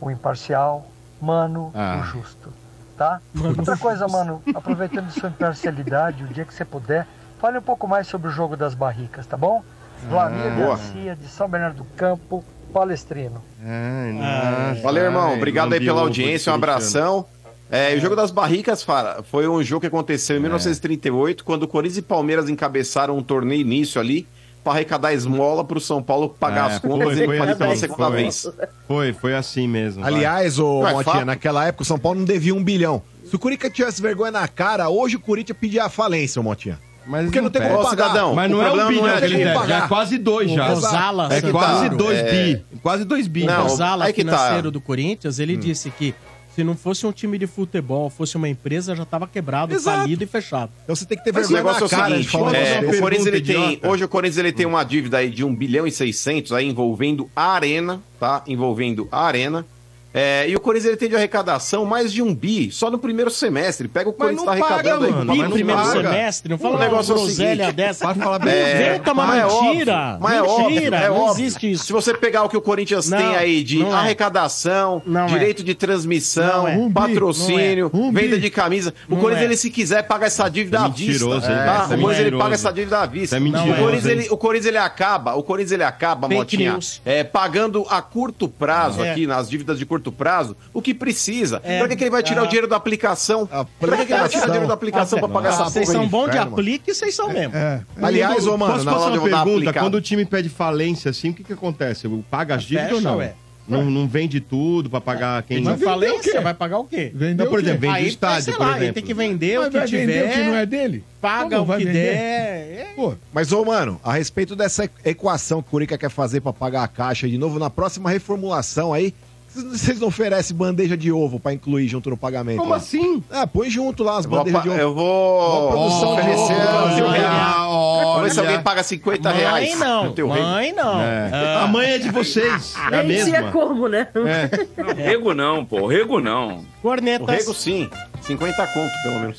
o imparcial, mano, Ah. o justo. Tá? Outra coisa, mano, aproveitando sua imparcialidade, o dia que você puder, fale um pouco mais sobre o jogo das barricas, tá bom? Vlamir boa. Garcia, de São Bernardo do Campo, palestrino. Nossa. Valeu, irmão. Obrigado aí pela audiência, um abração. É, e o jogo das barricas, Fara, foi um jogo que aconteceu em 1938, quando o Corinthians e Palmeiras encabeçaram um torneio início ali para arrecadar esmola pro São Paulo pagar É, as contas foi, e foi falir pela assim, segunda foi. vez. Foi, foi assim mesmo. Aliás, ô Ué, Motinha, fato. naquela época o São Paulo não devia um bilhão. Se o Corinthians tivesse vergonha na cara, hoje o Corinthians pedia a falência, ô Motinha. Mas Porque não tem como pagar. cidadão, Mas o não é um bilhão não é ele deve, já é quase dois já. O Rosala É quase Santoro, dois é. bi. Quase dois bi. Não, o Zala, aí que tá. financeiro do Corinthians, ele disse que se não fosse um time de futebol, fosse uma empresa, já estava quebrado, Exato. falido e fechado. Então você tem que ter Mas o vergonha negócio é na o cara seguinte, falar é, negócio o. Corinthians ele tem, hoje o Corinthians ele tem uma dívida aí de 1 bilhão e 600 aí envolvendo a Arena, tá? Envolvendo a Arena. É, e o Corinthians ele tem de arrecadação mais de um bi só no primeiro semestre. Pega o Corinthians tá não paga, arrecadando mano, aí. mas E não primeiro paga. semestre, não fala O uma negócio é o groselha seguinte, dessa. Pode falar Não bem. inventa uma mas é mentira. mas é óbvio, mentira, é não óbvio. existe isso. Se você pegar o que o Corinthians Não, tem aí de não é. arrecadação, Não é. direito de transmissão, Não é. Um bi, patrocínio, não é. Um venda bi. de camisa, o Não Corinthians é. ele se quiser paga essa dívida é à vista. tá? É O Corinthians ele paga essa dívida à vista. É o, Corinthians, ele, o Corinthians ele acaba, o Corinthians ele acaba, Motinha, é, pagando a curto prazo É. aqui, nas dívidas de curto prazo, o que precisa. É. Pra que, que ele vai tirar Ah. o dinheiro da aplicação? Pra que, que ele vai tirar o dinheiro da aplicação pra pagar Ah, essa vocês são bons de aplique e vocês são mesmo. É. Aliás, ô, mano, Posso na hora eu pergunta? aplicado. Quando o time pede falência, assim, o que que acontece? Paga as dívidas Fecha, ou não? ué. Não, não vende tudo pra pagar quem... Mas você vai pagar o quê? Não, por exemplo, vende o estádio, sei por lá, aí exemplo. tem que vender Mas o que vai vender tiver, o que não é dele? paga Como o que vender? der. É. Pô, Mas, ô, mano, a respeito dessa equação que o Curica quer fazer pra pagar a caixa de novo, na próxima reformulação aí, vocês- não oferecem bandeja de ovo pra incluir junto no pagamento? Como lá? assim? Ah, põe junto lá as Eu vou, bandejas de ovo. eu vou produção de oferecer ovo. Vamos ver se alguém paga 50 Mãe reais não, teu mãe não. É. Ah. A mãe é de vocês, é a mesma. como, né? É. Rego não, pô. Rego não. O Cornetas. rego sim, 50 conto pelo menos.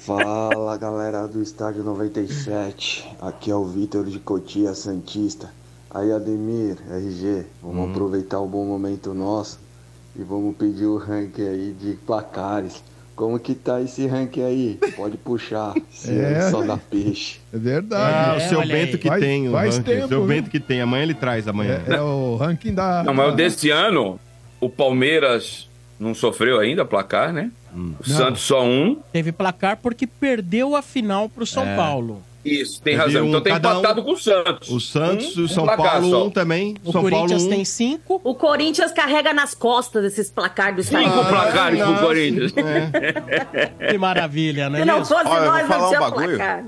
Fala galera do Estádio 97, aqui é o Vitor de Cotia Santista. Aí Ademir, RG, vamos aproveitar o bom momento nosso e vamos pedir o ranking aí de placares. Como que tá esse ranking aí? Pode puxar, (laughs) se É. é. só dá peixe. é verdade. Ah, o seu Bento aí. que Faz- tem. o faz ranking, tempo, O seu viu? Bento que tem. Amanhã ele traz, amanhã. É, é o ranking da. Não, mas o da- desse ano, o Palmeiras não sofreu ainda placar, né? O Não. Santos só um. Teve placar porque perdeu a final pro São É. Paulo. Isso, tem razão. um- então tem cada um- empatado com o Santos. O Santos e Um- o São um placar Paulo só. um também. O São Corinthians Paulo um. tem cinco. O Corinthians carrega nas costas esses placar do Cinco placares pro. Corinthians. Que maravilha, né? Se não fosse Olha, nós, não um tinha bagulho. placar.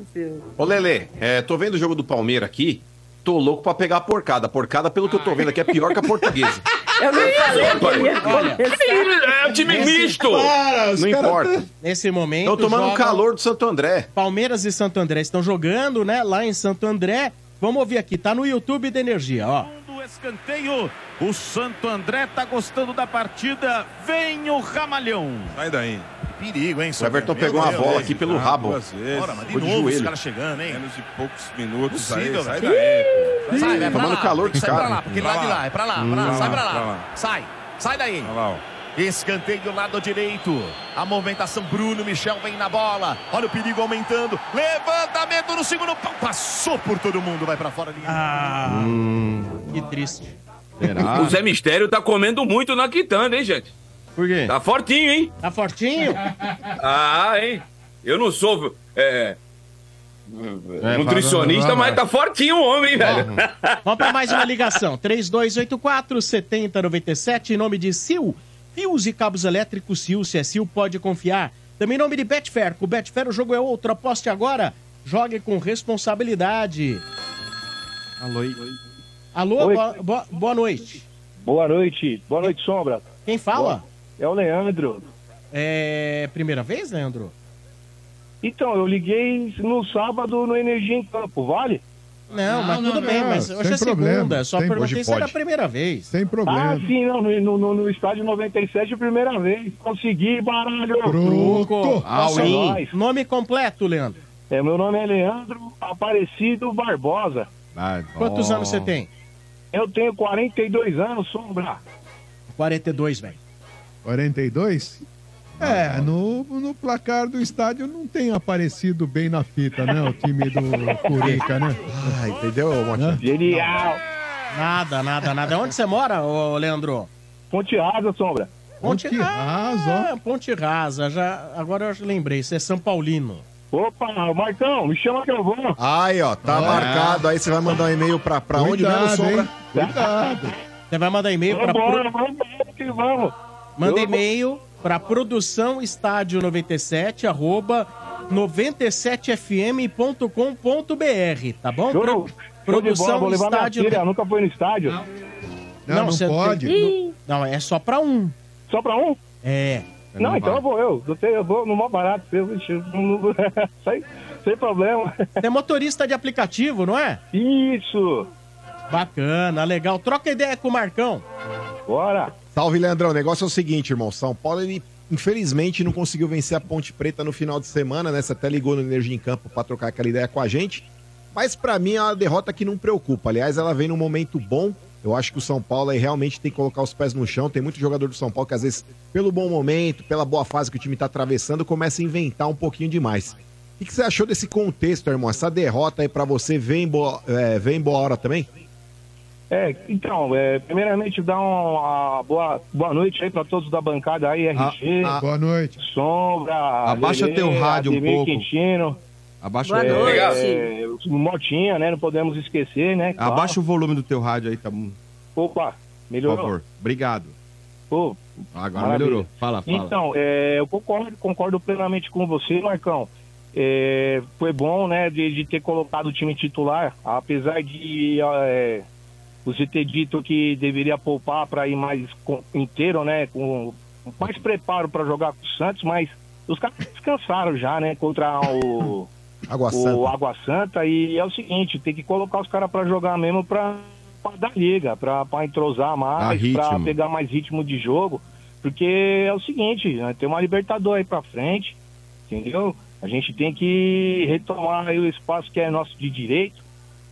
Ô, Lelê, é, tô vendo o jogo do Palmeiras aqui. Tô louco pra pegar a porcada. A porcada, pelo que eu tô vendo aqui, é pior que a portuguesa. (laughs) Eu não falei que ele ia Olha, começar. É time misto! Não importa. Nesse momento. Tô tomando jogam- calor do Santo André. Palmeiras e Santo André estão jogando, né? Lá em Santo André. Vamos ouvir aqui, tá no YouTube da Energia, ó. Do escanteio, o Santo André tá gostando da partida. Vem o Ramalhão. Sai daí. Perigo, hein, O Everton pegou uma bola aqui pelo rabo. Duas vezes. Bora, mas de de novo os caras chegando, hein? Menos de poucos minutos Possível. Sai velho. vai pra Tomando lá. calor dos Sai pra lá, porque lá de lá. é pra lá, pra Hum, lá, sai pra lá. Sai, sai daí. Escanteio do lado direito. A movimentação, Bruno Michel vem na bola. Olha o perigo aumentando. Levantamento no segundo pau. Passou por todo mundo, vai pra fora. Ah, Hum, que triste. será? O Zé Mistério tá comendo muito na quitanda, hein, gente? Por quê? Tá fortinho, hein? Tá fortinho? (laughs) Ah, hein? Eu não sou é, É, nutricionista, mas tá fortinho o homem, velho. Vamos para mais uma ligação. 3284-7097, em nome de Sil. Fios e cabos elétricos Sil, se é Sil, pode confiar. Também em nome de Betfair. Com o Betfair o jogo é outro. Aposte agora. Jogue com responsabilidade. Alô. Alô, boa, boa- boa noite. Boa noite. Boa noite, Sombra. Quem fala? É o Leandro. É primeira vez, Leandro? Então, eu liguei no sábado no Energia em Campo, vale? Não, mas não, tudo não, bem, não, mas hoje é problema. segunda. Só Sem- perguntei se era a primeira vez. Sem problema. Ah, sim, não, no, no, no estádio 97, primeira vez. Consegui, baralho. Truco. Nós. Nome completo, Leandro. É, meu nome é Leandro Aparecido Barbosa. Quantos anos você tem? Eu tenho 42 anos, Sombra. 42, velho. 42? É, no, no placar do estádio não tem aparecido bem na fita, né? O time do (laughs) Curica, né? Ah, entendeu, Motinha? Genial. Nada, nada, nada. Onde você mora, ô Leandro? Ponte Rasa, Sombra. Ponte, Ponte Rasa, Ah, Ponte Rasa. Já, agora eu lembrei, você é São Paulino. Opa, Marcão, me chama que eu vou. Aí, ó, tá Ah. marcado. Aí você vai mandar um e-mail pra, pra onde mesmo, Cuidado, Sombra? hein? Cuidado. Você vai mandar e-mail para Vambora, vambora que vamos. Manda Eu- e-mail para produção estádio 97 arroba 97fm.com.br, tá bom? Show, Pro- show bola, produção vou levar minha estádio. filha, nunca foi no estádio. Não, não, você pode. tem- Não, é só para um. Só pra um? É. Não, então eu vou eu. Eu, tenho, eu vou no mais barato. Não- (laughs) sem, sem problema. Você é motorista de aplicativo, não é? Isso. Bacana, legal. Troca ideia com o Marcão. Bora. Salve, Leandrão. O negócio é o seguinte, irmão. São Paulo, ele infelizmente não conseguiu vencer a Ponte Preta no final de semana, né? Você até ligou no Energia em Campo pra trocar aquela ideia com a gente. Mas pra mim é uma derrota que não preocupa. Aliás, ela vem num momento bom. Eu acho que o São Paulo aí realmente tem que colocar os pés no chão. Tem muito jogador do São Paulo que às vezes, pelo bom momento, pela boa fase que o time tá atravessando, começa a inventar um pouquinho demais. O que você achou desse contexto, irmão? Essa derrota aí pra você vem boa, é, vem boa hora também? É, então, é, primeiramente dar uma boa, boa noite aí pra todos da bancada aí, RG, Ah, Boa noite. Sombra, Abaixa Lelê, teu rádio um Ademir pouco. Quintino, Abaixa, Boa o... noite. é, Motinha, né? Não podemos esquecer, né? claro. Abaixa o volume do teu rádio aí, tá bom? Opa, Por melhorou. favor. Obrigado. Pô, Agora Maravilha. melhorou. Fala, fala. Então, é, eu concordo, concordo plenamente com você, Marcão. É, foi bom, né, de, de ter colocado o time titular, apesar de é, você ter dito que deveria poupar para ir mais inteiro, né, com mais preparo para jogar com o Santos, mas os caras descansaram já, né, contra o (laughs) Água o Santa. Água Santa e é o seguinte, tem que colocar os caras para jogar mesmo para dar liga, para entrosar mais, para pegar mais ritmo de jogo, porque é o seguinte, né, tem uma Libertadores aí para frente, entendeu? A gente tem que retomar aí o espaço que é nosso de direito,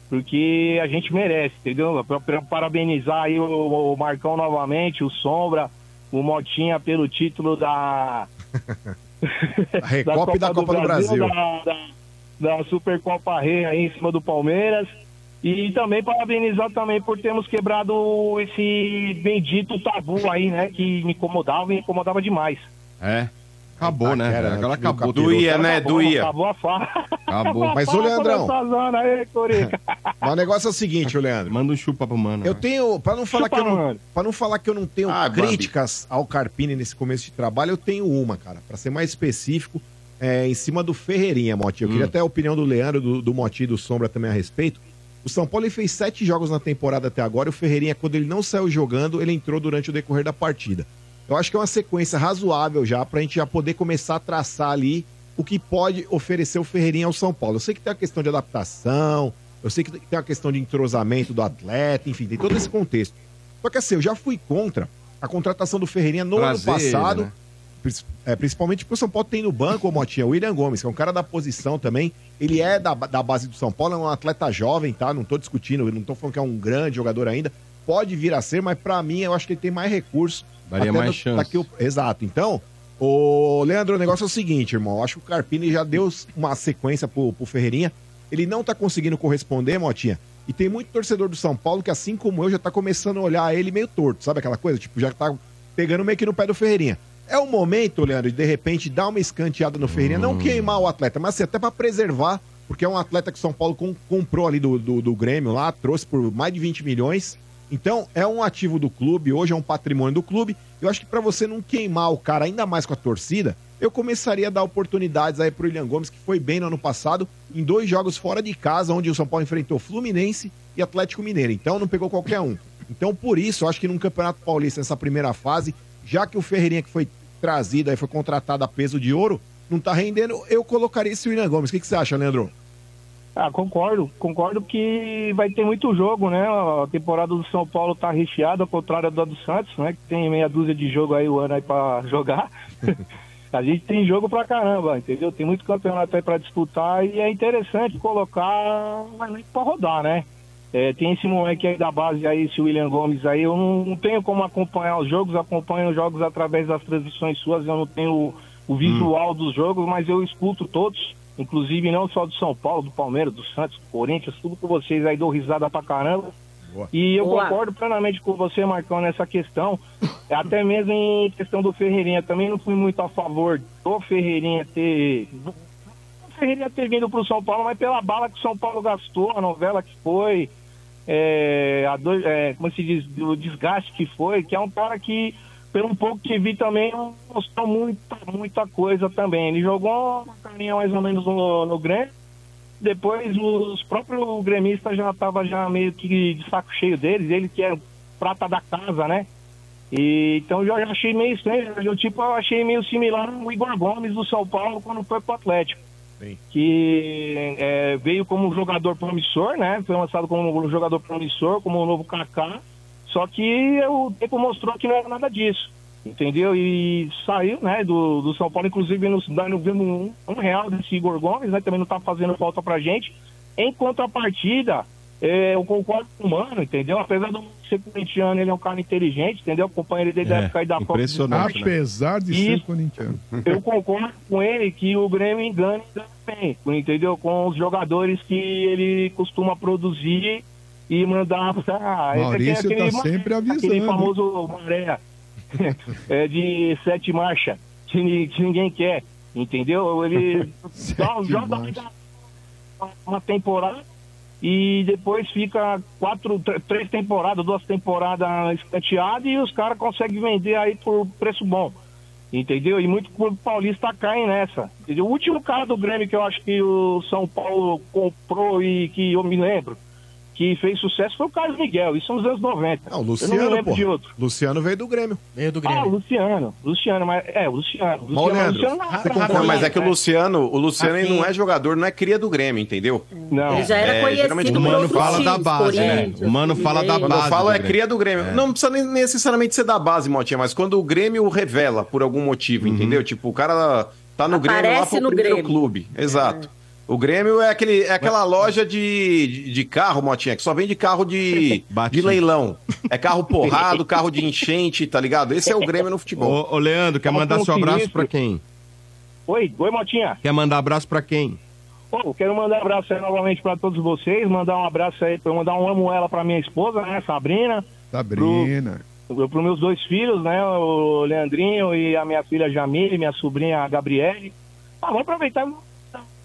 porque a gente merece, entendeu? Pra- Parabenizar aí o, o Marcão novamente, o Sombra, o Motinha pelo título da (laughs) A Recopa e da (laughs) Copa do Brasil. Da, da, da Supercopa Rei aí em cima do Palmeiras. E também parabenizar também por termos quebrado esse bendito tabu aí, né? Que me incomodava e me incomodava demais. É. Acabou, né? Itaquera, Agora time do acabou. Doía, né? Acabou, Doía. Acabou a farra. Acabou. Mas, ô, Leandrão. Aí. (laughs) Mas o negócio é o seguinte, ô Leandro. Manda um chupa pro mano. Eu tenho, pra não falar Chupa, que eu não, para não falar que eu não tenho Ah, Bambi. críticas ao Carpini nesse começo de trabalho, eu tenho uma, cara. Pra ser mais específico, é, em cima do Ferreirinha, Moti. Eu queria até a opinião do Leandro, do, do Moti e do Sombra também a respeito. O São Paulo fez sete jogos na temporada até agora. E o Ferreirinha, quando ele não saiu jogando, ele entrou durante o decorrer da partida. Eu acho que é uma sequência razoável já pra gente já poder começar a traçar ali o que pode oferecer o Ferreirinha ao São Paulo. Eu sei que tem a questão de adaptação, eu sei que tem a questão de entrosamento do atleta, enfim, tem todo esse contexto. Só que assim, eu já fui contra a contratação do Ferreirinha no Trazer ano passado. né? É, principalmente porque o São Paulo tem no banco o Motinha, o William Gomes, que é um cara da posição também. Ele é da, da base do São Paulo, é um atleta jovem, tá? Não tô discutindo, não tô falando que é um grande jogador ainda. Pode vir a ser, mas pra mim eu acho que ele tem mais recurso. Daria mais chance. daqui o- Exato. Então, o Leandro, o negócio é o seguinte, irmão. Acho que o Carpini já deu uma sequência pro, pro Ferreirinha. Ele não tá conseguindo corresponder, Motinha. E tem muito torcedor do São Paulo que, assim como eu, já tá começando a olhar ele meio torto. Sabe aquela coisa? Tipo, já tá pegando meio que no pé do Ferreirinha. É o momento, Leandro, de de repente dar uma escanteada no Ferreirinha. Não queimar o atleta, mas assim, até pra preservar. Porque é um atleta que o São Paulo com- comprou ali do, do, do Grêmio lá, trouxe por mais de 20 milhões. Então, é um ativo do clube, hoje é um patrimônio do clube. Eu acho que pra você não queimar o cara ainda mais com a torcida, eu começaria a dar oportunidades aí pro William Gomes, que foi bem no ano passado, em dois jogos fora de casa, onde o São Paulo enfrentou Fluminense e Atlético Mineiro. Então, não pegou qualquer um. Então, por isso, eu acho que num Campeonato Paulista, nessa primeira fase, já que o Ferreirinha que foi trazido aí, foi contratado a peso de ouro, não tá rendendo, eu colocaria esse William Gomes. O que, que você acha, Leandro? Ah, concordo. Concordo que vai ter muito jogo, né? A temporada do São Paulo tá recheada, ao contrário da do Santos, né? Que tem meia dúzia de jogo aí o ano aí pra (laughs) jogar. (laughs) A gente tem jogo pra caramba, entendeu? Tem muito campeonato aí pra disputar e é interessante colocar um elenco pra rodar, né? É, tem esse moleque aí da base aí, esse William Gomes aí, eu não, não tenho como acompanhar os jogos, acompanho os jogos através das transmissões suas, eu não tenho o, o visual dos jogos, mas eu escuto todos, inclusive não só do São Paulo, do Palmeiras, do Santos, do Corinthians, tudo com vocês aí, dou risada pra caramba. E eu Boa. concordo plenamente com você, Marcão, nessa questão. (laughs) Até mesmo em questão do Ferreirinha. Também não fui muito a favor do Ferreirinha ter. O Ferreirinha ter vindo pro São Paulo, mas pela bala que o São Paulo gastou, a novela que foi, é, a do- é, como se diz, o desgaste que foi, que é um cara que, pelo um pouco que vi também, não mostrou muita, muita coisa também. Ele jogou uma caminha mais ou menos no, no Grêmio. Depois os próprios gremistas já estavam já meio que de saco cheio deles, ele que é prata da casa, né? E, então eu já achei meio estranho, eu, tipo, eu achei meio similar ao Igor Gomes do São Paulo quando foi pro Atlético. Que é, veio como jogador promissor, né? Foi lançado como um jogador promissor, como o novo Kaká. Só que o tempo mostrou que não era nada disso. Entendeu? E saiu, né, do, do São Paulo, inclusive nos dando um, um real desse Igor Gomes, né? Também não tá fazendo falta pra gente. Em contrapartida, é, eu concordo com o Mano, entendeu? Apesar eu ser corintiano, ele é um cara inteligente, entendeu? Acompanho ele desde a época aí da Copa do Impressionante. Mundo. Apesar de ser corintiano. eu concordo com ele que o Grêmio engana engana bem, entendeu? Com os jogadores que ele costuma produzir e mandar. Ah, é Maurício tá maré, sempre avisando, Aquele famoso maré (laughs) é, de sete marchas que, que ninguém quer, entendeu? Ele (laughs) dá, joga uma- temporada e depois fica quatro, tr- três temporadas, duas temporadas escanteadas e os caras conseguem vender aí por preço bom. Entendeu? E muito clube paulista cai nessa. Entendeu? O último cara do Grêmio que eu acho que o São Paulo comprou e que eu me lembro que fez sucesso foi o Carlos Miguel, isso nos anos 90. Não, o eu não me Luciano, lembro pô. de outro. Luciano veio do Grêmio. Veio do Ah, o Luciano. Luciano, mas é, o Luciano. Leandro, Luciano você não- concorda? Não, mas é que o né? Luciano, o Luciano Rafinha. não é jogador, não é cria do Grêmio, entendeu? Não. Ele já era É, conhecido geralmente por o Mano fala times, da base, Corinthians, é. O Mano fala da. Quando eu falo é Grêmio. cria do Grêmio. Não precisa nem necessariamente ser da base, Motinha, mas quando o Grêmio revela por algum motivo, entendeu? Tipo, o cara tá no Grêmio lá Aparece foi o no primeiro Grêmio. clube. Exato. O Grêmio é, aquele, é aquela loja de, de, de carro, Motinha, que só vende carro de, (laughs) de leilão. É carro porrado, carro de enchente, tá ligado? Esse é o Grêmio no futebol. Ô, ô, Leandro, quer mandar seu abraço pra quem? Oi, oi, Motinha. Quer mandar abraço pra quem? Pô, quero mandar um abraço aí novamente pra todos vocês, mandar um abraço aí, pra mandar um amo ela pra minha esposa, né, Sabrina. Sabrina. Para meus dois filhos, né? O Leandrinho e a minha filha Jamile, minha sobrinha Gabriele. Ah, vou aproveitar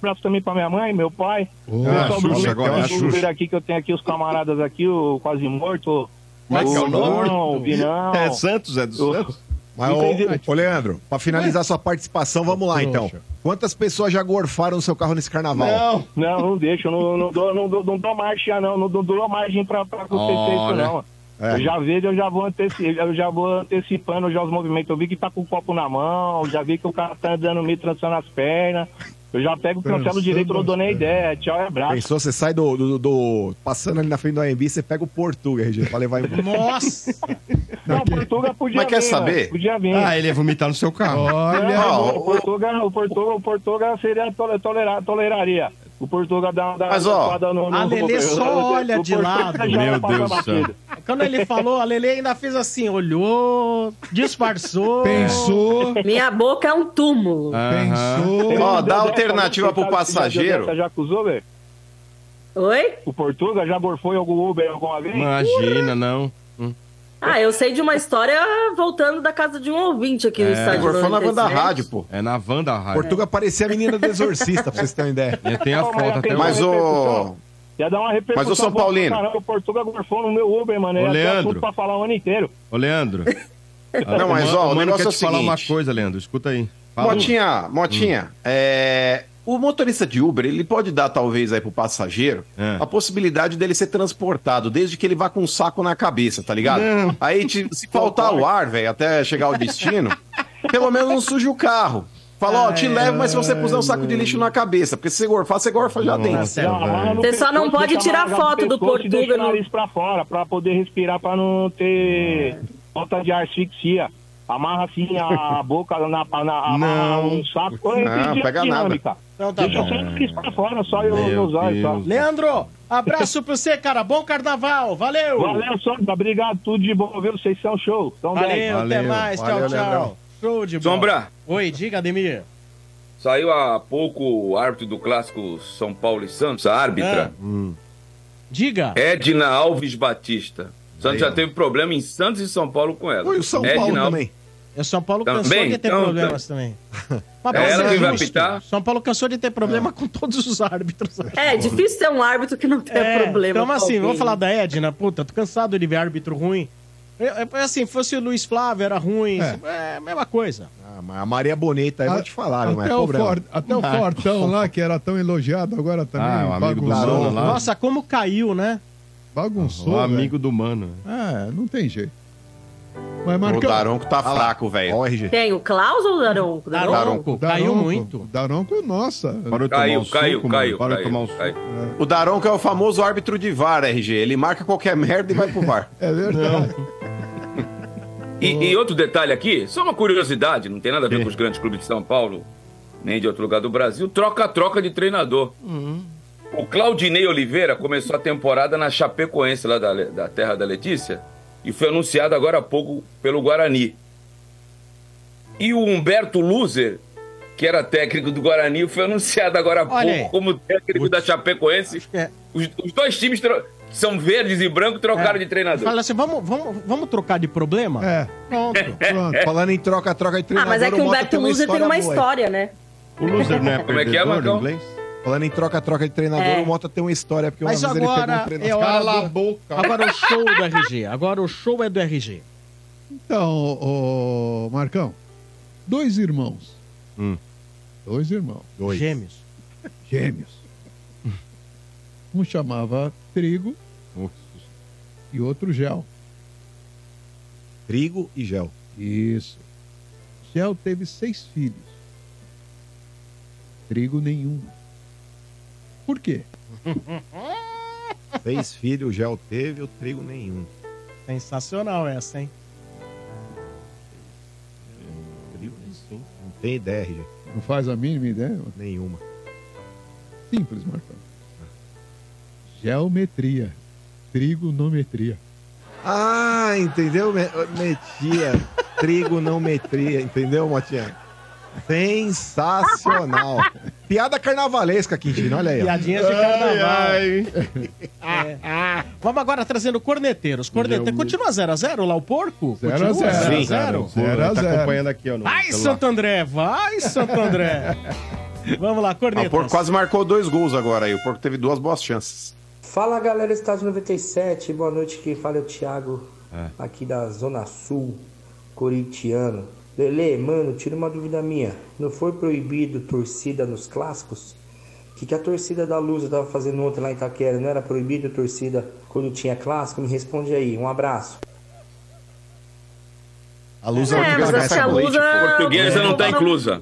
abraço também para minha mãe, meu pai. Ô, o é Xuxa agora, é Xuxa. Aqui que eu tenho aqui, os camaradas aqui, o Quase Morto. Como é que é o nome? Não, o Vinão. É Santos, é do O- Santos? Mas, ô, ô, Leandro, pra finalizar sua participação, vamos lá então. Quantas pessoas já gorfaram no seu carro nesse carnaval? Não, não, não deixa, não, não, dou, não, dou, não dou margem, não, não dou, dou margem pra, pra acontecer isso, Olha. não. É. Eu já vejo, eu já vou anteci- eu já vou antecipando já os movimentos. Eu vi que tá com o copo na mão, já vi que o cara tá andando meio trançando as pernas. Eu já pego o cancelo direito, não dou nem ideia. Tchau e abraço. Pensou, você sai do, do, do- Passando ali na frente do AMB, você pega o Portuga, RG, pra levar embora. (laughs) Nossa! Não, o Portuga podia Mas quer vir, saber? né? Podia vir. Ah, ele ia vomitar no seu carro. Não, o Portuga, o Portuga, o Portuga seria tole- tolera, toleraria. O Portuga dá, dá Mas, ó, dá no, no, a Lelê só olha de lado. Meu Deus do céu. Quando ele falou, a Lele ainda fez assim, olhou, disfarçou. Pensou. Minha boca é um túmulo. Ó, dá alternativa pro passageiro. Você já acusou, velho? Oi? O Portuga já gorfou em algum Uber alguma vez? Imagina, não. Hum. Ah, eu sei de uma história voltando da casa de um ouvinte aqui no estádio. 97. pô. É na van da rádio. Portuga parecia a menina do exorcista, pra vocês terem uma ideia. (laughs) Eu tenho a foto ia até Mas, repercussão. Ia dar uma repercussão. Mas, ô, São Paulino. Caramba, o Portuga gorfou no meu Uber, mano. Ô, Leandro. pra falar o ano inteiro. Ô, Leandro. (laughs) Não, mas, ó, o mano negócio quer é o te falar uma seguinte. coisa, Leandro. Escuta aí. Fala. Motinha, Motinha, Hum. é, o motorista de Uber, ele pode dar talvez aí pro passageiro É. a possibilidade dele ser transportado, desde que ele vá com um saco na cabeça, tá ligado? Não. Aí, te- (laughs) se faltar o ar, velho, até chegar ao destino, (laughs) pelo menos não suja o carro. Fala, ó, te levo, mas se você puser um saco de lixo na cabeça, porque se você gorfar, você gorfa já dentro. Você só não pode tirar foto do Portuga Deixa o nariz pra fora, pra poder respirar, pra não ter falta de ar, asfixia. Amarra assim a (laughs) boca na, na amarra Não. um saco. Eu Não, a pega dinâmica. Então tá Deixa bom. só pra fora, só eu Meu olhos. Só. Deus. Leandro, abraço pra você, cara. Bom carnaval. Valeu. Valeu, Sombra. Obrigado. Tudo de bom, viu? Vocês são show. Tão Valeu, bem. até mais. tchau, tchau. Show de bola. Sombra. Oi, diga, Ademir. Saiu há pouco o árbitro do clássico São Paulo e Santos, a árbitra. Diga. Edna Alves Batista. O Santos já teve problema em Santos e São Paulo com ela. Oi, o São Edna Paulo Alves- também. O São Paulo Também? cansou de ter Então, problemas tá- também. É pra ela que vai apitar? São Paulo cansou de ter problema com todos os árbitros. É, difícil ter um árbitro que não tenha É, problema. Então, assim, vamos falar da Edna. Puta, tô cansado de ver árbitro ruim. É, é, assim, fosse o Luiz Flávio, era ruim. É. É, a mesma coisa. Ah, mas a Maria Bonita aí, eu vou te falar, não é Até, o, problema. For- até o Ah, Fortão lá, que era tão elogiado, agora também Ah, o amigo do bagunçou. Nossa, como caiu, né? Bagunçou. O velho. amigo do mano. É, não tem jeito. Mas O Marcão... Daronco tá fraco, velho. Tem o Klaus ou o Daronco? Daronco, caiu muito. Daronco, nossa. Parou de Caiu, um caiu, suco, caiu, mano. Parou de caiu, tomar um suco. caiu. O Daronco é o famoso árbitro de VAR, RG. Ele marca qualquer merda e vai pro VAR. (laughs) É verdade. E, e outro detalhe aqui, só uma curiosidade, não tem nada a ver com os grandes clubes de São Paulo, nem de outro lugar do Brasil, troca-troca de treinador. O Claudinei Oliveira começou a temporada na Chapecoense, lá da, da terra da Letícia, e foi anunciado agora há pouco pelo Guarani. E o Humberto Luzer, que era técnico do Guarani, foi anunciado agora há Olha aí. pouco como técnico da Chapecoense. é. Os, os dois times tro- que são verdes e brancos trocaram de treinador. Fala assim, vamos, vamos, vamos trocar de problema? É. Pronto. (laughs) Pronto. Falando em troca-troca de Ah, treinador, mas é que o Humberto Luzer tem uma boa aí. história, né? O loser não é Como é que é, Marcão? inglês? Falando em troca-troca de treinador, É. o Mota tem uma história, porque Mas uma vez ele pegou agora um treinador... é Cala do- a boca. Agora o show do RG. Agora o show é do RG. Então, ô, Marcão, dois irmãos. Hum. Dois irmãos. Gêmeos. Gêmeos. Um chamava Trigo e outro Gel. Trigo e gel. Isso. Gel teve seis filhos. Trigo nenhum. Por quê? (laughs) Seis filhos, o gel teve, o trigo nenhum. Sensacional essa, hein? Não tem ideia, RG. Não faz a mínima ideia? Nenhuma. Simples, Marcão. Geometria. Trigonometria. Ah, entendeu? Me- Metia. trigonometria, entendeu, Motinha? Sensacional. (laughs) piada carnavalesca, Quintino, olha aí. ó. Piadinhas de carnaval. (laughs) É. Vamos agora trazendo corneteiros. Corneteiros. Continua 0x0 lá o porco? Zero a Continua zero. 0x0? Zero a Tá zero. acompanhando aqui, ó. celular. Santo André! Vai, Santo André! (laughs) Vamos lá, Ah, o. Porco quase marcou dois gols agora aí. O Porco teve duas boas chances. Fala galera, Estádio 97, boa noite, quem fala é o Thiago, É. aqui da Zona Sul, corintiano. Lele, mano, tira uma dúvida minha, não foi proibido torcida nos clássicos? O que, que a torcida da Luz tava fazendo ontem lá em Itaquera? Não era proibido torcida quando tinha clássico? Me responde aí, um abraço. A luz É, mas acho que a Lusa... Portuguesa não tá inclusa.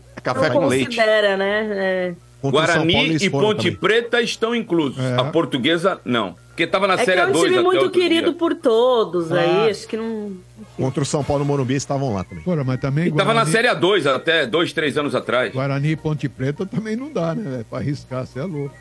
não considera, né? É. Guarani e Ponte Preta estão inclusos. A portuguesa, não. Porque tava na É que Série é um 2 time muito querido dia. por todos aí, Ah. acho que não... Contra o São Paulo no Morumbi estavam lá também. Porra, mas também E tava na Série 2 até dois, três anos atrás. Guarani e Ponte Preta também não dá, né? Pra arriscar, você é louco.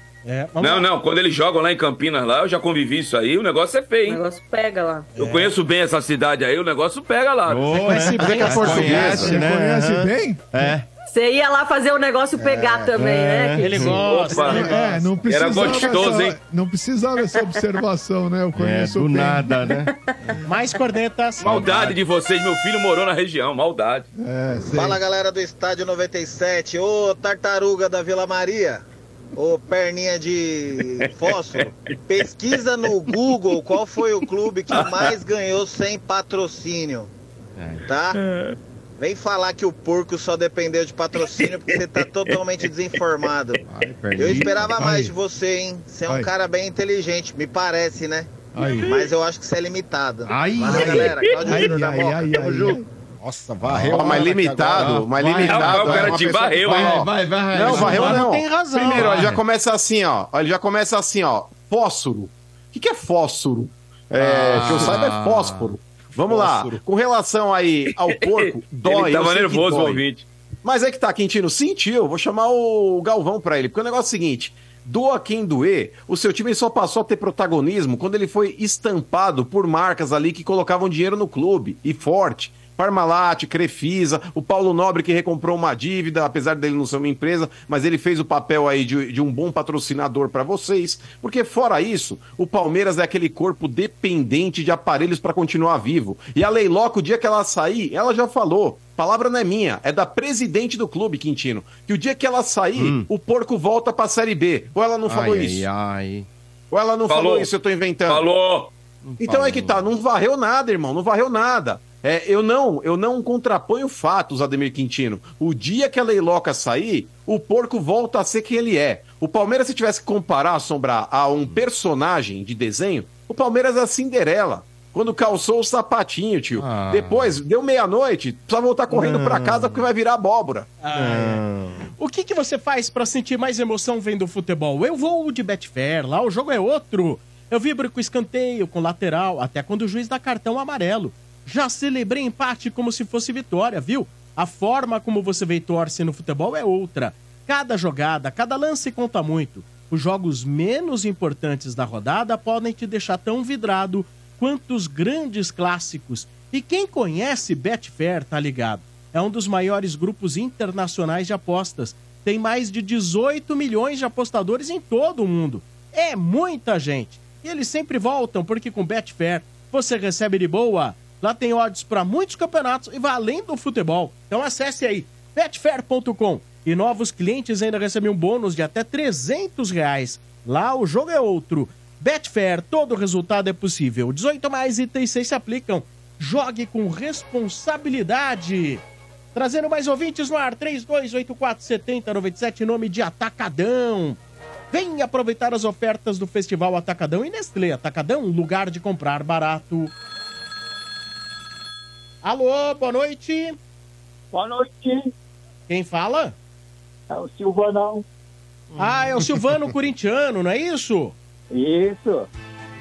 Não, não, quando eles jogam lá em Campinas, lá, eu já convivi isso aí, o negócio é feio, O hein? negócio pega lá. Eu conheço bem essa cidade aí, o negócio pega lá. Você conhece bem que é portuguesa. cidade, né? Conhece bem? É. Você ia lá fazer o negócio pegar também, né? Ele gosta, Opa. ele gosta. É, não precisava gostoso, essa, hein? Não precisava essa (laughs) observação, né? Eu É, conheço do bem. nada, né? (laughs) Mais cornetas. Maldade de vocês, meu filho morou na região, maldade. É, Fala galera do Estádio 97, ô tartaruga da Vila Maria, ô perninha de fósforo, pesquisa no Google qual foi o clube que mais ganhou sem patrocínio, tá? Vem falar que o porco só dependeu de patrocínio porque você tá totalmente desinformado. Eu esperava mais Aí. de você, hein? Você é um Aí. cara bem inteligente, me parece, né? Aí. Mas eu acho que você é limitado. Ai. Valeu, galera. Ai, Júnior da Tamo junto. Nossa, varreu. Mas limitado, agora. mas Vai, limitado. o cara é te pessoa- varreu, Ó, hein? Vai, vai, vai. Não, varreu não. tem razão. Primeiro, ó, ele já começa assim, ó. Ele já começa assim, ó. Fósforo. O que, que é fósforo? É, Ah. que eu saiba é fósforo. Vamos lá. Com relação aí ao porco, (laughs) dói. ele tava nervoso, o ouvinte. Mas é que tá, Quintino, sentiu. Vou chamar o Galvão pra ele. Porque o negócio é o seguinte: doa quem doer, o seu time só passou a ter protagonismo quando ele foi estampado por marcas ali que colocavam dinheiro no clube e forte. Parmalat, Crefisa, o Paulo Nobre que recomprou uma dívida, apesar dele não ser uma empresa, mas ele fez o papel aí de, de um bom patrocinador pra vocês. Porque fora isso, o Palmeiras é aquele corpo dependente de aparelhos pra continuar vivo. E a Leiloca, o dia que ela sair, ela já falou. Palavra não é minha, é da presidente do clube, Quintino. Que o dia que ela sair, o porco volta pra Série B. Ou ela não falou Ai, isso? ai, ai. Ou ela não falou, Falou. isso, eu tô inventando. Falou! Então é que tá, não varreu nada, irmão, não varreu nada. É, eu não, eu não contraponho fatos, Ademir Quintino. O dia que a Leiloca sair, o porco volta a ser quem ele é. O Palmeiras, se tivesse que comparar, assombrar, a um personagem de desenho, o Palmeiras é a Cinderela. Quando calçou o sapatinho, tio. Ah. Depois, deu meia-noite, precisa voltar correndo pra casa porque vai virar abóbora. O que, que você faz pra sentir mais emoção vendo futebol? Eu vou de Betfair, lá o jogo é outro. Eu vibro com escanteio, com lateral, até quando o juiz dá cartão amarelo. Já celebrei empate como se fosse vitória, viu? A forma como você vê torce no futebol é outra. Cada jogada, cada lance conta muito. Os jogos menos importantes da rodada podem te deixar tão vidrado quanto os grandes clássicos. E quem conhece Betfair tá ligado. É um dos maiores grupos internacionais de apostas. Tem mais de 18 milhões de apostadores em todo o mundo. É muita gente. E eles sempre voltam, porque com Betfair você recebe de boa. Lá tem odds para muitos campeonatos e vai além do futebol. Então acesse aí, betfair.com. E novos clientes ainda recebem um bônus de até 300 reais. Lá o jogo é outro. Betfair, todo resultado é possível. 18 mais itens 6 se aplicam. Jogue com responsabilidade. Trazendo mais ouvintes no ar, 32847097, em nome de Atacadão. Vem aproveitar as ofertas do Festival Atacadão e Nestlé. Atacadão, lugar de comprar barato. Alô, boa noite. Boa noite. Quem fala? É o Silvanão. Ah, é o Silvano (laughs) Corintiano, não é isso? Isso.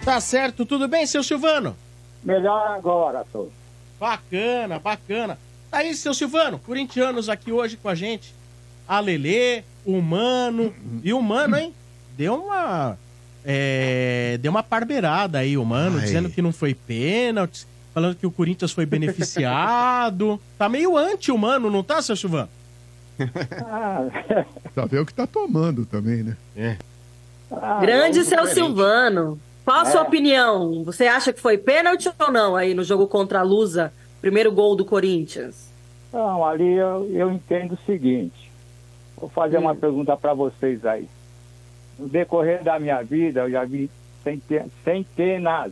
Tá certo, tudo bem, seu Silvano? Melhor agora, tô. Bacana, bacana. Tá aí, seu Silvano, corintianos aqui hoje com a gente. A Lelê, o Mano. E o Mano, hein? Deu uma. é, deu uma parbeirada aí, o Mano, Ai. dizendo que não foi pênalti, falando que o Corinthians foi beneficiado. (laughs) tá meio anti o Mano, não tá, seu Silvano? Só ver o que tá tomando também, né? É. Grande seu Silvano. Qual a sua É. opinião? Você acha que foi pênalti ou não aí no jogo contra a Lusa? Primeiro gol do Corinthians. Não, ali eu, eu entendo o seguinte. Vou fazer uma pergunta para vocês aí. No decorrer da minha vida, eu já vi centen- centenas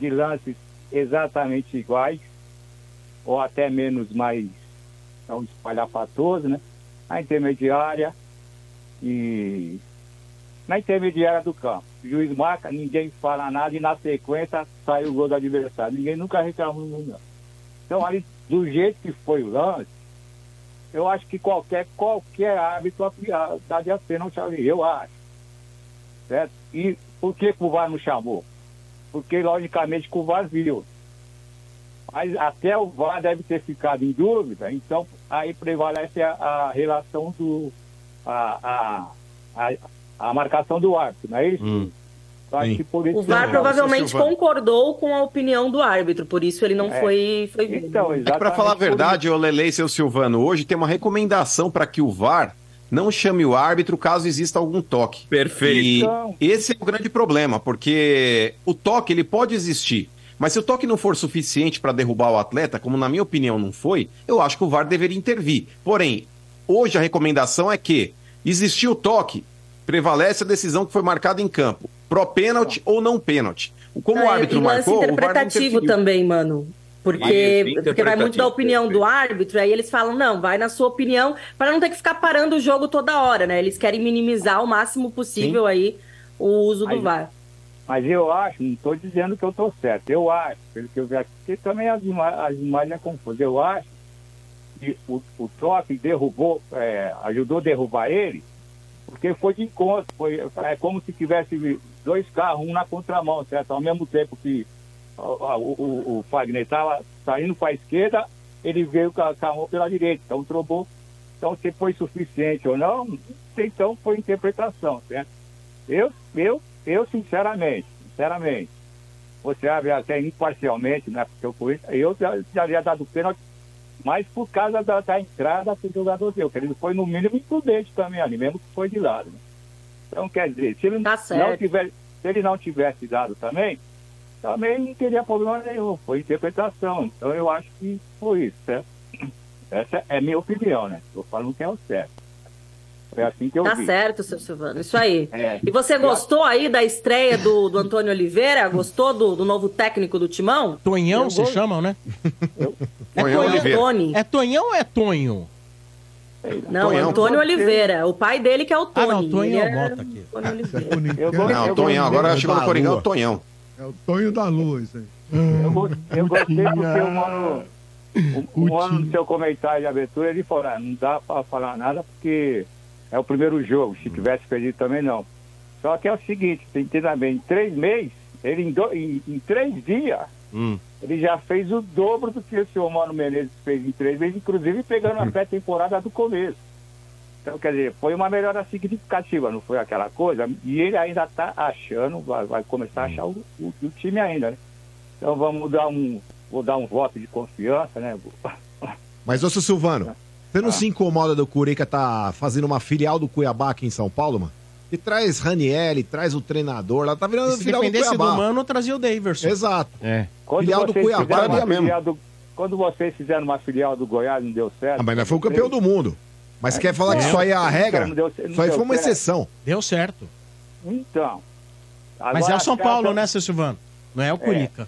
de lances exatamente iguais, ou até menos mais são espalhafatosos, né? Na intermediária e na intermediária do campo. O juiz marca, ninguém fala nada e na sequência sai o gol do adversário. Ninguém nunca reclamou não. Então ali, do jeito que foi o lance, eu acho que qualquer, qualquer árbitro daria pênalti ali, eu acho. Certo? E por que o VAR não chamou? Porque, logicamente, que o VAR viu. Mas até o VAR deve ter ficado em dúvida, então aí prevalece a, a relação do. A, a, a, a marcação do árbitro, não é isso? Isso O VAR provavelmente concordou com a opinião do árbitro, por isso ele não É. foi, foi visto. Então, É pra falar a verdade, ô Lele e seu Silvano, hoje tem uma recomendação para que o VAR não chame o árbitro caso exista algum toque. Perfeito. E Então. esse é o grande problema, porque o toque ele pode existir, mas se o toque não for suficiente para derrubar o atleta, como na minha opinião não foi, eu acho que o VAR deveria intervir. Porém, hoje a recomendação é que existiu o toque, prevalece a decisão que foi marcada em campo, pró pênalti ou não pênalti. Como o É, árbitro e lance marcou, o VAR não interpretativo interferiu. também, mano. Porque, porque vai muito da opinião do árbitro, aí eles falam, não, vai na sua opinião, para não ter que ficar parando o jogo toda hora, né? Eles querem minimizar o máximo possível aí o uso do VAR. Mas eu acho, não estou dizendo que eu estou certo, eu acho, pelo que eu aqui, porque também as, ima as imagens é confusa, eu acho que o, o toque derrubou, é, ajudou a derrubar ele, porque foi de encontro, foi, é como se tivesse dois carros, um na contramão, certo? Ao mesmo tempo que o, o, Fagner estava saindo para a esquerda, ele veio com a, com a mão pela direita, então trombou. Então, se foi suficiente ou não, não então foi interpretação, certo? Eu, eu, eu sinceramente, sinceramente, você abre até imparcialmente, né? Porque eu conheço, eu já, já havia dado pênalti, mas por causa da, da entrada que o jogador deu, que ele foi no mínimo imprudente também ali, mesmo que foi de lado. Né? Então, quer dizer, se ele, não certo. tivesse, se ele não tivesse dado também, também não teria problema nenhum, foi interpretação. Então eu acho que foi isso, certo? Essa é a minha opinião, né? Estou falando que é o certo. Foi assim que eu Tá vi. certo, seu Silvano, isso aí. É. E você gostou aí da estreia do, do Antônio Oliveira? Gostou do, do novo técnico do Timão? Tonhão, Eu se chamam, né? É Tonhão Tony. É Tonhão ou é Tonho? Não, Tonhão. Antônio Oliveira. O pai dele que é o Tony. Ah, não, Tonho Ele é o é- Bota aqui. Antônio Oliveira. Eu gosto- Não, eu Tonhão, agora chegou no Coringão. Tonhão. É o Tonho da Lua, isso aí. Eu, eu gostei porque o mano, o, o mano no seu comentário de abertura, ele falou, ah, não dá pra falar nada porque é o primeiro jogo, se tivesse perdido também não. Só que é o seguinte, você entenda bem, em três meses, ele em, do- em- em três dias, ele já fez o dobro do que o senhor Mano Menezes fez em três meses, inclusive pegando a pré-temporada do começo. Então, quer dizer, foi uma melhora significativa, não foi aquela coisa? E ele ainda está achando, vai, vai começar a achar o, o- o time ainda, né? Então vamos dar um, vou dar um voto de confiança, né? (laughs) Mas, ô, seu Silvano, você não se incomoda do Curica tá fazendo uma filial do Cuiabá aqui em São Paulo, mano? E traz Ranielli, traz o treinador, lá tá virando E se filial do dependesse do Cuiabá. Mano, trazia o Daverson. Exato. É. Quando Filial do Cuiabá fizeram uma é mesmo. filial do- quando vocês fizeram uma filial do Goiás, não deu certo. Ah, mas nós fomos campeão do mundo. Mas quer falar que isso aí é a regra? Então, não deu- Isso aí foi uma certo. exceção. Deu certo. Então. Mas é o São Paulo, né, seu Silvano? Não é o Curica.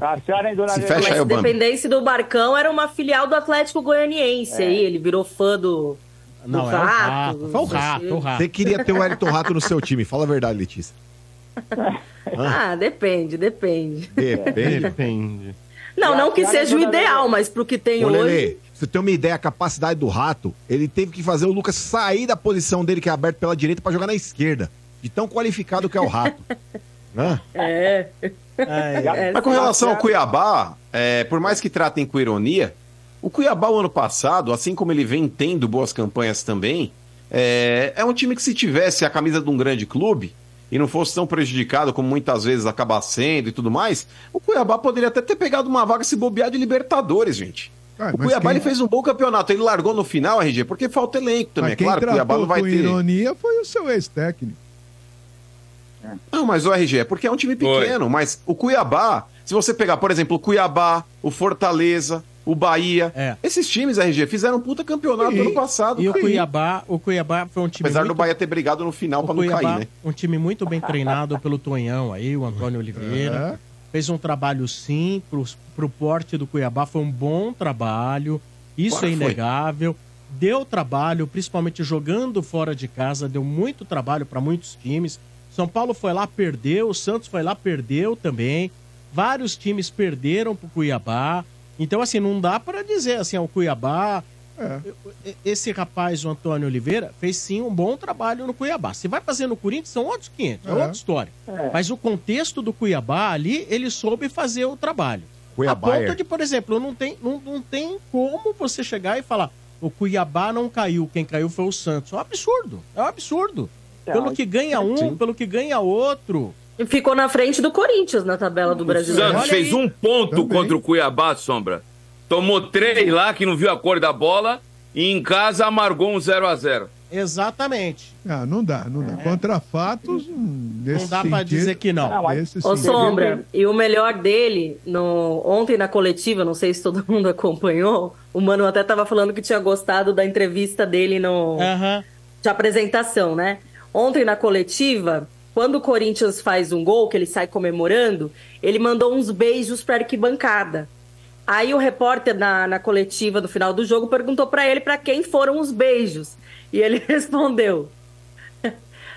A senhora em Dona Se fecha aí Mas o. Independência do Barcão era uma filial do Atlético Goianiense É. aí. Ele virou fã do. do Não, é o rato. Foi o rato, o rato. Você queria ter o Wellington Rato no seu time, fala a verdade, Letícia. (laughs) Ah, depende, depende. Depende. Depende. Não, não que seja o ideal, mas pro que tem Ô, hoje. Lelê, você ter uma ideia, a capacidade do Rato, ele teve que fazer o Lucas sair da posição dele, que é aberto pela direita, pra jogar na esquerda. De tão qualificado que é o Rato. (laughs) Hã? É. É, Mas com relação ao Cuiabá, é, por mais que tratem com ironia, o Cuiabá, o ano passado, assim como ele vem tendo boas campanhas também, é, é um time que se tivesse a camisa de um grande clube e não fosse tão prejudicado como muitas vezes acaba sendo e tudo mais, o Cuiabá poderia até ter pegado uma vaga se bobear de Libertadores, gente. Ah, O Cuiabá quem- ele fez um bom campeonato. Ele largou no final, RG, porque falta elenco também. Mas É quem claro, o Cuiabá não vai com ter. ironia foi o seu ex-técnico. Não, mas o RG é porque é um time pequeno. Mas o Cuiabá, se você pegar, por exemplo, o Cuiabá, o Fortaleza, o Bahia, esses times, RG, fizeram um puta campeonato E- ano passado. E o. Cuiabá, o Cuiabá foi um time Apesar muito... do Bahia ter brigado no final o pra não cair, né? um time muito bem treinado pelo Tonhão aí, o Antônio Oliveira. Fez um trabalho sim pro, pro porte do Cuiabá, foi um bom trabalho. Isso Claro é que foi. inegável. Deu trabalho, principalmente jogando fora de casa, deu muito trabalho para muitos times. São Paulo foi lá, perdeu, o Santos foi lá, perdeu também. Vários times perderam pro Cuiabá. Então, assim, não dá para dizer assim, o Cuiabá. Esse rapaz, o Antônio Oliveira, fez sim um bom trabalho no Cuiabá. Se vai fazer no Corinthians, são outros 500, é, É. outra história. É. Mas o contexto do Cuiabá ali, ele soube fazer o trabalho. Cuiabá A ponto é. de, por exemplo, não tem, não, não tem como você chegar e falar o Cuiabá não caiu, quem caiu foi o Santos. É um absurdo, é um absurdo. Pelo que ganha um, Sim. pelo que ganha outro. E ficou na frente do Corinthians na tabela do O Brasileiro. Santos fez um ponto contra o Cuiabá, Sombra. Tomou três lá, que não viu a cor da bola. E em casa amargou um 0x0. Exatamente. Ah, não dá, não dá. Contra fatos, hum, nesse Não dá pra sentido- dizer que não. Nesse Ô, Sombra, e o melhor dele, no... ontem na coletiva, não sei se todo (laughs) mundo acompanhou, o Mano até tava falando que tinha gostado da entrevista dele no... de apresentação, né? Ontem na coletiva, quando o Corinthians faz um gol, que ele sai comemorando, ele mandou uns beijos pra arquibancada. Aí o repórter na, na coletiva do final do jogo perguntou pra ele pra quem foram os beijos. E ele (laughs) respondeu: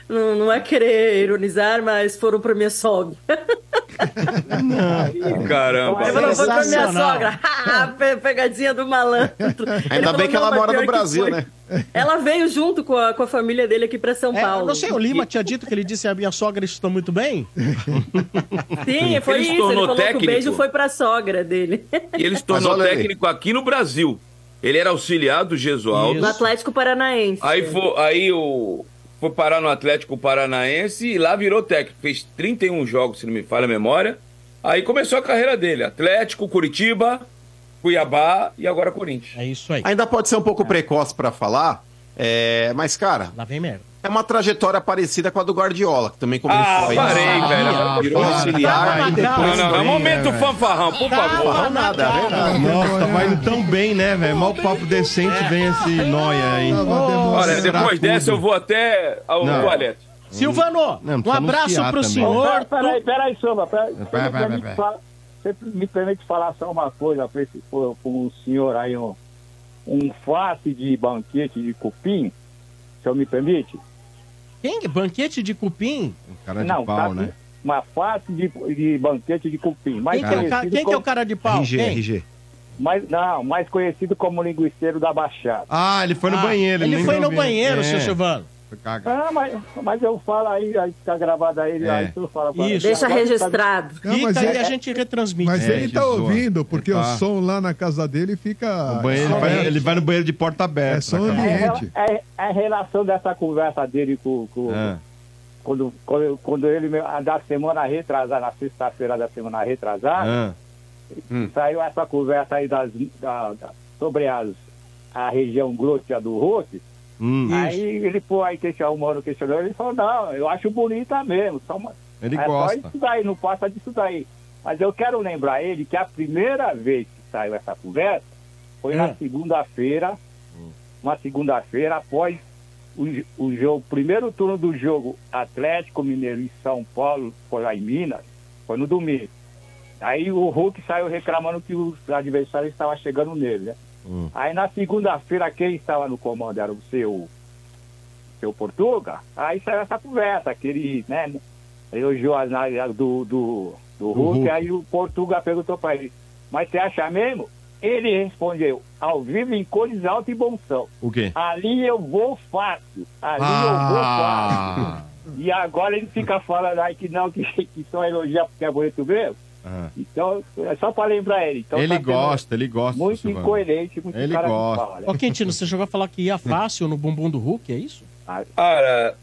Não, não é querer ironizar, mas foram pra minha sogra. Caramba. Ele falou, foi pra minha sogra. (laughs) Pe- pegadinha do malandro. (laughs) Ele Ainda bem falou, que ela "Não, mora no Brasil, foi." né? Ela veio junto com a, com a família dele aqui pra São É, Paulo. eu não sei, o Lima tinha dito que ele disse a minha sogra está muito bem? Sim, foi Ele se isso. Ele tornou falou que técnico. o beijo foi pra sogra dele. E ele se tornou olha aí. técnico aqui no Brasil. Ele era auxiliar do Gesualdo. No Atlético Paranaense. Aí, foi, aí o, foi parar no Atlético Paranaense e lá virou técnico. Fez 31 jogos, se não me falha a memória. Aí começou a carreira dele. Atlético, Curitiba, Cuiabá e agora Corinthians. É isso aí. Ainda pode ser um pouco precoce pra falar, é, mas, cara, Lá vem merda. é uma trajetória parecida com a do Guardiola, que também começou Ah, aí. parei, velho. Virou auxiliar e depois... Não, não, é né, momento fanfarrão, por favor. Não, nada, é verdade. Nossa, tá indo tão bem, né, velho? Mal papo decente vem esse noia aí. Olha, depois dessa eu vou até ao Não. toalete. Silvano, Não, um abraço pro também. senhor. Peraí, peraí, Samba. Peraí, Vai, você me permite falar- só uma coisa para esse pro, pro senhor aí, um, um face de banquete de cupim, o senhor me permite? Quem? Banquete de cupim? Cara de Não, pau, tá- né? Uma face de, de banquete de cupim. Mais Quem, que é, o ca- conhecido quem que é o como- cara de pau? RG, Quem? RG. mais, não, mais conhecido como linguiceiro da Baixada. Ah, ele foi no Ah, banheiro. Ele nem foi no banheiro, É, seu Silvano. Ah, mas, mas eu falo aí, aí tá gravado aí, É. aí tu fala pra Isso. Deixa Agora tá- registrado. Não, mas Fica aí é- a gente retransmite. Mas É, ele tá ouvindo, porque Tá. o som lá na casa dele fica. Banheiro, ele, vai, ele vai no banheiro de porta aberta. É só na casa. É, ambiente. rela- é, é a relação dessa conversa dele com, com É. quando, quando, quando ele da semana retrasada, na sexta-feira da semana retrasada, Ah. saiu essa conversa aí das, da- da- sobre as, a região glútea do rosto. Hum. Aí ele pô, aí questionou, o mano questionou, ele falou, não, eu acho bonita mesmo. Só uma, Ele é gosta. só isso daí, não passa disso daí. Mas eu quero lembrar ele que a primeira vez que saiu essa conversa foi Hum. na segunda-feira, uma segunda-feira após o, o jogo, primeiro turno do jogo Atlético Mineiro em São Paulo, foi lá em Minas, foi no domingo. Aí o Hulk saiu reclamando que os adversários estavam chegando nele, né? Hum. Aí na segunda-feira quem estava no comando era o seu seu Portuga, aí saiu essa conversa, que ele, né, elogiou a análise do, do, do Hulk, Hulk. aí o Portuga perguntou para ele, mas você acha mesmo? Ele respondeu, ao vivo em cores alto e bom som. O quê? Ali eu vou fácil, ali eu vou Ah. fácil. E agora ele fica falando aí que não, que, que só elogia porque é bonito mesmo. Ah. Então, é só para lembrar ele. Então, Ele tá gosta, ele gosta. Muito Silvano. incoerente, muito Ele cara de gosta. pau, né? Ô, Quintino, você chegou a falar que ia fácil no bumbum do Hulk, é isso? Cara,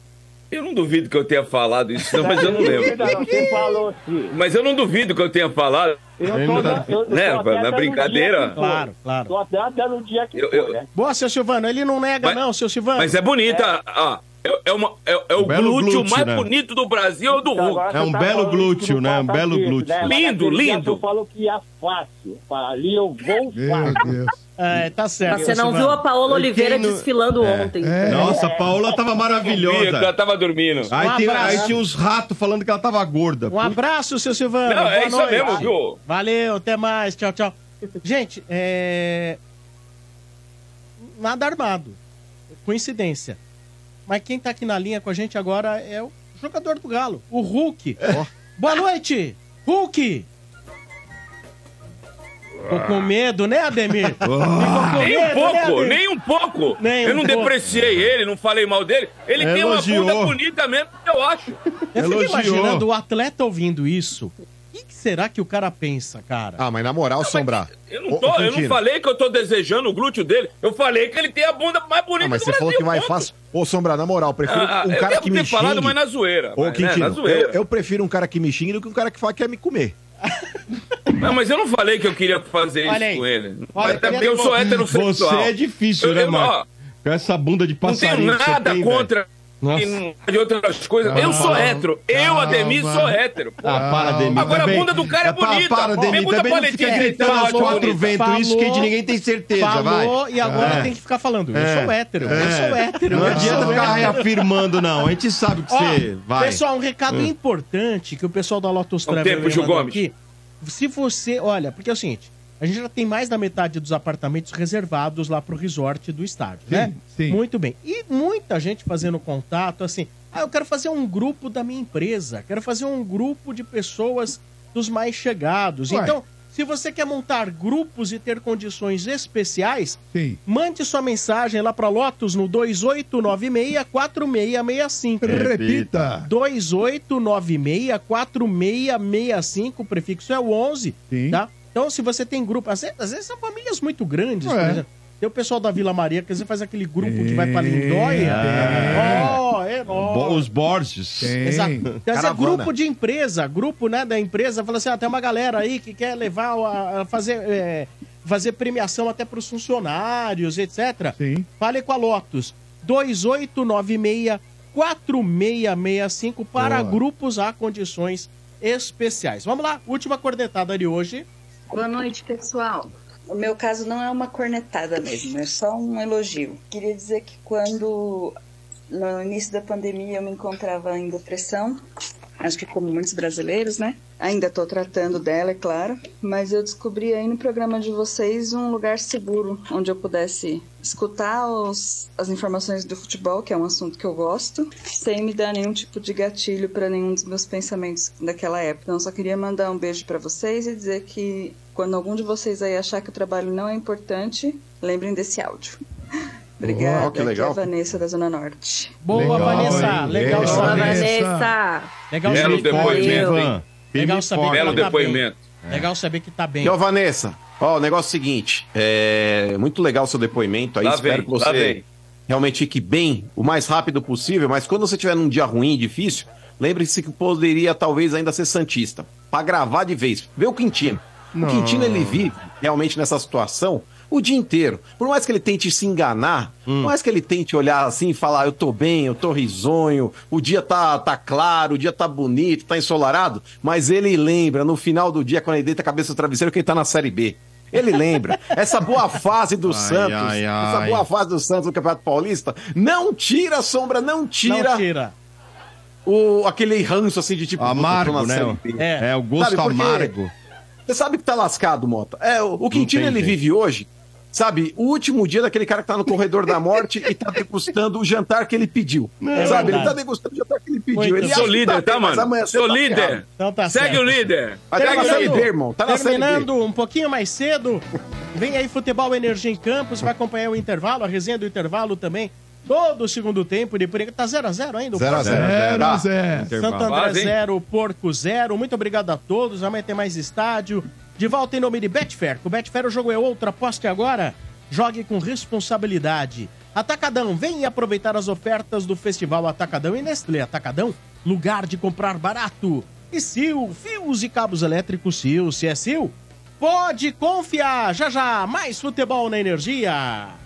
eu não duvido que eu tenha falado isso, não, mas eu não lembro. Não, falou. Mas eu não duvido que eu tenha falado. Eu tô, não na- tá- eu, eu tô Né, na brincadeira. foi. Claro, claro. Tô até dando o dia que Eu- foi, eu- né? Boa, seu Silvano. Ele não nega, Mas- não, seu Silvano. Mas é bonita. ó, é, é uma, é, é o belo glúteo, glúteo, mais né? bonito do Brasil ou do Então, Hulk. É um tá belo glúteo, né? Um belo glúteo. né? Lindo, lindo. Tu falou que ia fácil. Ali eu vou fácil. É, tá certo. Mas você não viu a Paola Oliveira não- desfilando ontem. É. Nossa, a Paola tava maravilhosa. ela tava dormindo. Aí, Um tem- aí tinha uns ratos falando que ela tava gorda. Um abraço, seu Silvano. Não, é isso noite. mesmo, viu? Valeu, até mais. Tchau, tchau. Gente, é. Nada armado. Coincidência. Mas quem tá aqui na linha com a gente agora é o jogador do Galo, o Hulk. Boa noite, Hulk! Tô com medo, né, Ademir? (laughs) Ficou com Nem um medo, né, pouco, Ademir? nem um pouco. Nem eu um não pouco. depreciei ele, não falei mal dele. Ele tem uma Elogiou. bunda bonita mesmo, eu acho. Eu fico Elogiou. imaginando o atleta ouvindo isso. O que, que será que o cara pensa, cara? Ah, mas na moral, Sombra. Eu não, tô, ô, eu não falei que eu tô desejando o glúteo dele. Eu falei que ele tem a bunda mais bonita Ah, mas do você Brasil. falou que vai ponto. fácil. Ô, Sombra, na moral, eu prefiro Ah, um eu cara que ter me falado, xingue. mas na zoeira. Ô, mas, né, Quintino, na zoeira. eu, eu prefiro um cara que me xingue do que um cara que fala que quer me comer. Não, mas eu não falei que eu queria fazer Olha aí. isso com ele. Olha, Até eu porque eu queria- sou heterossexual. Você é difícil, Eu- né, eu- ó, Com essa bunda de Não tenho passarinho que você nada tem, contra. Nossa. e não- de outras coisas. eu sou Calma, hétero. Eu, calma. Ademir, sou hétero. pô. Ah, para, Demi. Agora a também. bunda do cara é pa- bonita. Para, Demi. Pergunta Também não fica gritando aos quatro ventos isso que Falou- ninguém tem certeza, vai. Falou e agora É. tem que ficar falando. Eu É. sou hétero. Eu É. sou hétero. Não eu adianta ficar hétero. reafirmando, não. A gente sabe que Ó, você vai. Pessoal, um recado Hum. importante que o pessoal da Lotus um Travel tempo, Gil Gomes. aqui. Se você, olha, porque é o seguinte, a gente já tem mais da metade dos apartamentos reservados lá pro resort do estádio, né? sim. Muito bem. E muita gente fazendo contato assim, ah, eu quero fazer um grupo da minha empresa, quero fazer um grupo de pessoas dos mais chegados. Ué. Então, se você quer montar grupos e ter condições especiais, Sim. mande sua mensagem lá para Lotus no 2896-4665. Repita. 2896-4665, o prefixo é o 11, Sim. tá? Então, se você tem grupo, às vezes, às vezes são famílias muito grandes, É. por exemplo. Tem o pessoal da Vila Maria, que você faz aquele grupo que vai pra Lindóia. Ó, é Bo- nóis. Os Borges. Tem. Exato. Então, esse é grupo de empresa, grupo né, da empresa, fala assim: ah, tem uma galera aí que quer levar a, a fazer, é, fazer premiação até para os funcionários, etc. Sim. Fale com a Lotus. 2896 4665 para Boa. grupos a condições especiais. Vamos lá, última cornetada de hoje. Boa noite, pessoal. O meu caso não é uma cornetada mesmo, é só um elogio. Queria dizer que quando no início da pandemia eu me encontrava em depressão, acho que como muitos brasileiros, né? Ainda estou tratando dela, é claro, mas eu descobri aí no programa de vocês um lugar seguro onde eu pudesse escutar os, as informações do futebol, que é um assunto que eu gosto, sem me dar nenhum tipo de gatilho para nenhum dos meus pensamentos daquela época. Então, só queria mandar um beijo para vocês e dizer que quando algum de vocês aí achar que o trabalho não é importante, lembrem desse áudio. Obrigada. Ó, que legal. Aqui é a Vanessa da Zona Norte. Boa, Legal, Vanessa. hein? Legal saber. Vanessa. Legal Belo saber que tá depoimento, hein? Legal saber que Belo ela tá depoimento. bem. Legal saber que tá bem. E, ó, Vanessa, ó, o negócio é o seguinte, é muito legal o seu depoimento aí, Lá espero vem, que você realmente fique bem o mais rápido possível, mas quando você tiver num dia ruim, difícil, lembre-se que poderia talvez ainda ser Santista, pra gravar de vez. Vê o Quintino. O Quintino, ele vive realmente nessa situação o dia inteiro. Por mais que ele tente se enganar, por mais que ele tente olhar assim e falar, eu tô bem, eu tô risonho, o dia tá, tá claro, o dia tá bonito, tá ensolarado, mas ele lembra no final do dia, quando ele deita a cabeça no travesseiro, que ele tá na Série B. Ele lembra. (laughs) Essa boa fase do Ai, Santos, ai, essa ai. boa fase do Santos no Campeonato Paulista, não tira, Sombra, não tira, Não tira. O, aquele ranço assim de tipo... Amargo, "Puta, tô na né? Série B." É. É, o gosto Sabe, amargo. Você sabe que tá lascado, Mota. É, o, o Quintino, ele jeito. vive hoje, sabe, o último dia daquele cara que tá no corredor da morte e tá degustando o jantar que ele pediu. É sabe, ele verdade. tá degustando o jantar que ele pediu. Muito ele Sou líder, bem, tá, mas mano? Sou tá líder. ferrado. Então tá Segue certo. o líder. Mas tá na Série B, irmão. Tá na Série B. Terminando um pouquinho mais cedo, vem aí Futebol Energia em Campos, vai acompanhar o intervalo, a resenha do intervalo também. Todo o segundo tempo de por. Tá 0x0 ainda? o 0 a Porco? 0. Zero a zero. Santo Intervalo. André Quase, hein? 0, Porco 0. Muito obrigado a todos. Amanhã tem mais estádio. De volta em nome de Betfair. Com Betfair o jogo é outro. Aposte agora. Jogue com responsabilidade. Atacadão, vem aproveitar as ofertas do Festival Atacadão e Nestlé Atacadão. Lugar de comprar barato. E Sil, fios e cabos elétricos Sil, se é Sil, pode confiar. Já já, mais futebol na energia.